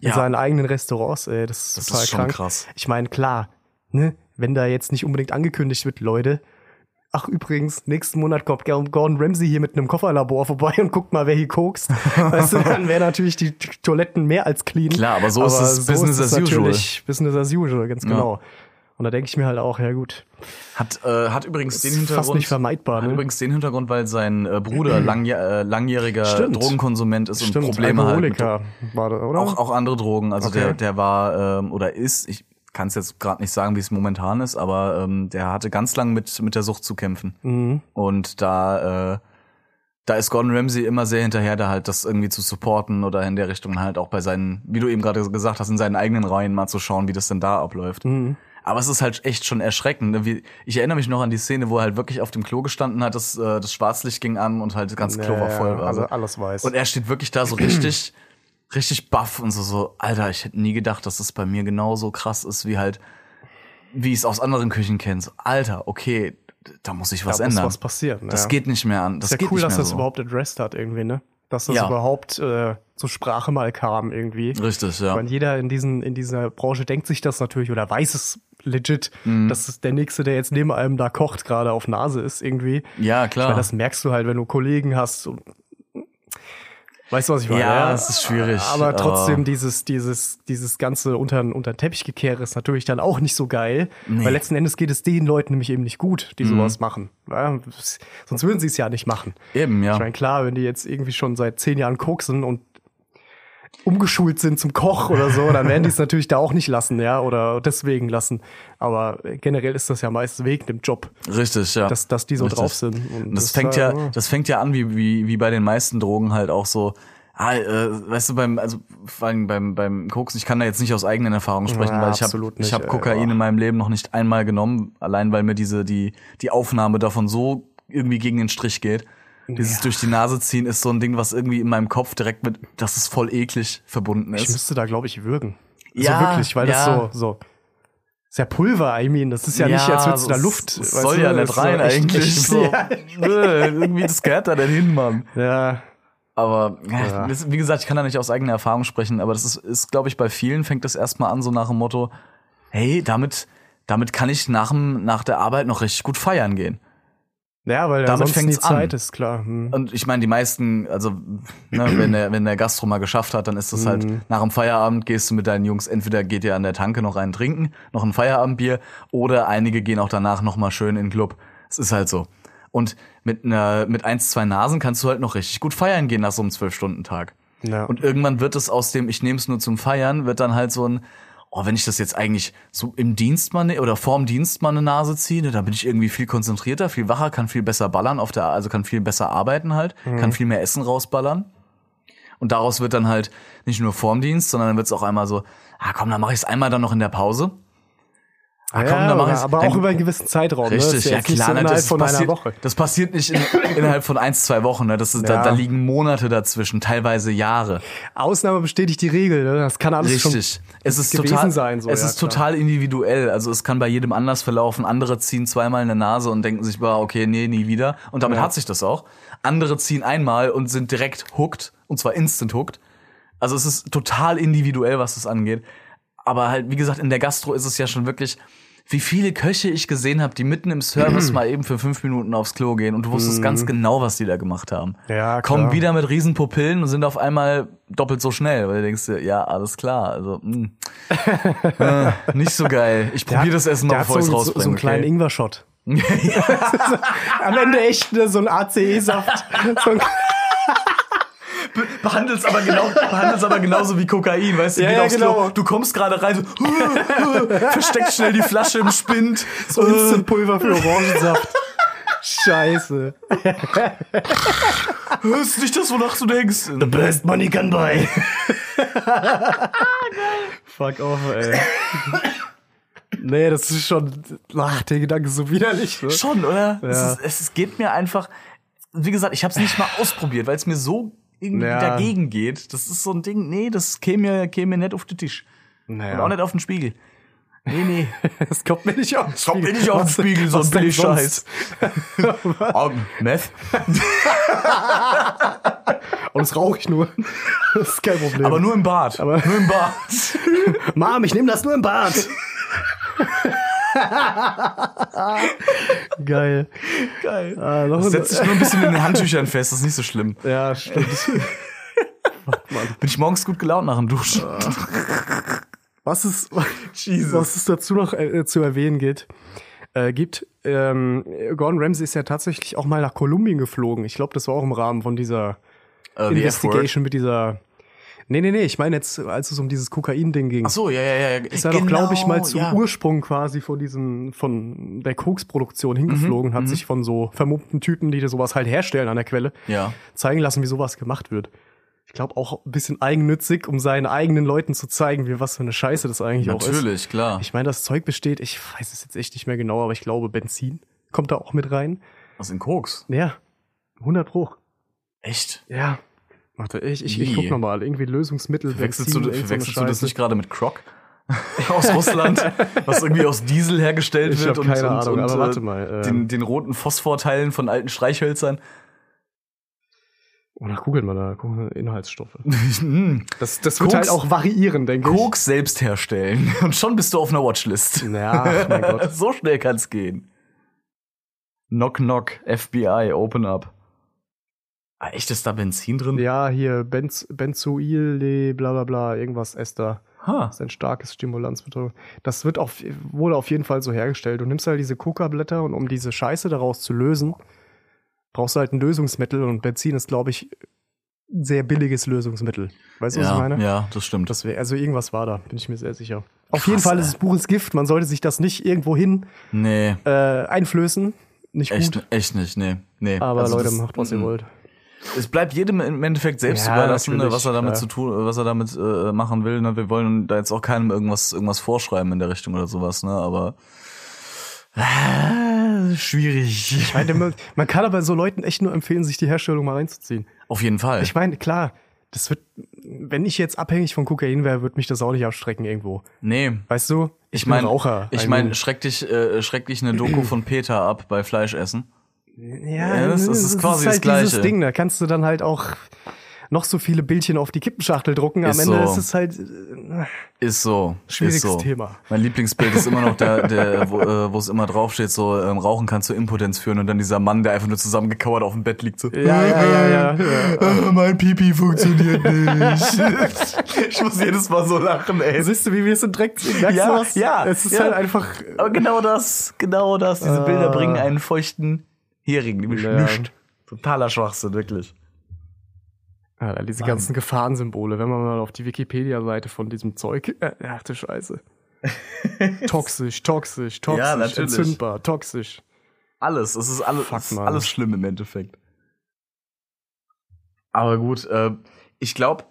In Ja. seinen eigenen Restaurants, ey, das ist Das total ist schon krank. krass. Ich meine, klar, ne, wenn da jetzt nicht unbedingt angekündigt wird, Leute, ach übrigens, nächsten Monat kommt Gordon Ramsay hier mit einem Kofferlabor vorbei und guckt mal, wer hier kokst. weißt du, dann wären natürlich die Toiletten mehr als clean. Klar, aber so ist es Business as usual. natürlich Business as usual, ganz genau. Und da denke ich mir halt auch, ja gut, Hat, äh, hat übrigens den ist Hintergrund. fast nicht vermeidbar. Hat Ne? übrigens den Hintergrund, weil sein äh, Bruder langjäh äh, langjähriger Stimmt. Drogenkonsument ist Stimmt, und Probleme halt mit, Alkoholiker war das, oder? auch, auch andere Drogen. Also Okay. der, der war ähm, oder ist, ich kann es jetzt gerade nicht sagen, wie es momentan ist, aber ähm, der hatte ganz lang mit, mit der Sucht zu kämpfen. Mhm. Und da, äh, da ist Gordon Ramsay immer sehr hinterher, da halt das irgendwie zu supporten oder in der Richtung halt auch bei seinen, wie du eben gerade gesagt hast, in seinen eigenen Reihen mal zu schauen, wie das denn da abläuft. Mhm. Aber es ist halt echt schon erschreckend. ne? Ich erinnere mich noch an die Szene, wo er halt wirklich auf dem Klo gestanden hat, das, äh, das Schwarzlicht ging an und halt das ganze Klo war voll. also alles weiß. Und er steht wirklich da so richtig, richtig baff und so, so, Alter, ich hätte nie gedacht, dass das bei mir genauso krass ist, wie halt, wie ich es aus anderen Küchen kenne. So, Alter, okay, da muss ich was da muss ändern. was passieren. Das ja. geht nicht mehr an. Das ist ja geht cool, dass das so. überhaupt addressed hat irgendwie, ne? Dass das Ja. überhaupt äh, zur Sprache mal kam irgendwie. Richtig, ja. Ich meine, jeder in, diesen, in dieser Branche denkt sich das natürlich oder weiß es legit, Mhm. dass der Nächste, der jetzt neben einem da kocht, gerade auf Nase ist irgendwie. Ja, Weil klar. das merkst du halt, wenn du Kollegen hast. Und, weißt du, was ich meine? Ja, es ist schwierig, Aber trotzdem aber- dieses, dieses, dieses ganze unter, unter den Teppich gekehre ist natürlich dann auch nicht so geil. Weil letzten Endes geht es den Leuten nämlich eben nicht gut, Mhm. die sowas machen. Ja, sonst würden sie es ja nicht machen. Eben, ja. Ich meine, klar, wenn die jetzt irgendwie schon seit zehn Jahren koksen und umgeschult sind zum Koch oder so, dann werden die es natürlich da auch nicht lassen, ja, oder deswegen lassen. Aber generell ist das ja meist wegen dem Job, Richtig, ja. dass, dass die so Richtig. drauf sind. Und Und das, fängt ja, äh, das fängt ja an, wie, wie, wie bei den meisten Drogen halt auch so. Ah, äh, weißt du, beim, also vor allem beim, beim Koksen, ich kann da jetzt nicht aus eigenen Erfahrungen sprechen, Ja, weil ich habe ich hab ey, Kokain boah. in meinem Leben noch nicht einmal genommen, allein weil mir diese, die, die Aufnahme davon so irgendwie gegen den Strich geht. Dieses durch die Nase ziehen ist so ein Ding, was irgendwie in meinem Kopf direkt mit, das ist voll eklig verbunden Ich ist. müsste da, glaube ich, würgen. Ja, so wirklich, weil das ja. so, so. Ist ja Pulver, I mean. Das ist ja, nicht, als würdest du da Luft. Es weißt soll du, ja das nicht rein so eigentlich. echt- so. Ja, irgendwie, das gehört da denn hin, Mann. ja. Aber Ja. das- wie gesagt, ich kann da nicht aus eigener Erfahrung sprechen, aber das ist, ist glaube ich, bei vielen fängt das erstmal an, so nach dem Motto, hey, damit, damit kann ich nach, dem, nach der Arbeit noch richtig gut feiern gehen. Ja, weil Damit sonst nie fängt's an. Zeit ist, klar. Hm. Und ich meine, die meisten, also ne, wenn der, wenn der Gastro mal geschafft hat, dann ist das halt, nach dem Feierabend gehst du mit deinen Jungs, entweder geht ihr an der Tanke noch einen trinken, noch ein Feierabendbier, oder einige gehen auch danach noch mal schön in den Club. Es ist halt so. Und mit einer, mit eins, zwei Nasen kannst du halt noch richtig gut feiern gehen nach so einem Zwölf-Stunden-Tag. Ja. Und irgendwann wird es aus dem, ich nehme es nur zum Feiern, wird dann halt so ein, oh, wenn ich das jetzt eigentlich so im Dienst mal ne, oder vorm Dienst mal eine Nase ziehe, ne, dann bin ich irgendwie viel konzentrierter, viel wacher, kann viel besser ballern auf der, also kann viel besser arbeiten halt, kann viel mehr Essen rausballern. Und daraus wird dann halt nicht nur vorm Dienst, sondern dann wird es auch einmal so, ah komm, dann mache ich es einmal dann noch in der Pause. Ah, komm, ja, dann mach ich's. aber auch über einen gewissen Zeitraum. ne? Richtig, Das ist ja nicht klar, so ne, das von passiert, einer Woche. das passiert nicht in, innerhalb von eins, zwei Wochen, ne? Das ist, da, Ja. da liegen Monate dazwischen, teilweise Jahre. Ausnahme bestätigt die Regel. Ne? Das kann alles schon Richtig. Es ist gewesen total, sein, so, es ja, ist klar. total individuell. Also es kann bei jedem anders verlaufen. Andere ziehen zweimal eine Nase und denken sich, bah, okay, nee, nie wieder. Und damit Ja. hat sich das auch. Andere ziehen einmal und sind direkt hooked. Und zwar instant hooked. Also es ist total individuell, was das angeht. Aber halt, wie gesagt, in der Gastro ist es ja schon wirklich, wie viele Köche ich gesehen habe, die mitten im Service mal eben für fünf Minuten aufs Klo gehen und du wusstest ganz genau, was die da gemacht haben. Mhm. Ja, klar. Kommen wieder mit riesen Pupillen und sind auf einmal doppelt so schnell, weil du denkst dir, ja, alles klar, also mh. äh, nicht so geil. Ich probiere das Essen hat bevor ich so, es so, so rausbringe. einen kleinen okay? Ingwer-Shot. Am Ende echt ne, so ein ACE-Saft. so ein, behandelst aber genau, behandelst aber genauso wie Kokain, weißt du? Ja, ja, genau. Klo, du kommst gerade rein, so, versteckst schnell die Flasche im Spind. so Instant-Pulver für Orangensaft. Scheiße. Hörst nicht das, wonach du denkst. Best money can buy. Fuck off, ey. Nee, das ist schon, ach, der Gedanke ist so widerlich. Ne? Schon, oder? Ja. Es, ist, es geht mir einfach, wie gesagt, ich habe es nicht mal ausprobiert, weil es mir so irgendwie Ja. dagegen geht. Das ist so ein Ding, nee, das käme, käme nicht auf den Tisch. Und auch Naja, nicht auf den Spiegel. Nee, nee. das kommt mir nicht auf den Kommt mir nicht auf den Was- Spiegel, so ein denn Billig-Scheiß. sonst? Oh, Meth? Und das rauche ich nur. Das ist kein Problem. Aber nur im Bad. Aber- nur im Bad. Mom, ich nehme das nur im Bad. Geil. Geil. Ah, Das setzt sich nur ein bisschen in den Handtüchern fest, das ist nicht so schlimm. ja, stimmt. Bin ich morgens gut gelaunt nach dem Duschen. Was es, was es dazu noch äh, zu erwähnen geht, äh, gibt, ähm, Gordon Ramsay ist ja tatsächlich auch mal nach Kolumbien geflogen. Ich glaube, das war auch im Rahmen von dieser the Investigation mit dieser. Nee, nee, nee, ich meine jetzt, als es um dieses Kokain-Ding ging. Ach so, ja, ja, ja. ist er doch, glaube ich, mal zum ja. Ursprung quasi von diesem, von der Koks-Produktion hingeflogen, Mhm, hat sich von so vermummten Typen, die sowas halt herstellen an der Quelle, Ja. zeigen lassen, wie sowas gemacht wird. Ich glaube auch ein bisschen eigennützig, um seinen eigenen Leuten zu zeigen, wie was für eine Scheiße das eigentlich auch ist. Natürlich, klar. Ich meine, das Zeug besteht, ich weiß es jetzt echt nicht mehr genau, aber ich glaube, Benzin kommt da auch mit rein. Was in Koks? Ja, 100 Pro. Echt? Ja. Warte, ich, ich, ich guck nochmal. Irgendwie Lösungsmittel, Wechselst du, so verwechselst du das nicht gerade mit Croc? aus Russland, was irgendwie aus Diesel hergestellt Ich wird und, keine und, Ahnung, und aber äh, warte mal, ähm. den, den roten Phosphorteilen von alten Streichhölzern. Oder googelt man da, gucken wir Inhaltsstoffe. Hm. Das, das wird Koks- halt auch variieren, denke ich. Koks selbst herstellen und schon bist du auf einer Watchlist. Ja, mein Gott. so schnell kann's gehen. Knock knock, FBI, open up. Ah, echt ist da Benzin drin? Ja, hier Benz, Benzoil, bla bla bla, irgendwas Ester. Ha. Das ist ein starkes Stimulanzmittel. Das wird auf, wohl auf jeden Fall so hergestellt. Du nimmst halt diese Coca-Blätter und um diese Scheiße daraus zu lösen, brauchst du halt ein Lösungsmittel und Benzin ist, glaube ich, ein sehr billiges Lösungsmittel. Weißt du, was ich Ja, meine? ja, das stimmt. Das wär, also irgendwas war da, bin ich mir sehr sicher. Auf Krass, jeden Fall ist es pures Gift. Man sollte sich das nicht irgendwo hin nee, äh, einflößen. Nicht echt, gut. echt nicht, nee. nee. Aber Also Leute, das- macht, was ihr wollt. Es bleibt jedem im Endeffekt selbst Ja, überlassen, ne, was er damit klar. zu tun, was er damit äh, machen will. Ne? Wir wollen da jetzt auch keinem irgendwas, irgendwas vorschreiben in der Richtung oder sowas, ne? Aber äh, schwierig. Ich meine, man- man kann aber so Leuten echt nur empfehlen, sich die Herstellung mal reinzuziehen. Auf jeden Fall. Ich meine, klar, das wird, wenn ich jetzt abhängig von Kokain wäre, würde mich das auch nicht abstrecken irgendwo. nee. Weißt du? Ich meine, Raucher. ich meine, schreck dich, äh, schreck dich eine Doku von Peter ab bei Fleischessen. Ja, ja, das- das ist quasi halt das Gleiche. dieses Ding. Da kannst du dann halt auch noch so viele Bildchen auf die Kippenschachtel drucken. Am Ist Ende so. ist es halt, äh, Ist so. Schwieriges ist so. Thema. Mein Lieblingsbild ist immer noch der, der wo äh, es immer draufsteht, so ähm, Rauchen kann zu Impotenz führen und dann dieser Mann, der einfach nur zusammengekauert auf dem Bett liegt, so. ja, ja, ja, ja. ja. Äh, mein Pipi funktioniert nicht. ich muss jedes Mal so lachen, ey. Siehst du, wie wir es in Dreck ziehen? Merkst Ja, du was? ja, Es ist ja. halt einfach, Aber genau das, genau das. Diese Bilder Ah. bringen einen feuchten Hering, nämlich Ja. nischt. Totaler Schwachsinn, wirklich. Ja, diese Mann. ganzen Gefahrensymbole, wenn man mal auf die Wikipedia-Seite von diesem Zeug, äh, ach du Scheiße. toxisch, toxisch, toxisch, Ja, natürlich. entzündbar, toxisch. Alles, es ist alles, Fuck, es ist alles schlimm im Endeffekt. Aber gut, äh, ich glaube,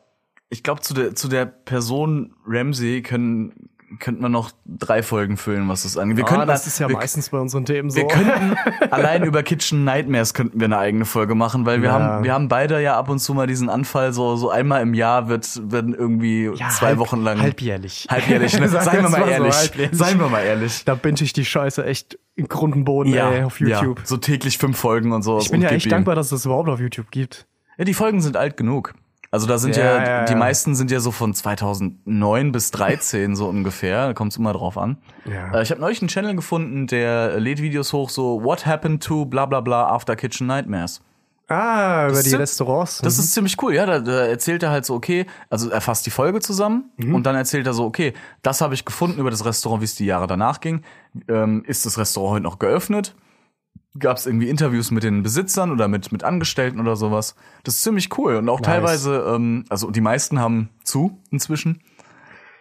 ich glaube zu der zu der Person Ramsey können könnte man noch drei Folgen füllen, was das angeht. Wir ah, könnten das ist ja wir, meistens bei unseren Themen so. Wir könnten allein über Kitchen Nightmares könnten wir eine eigene Folge machen, weil wir Ja. haben wir haben beide ja ab und zu mal diesen Anfall so so einmal im Jahr wird werden irgendwie Ja, zwei halb- Wochen lang halbjährlich. halbjährlich. Ne? Seien wir mal so, ehrlich. halbjährlich. Seien wir mal ehrlich. Da binge ich die Scheiße echt in Grund und Boden ey, auf YouTube. Ja, so täglich fünf Folgen und so. Ich bin ja echt dankbar, dass es das überhaupt auf YouTube gibt. Ja, die Folgen sind alt genug. Also da sind ja, Ja, ja, die meisten sind ja so von 2009 bis 13 so ungefähr. Da kommt es immer drauf an. Ja. Äh, ich habe neulich einen Channel gefunden, der lädt Videos hoch so What happened to bla bla bla after Kitchen Nightmares. Ah, über Das die Restaurants. Das ist ziemlich cool, ja. Da, da erzählt er halt so, okay, also er fasst die Folge zusammen Mhm. und dann erzählt er so, okay, das habe ich gefunden über das Restaurant, wie es die Jahre danach ging. Ähm, ist das Restaurant heute noch geöffnet? Gab es irgendwie Interviews mit den Besitzern oder mit, mit Angestellten oder sowas? Das ist ziemlich cool. Und auch Nice. teilweise, ähm, also die meisten haben zu inzwischen.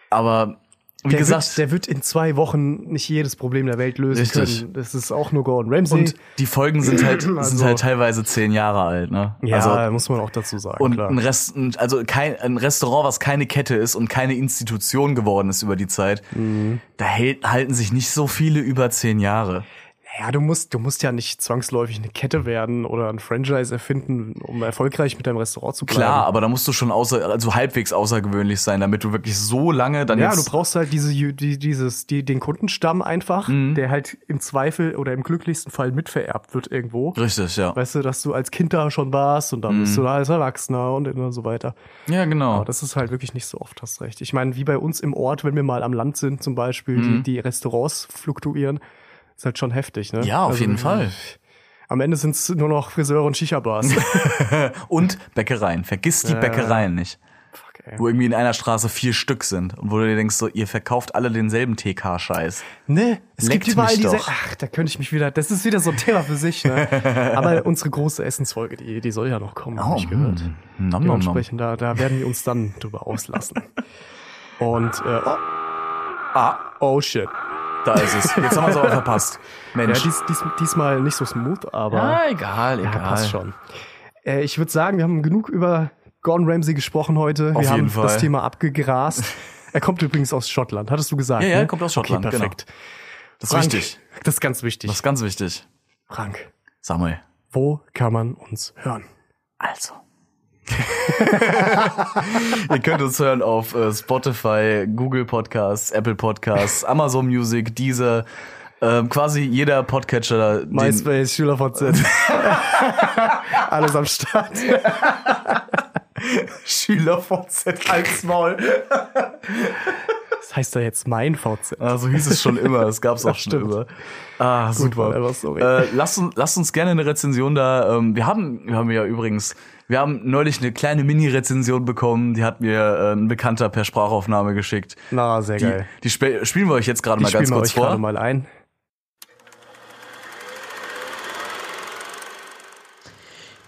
Aber wie der, gesagt, wird, der wird in zwei Wochen nicht jedes Problem der Welt lösen Richtig. können. Das ist auch nur Gordon Ramsay. und die Folgen sind halt, Also- sind halt teilweise zehn Jahre alt, ne? ja, also, muss man auch dazu sagen. Und klar. ein Rest, also kein, ein Restaurant, was keine Kette ist und keine Institution geworden ist über die Zeit, Mhm. da hält, halten sich nicht so viele über zehn Jahre. Ja, du musst, du musst ja nicht zwangsläufig eine Kette werden oder ein Franchise erfinden, um erfolgreich mit deinem Restaurant zu bleiben. Klar, aber da musst du schon außer, also halbwegs außergewöhnlich sein, damit du wirklich so lange dann Ja, jetzt. du brauchst halt diese, die, dieses, die, den Kundenstamm einfach, Mhm. der halt im Zweifel oder im glücklichsten Fall mitvererbt wird irgendwo. Richtig, ja. Weißt du, dass du als Kind da schon warst und dann bist Mhm. du da als Erwachsener und immer so weiter. Ja, genau. Aber das ist halt wirklich nicht so oft, hast recht. Ich meine, wie bei uns im Ort, wenn wir mal am Land sind zum Beispiel, Mhm. die, die Restaurants fluktuieren, ist halt schon heftig, ne? Ja, auf jeden Fall. Am Ende sind es nur noch Friseure und Shisha-Bars. Und Bäckereien. Vergiss die Ja. Bäckereien nicht. Fuck, ey. Wo irgendwie in einer Straße vier Stück sind und wo du dir denkst, so, ihr verkauft alle denselben TK-Scheiß. Ne, es Leckt gibt überall diese. doch. Ach, da könnte ich mich wieder. Das ist wieder so ein Thema für sich. Ne? Aber unsere große Essensfolge, die, die soll ja noch kommen, habe ich gehört. Nom, nom, nom. Dementsprechend, da, da werden wir uns dann drüber auslassen. Und äh, oh, Ah, oh shit. Da ist es. Jetzt haben wir es aber verpasst. Ja, Mensch. dies, dies, diesmal nicht so smooth, aber Ja, egal, ja, egal. passt schon. Äh, ich würde sagen, wir haben genug über Gordon Ramsay gesprochen heute. Auf wir haben Fall. das Thema abgegrast. er kommt übrigens aus Schottland, hattest du gesagt? Ja, ja, ne? er kommt aus Schottland, Okay, perfekt. Das ist Frank, wichtig. Das ist ganz wichtig. Das ist ganz wichtig. Frank, Samuel. wo kann man uns hören? Also. Ihr könnt uns hören auf äh, Spotify, Google Podcasts, Apple Podcasts, Amazon Music, diese ähm, quasi jeder Podcatcher. MySpace, SchülerVZ. Alles am Start. SchülerVZ als Maul. Das heißt ja jetzt mein VZ. Ah, so hieß es schon immer. Das gab's auch schon immer. Ah, super. sorry. Äh, lasst, uns, lasst uns gerne eine Rezension da. Ähm, wir haben, wir haben ja übrigens, wir haben neulich eine kleine Mini-Rezension bekommen. Die hat mir äh, ein Bekannter per Sprachaufnahme geschickt. Na, sehr Die, geil. die spe- spielen wir euch jetzt gerade mal ganz kurz euch gerade vor. mal ein.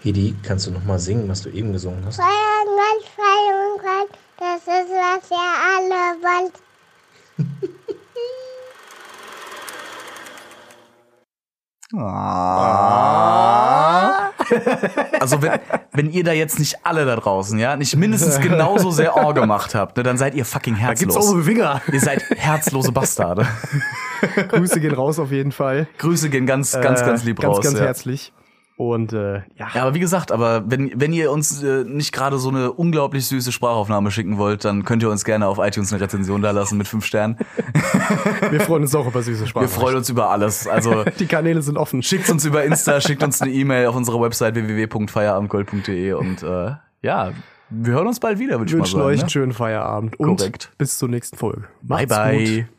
Hedi, kannst du noch mal singen, was du eben gesungen hast? Feuerland, Feuerland, das ist, was ihr alle wollt. Also wenn, wenn ihr da jetzt nicht alle da draußen, ja, nicht mindestens genauso sehr Ohr gemacht habt, ne, dann seid ihr fucking Da gibt's herzlos. auch Winger. Ihr seid herzlose Bastarde. Grüße gehen raus auf jeden Fall. Grüße gehen ganz, ganz, Äh, ganz lieb ganz, raus. Ganz ja. herzlich. Und äh, ja, Ja, aber wie gesagt, aber wenn, wenn ihr uns äh, nicht gerade so eine unglaublich süße Sprachaufnahme schicken wollt, dann könnt ihr uns gerne auf iTunes eine Rezension da lassen mit fünf Sternen. wir freuen uns auch über süße Sprache. Wir freuen uns über alles. Also Die Kanäle sind offen. schickt uns über Insta, schickt uns eine E-Mail auf unserer Website www.feierabendgold.de und äh, ja, wir hören uns bald wieder, würde ich Wir mal wünschen sagen. euch ne? einen schönen Feierabend. Und Korrekt. bis zur nächsten Folge. Bye, Macht's bye. Gut.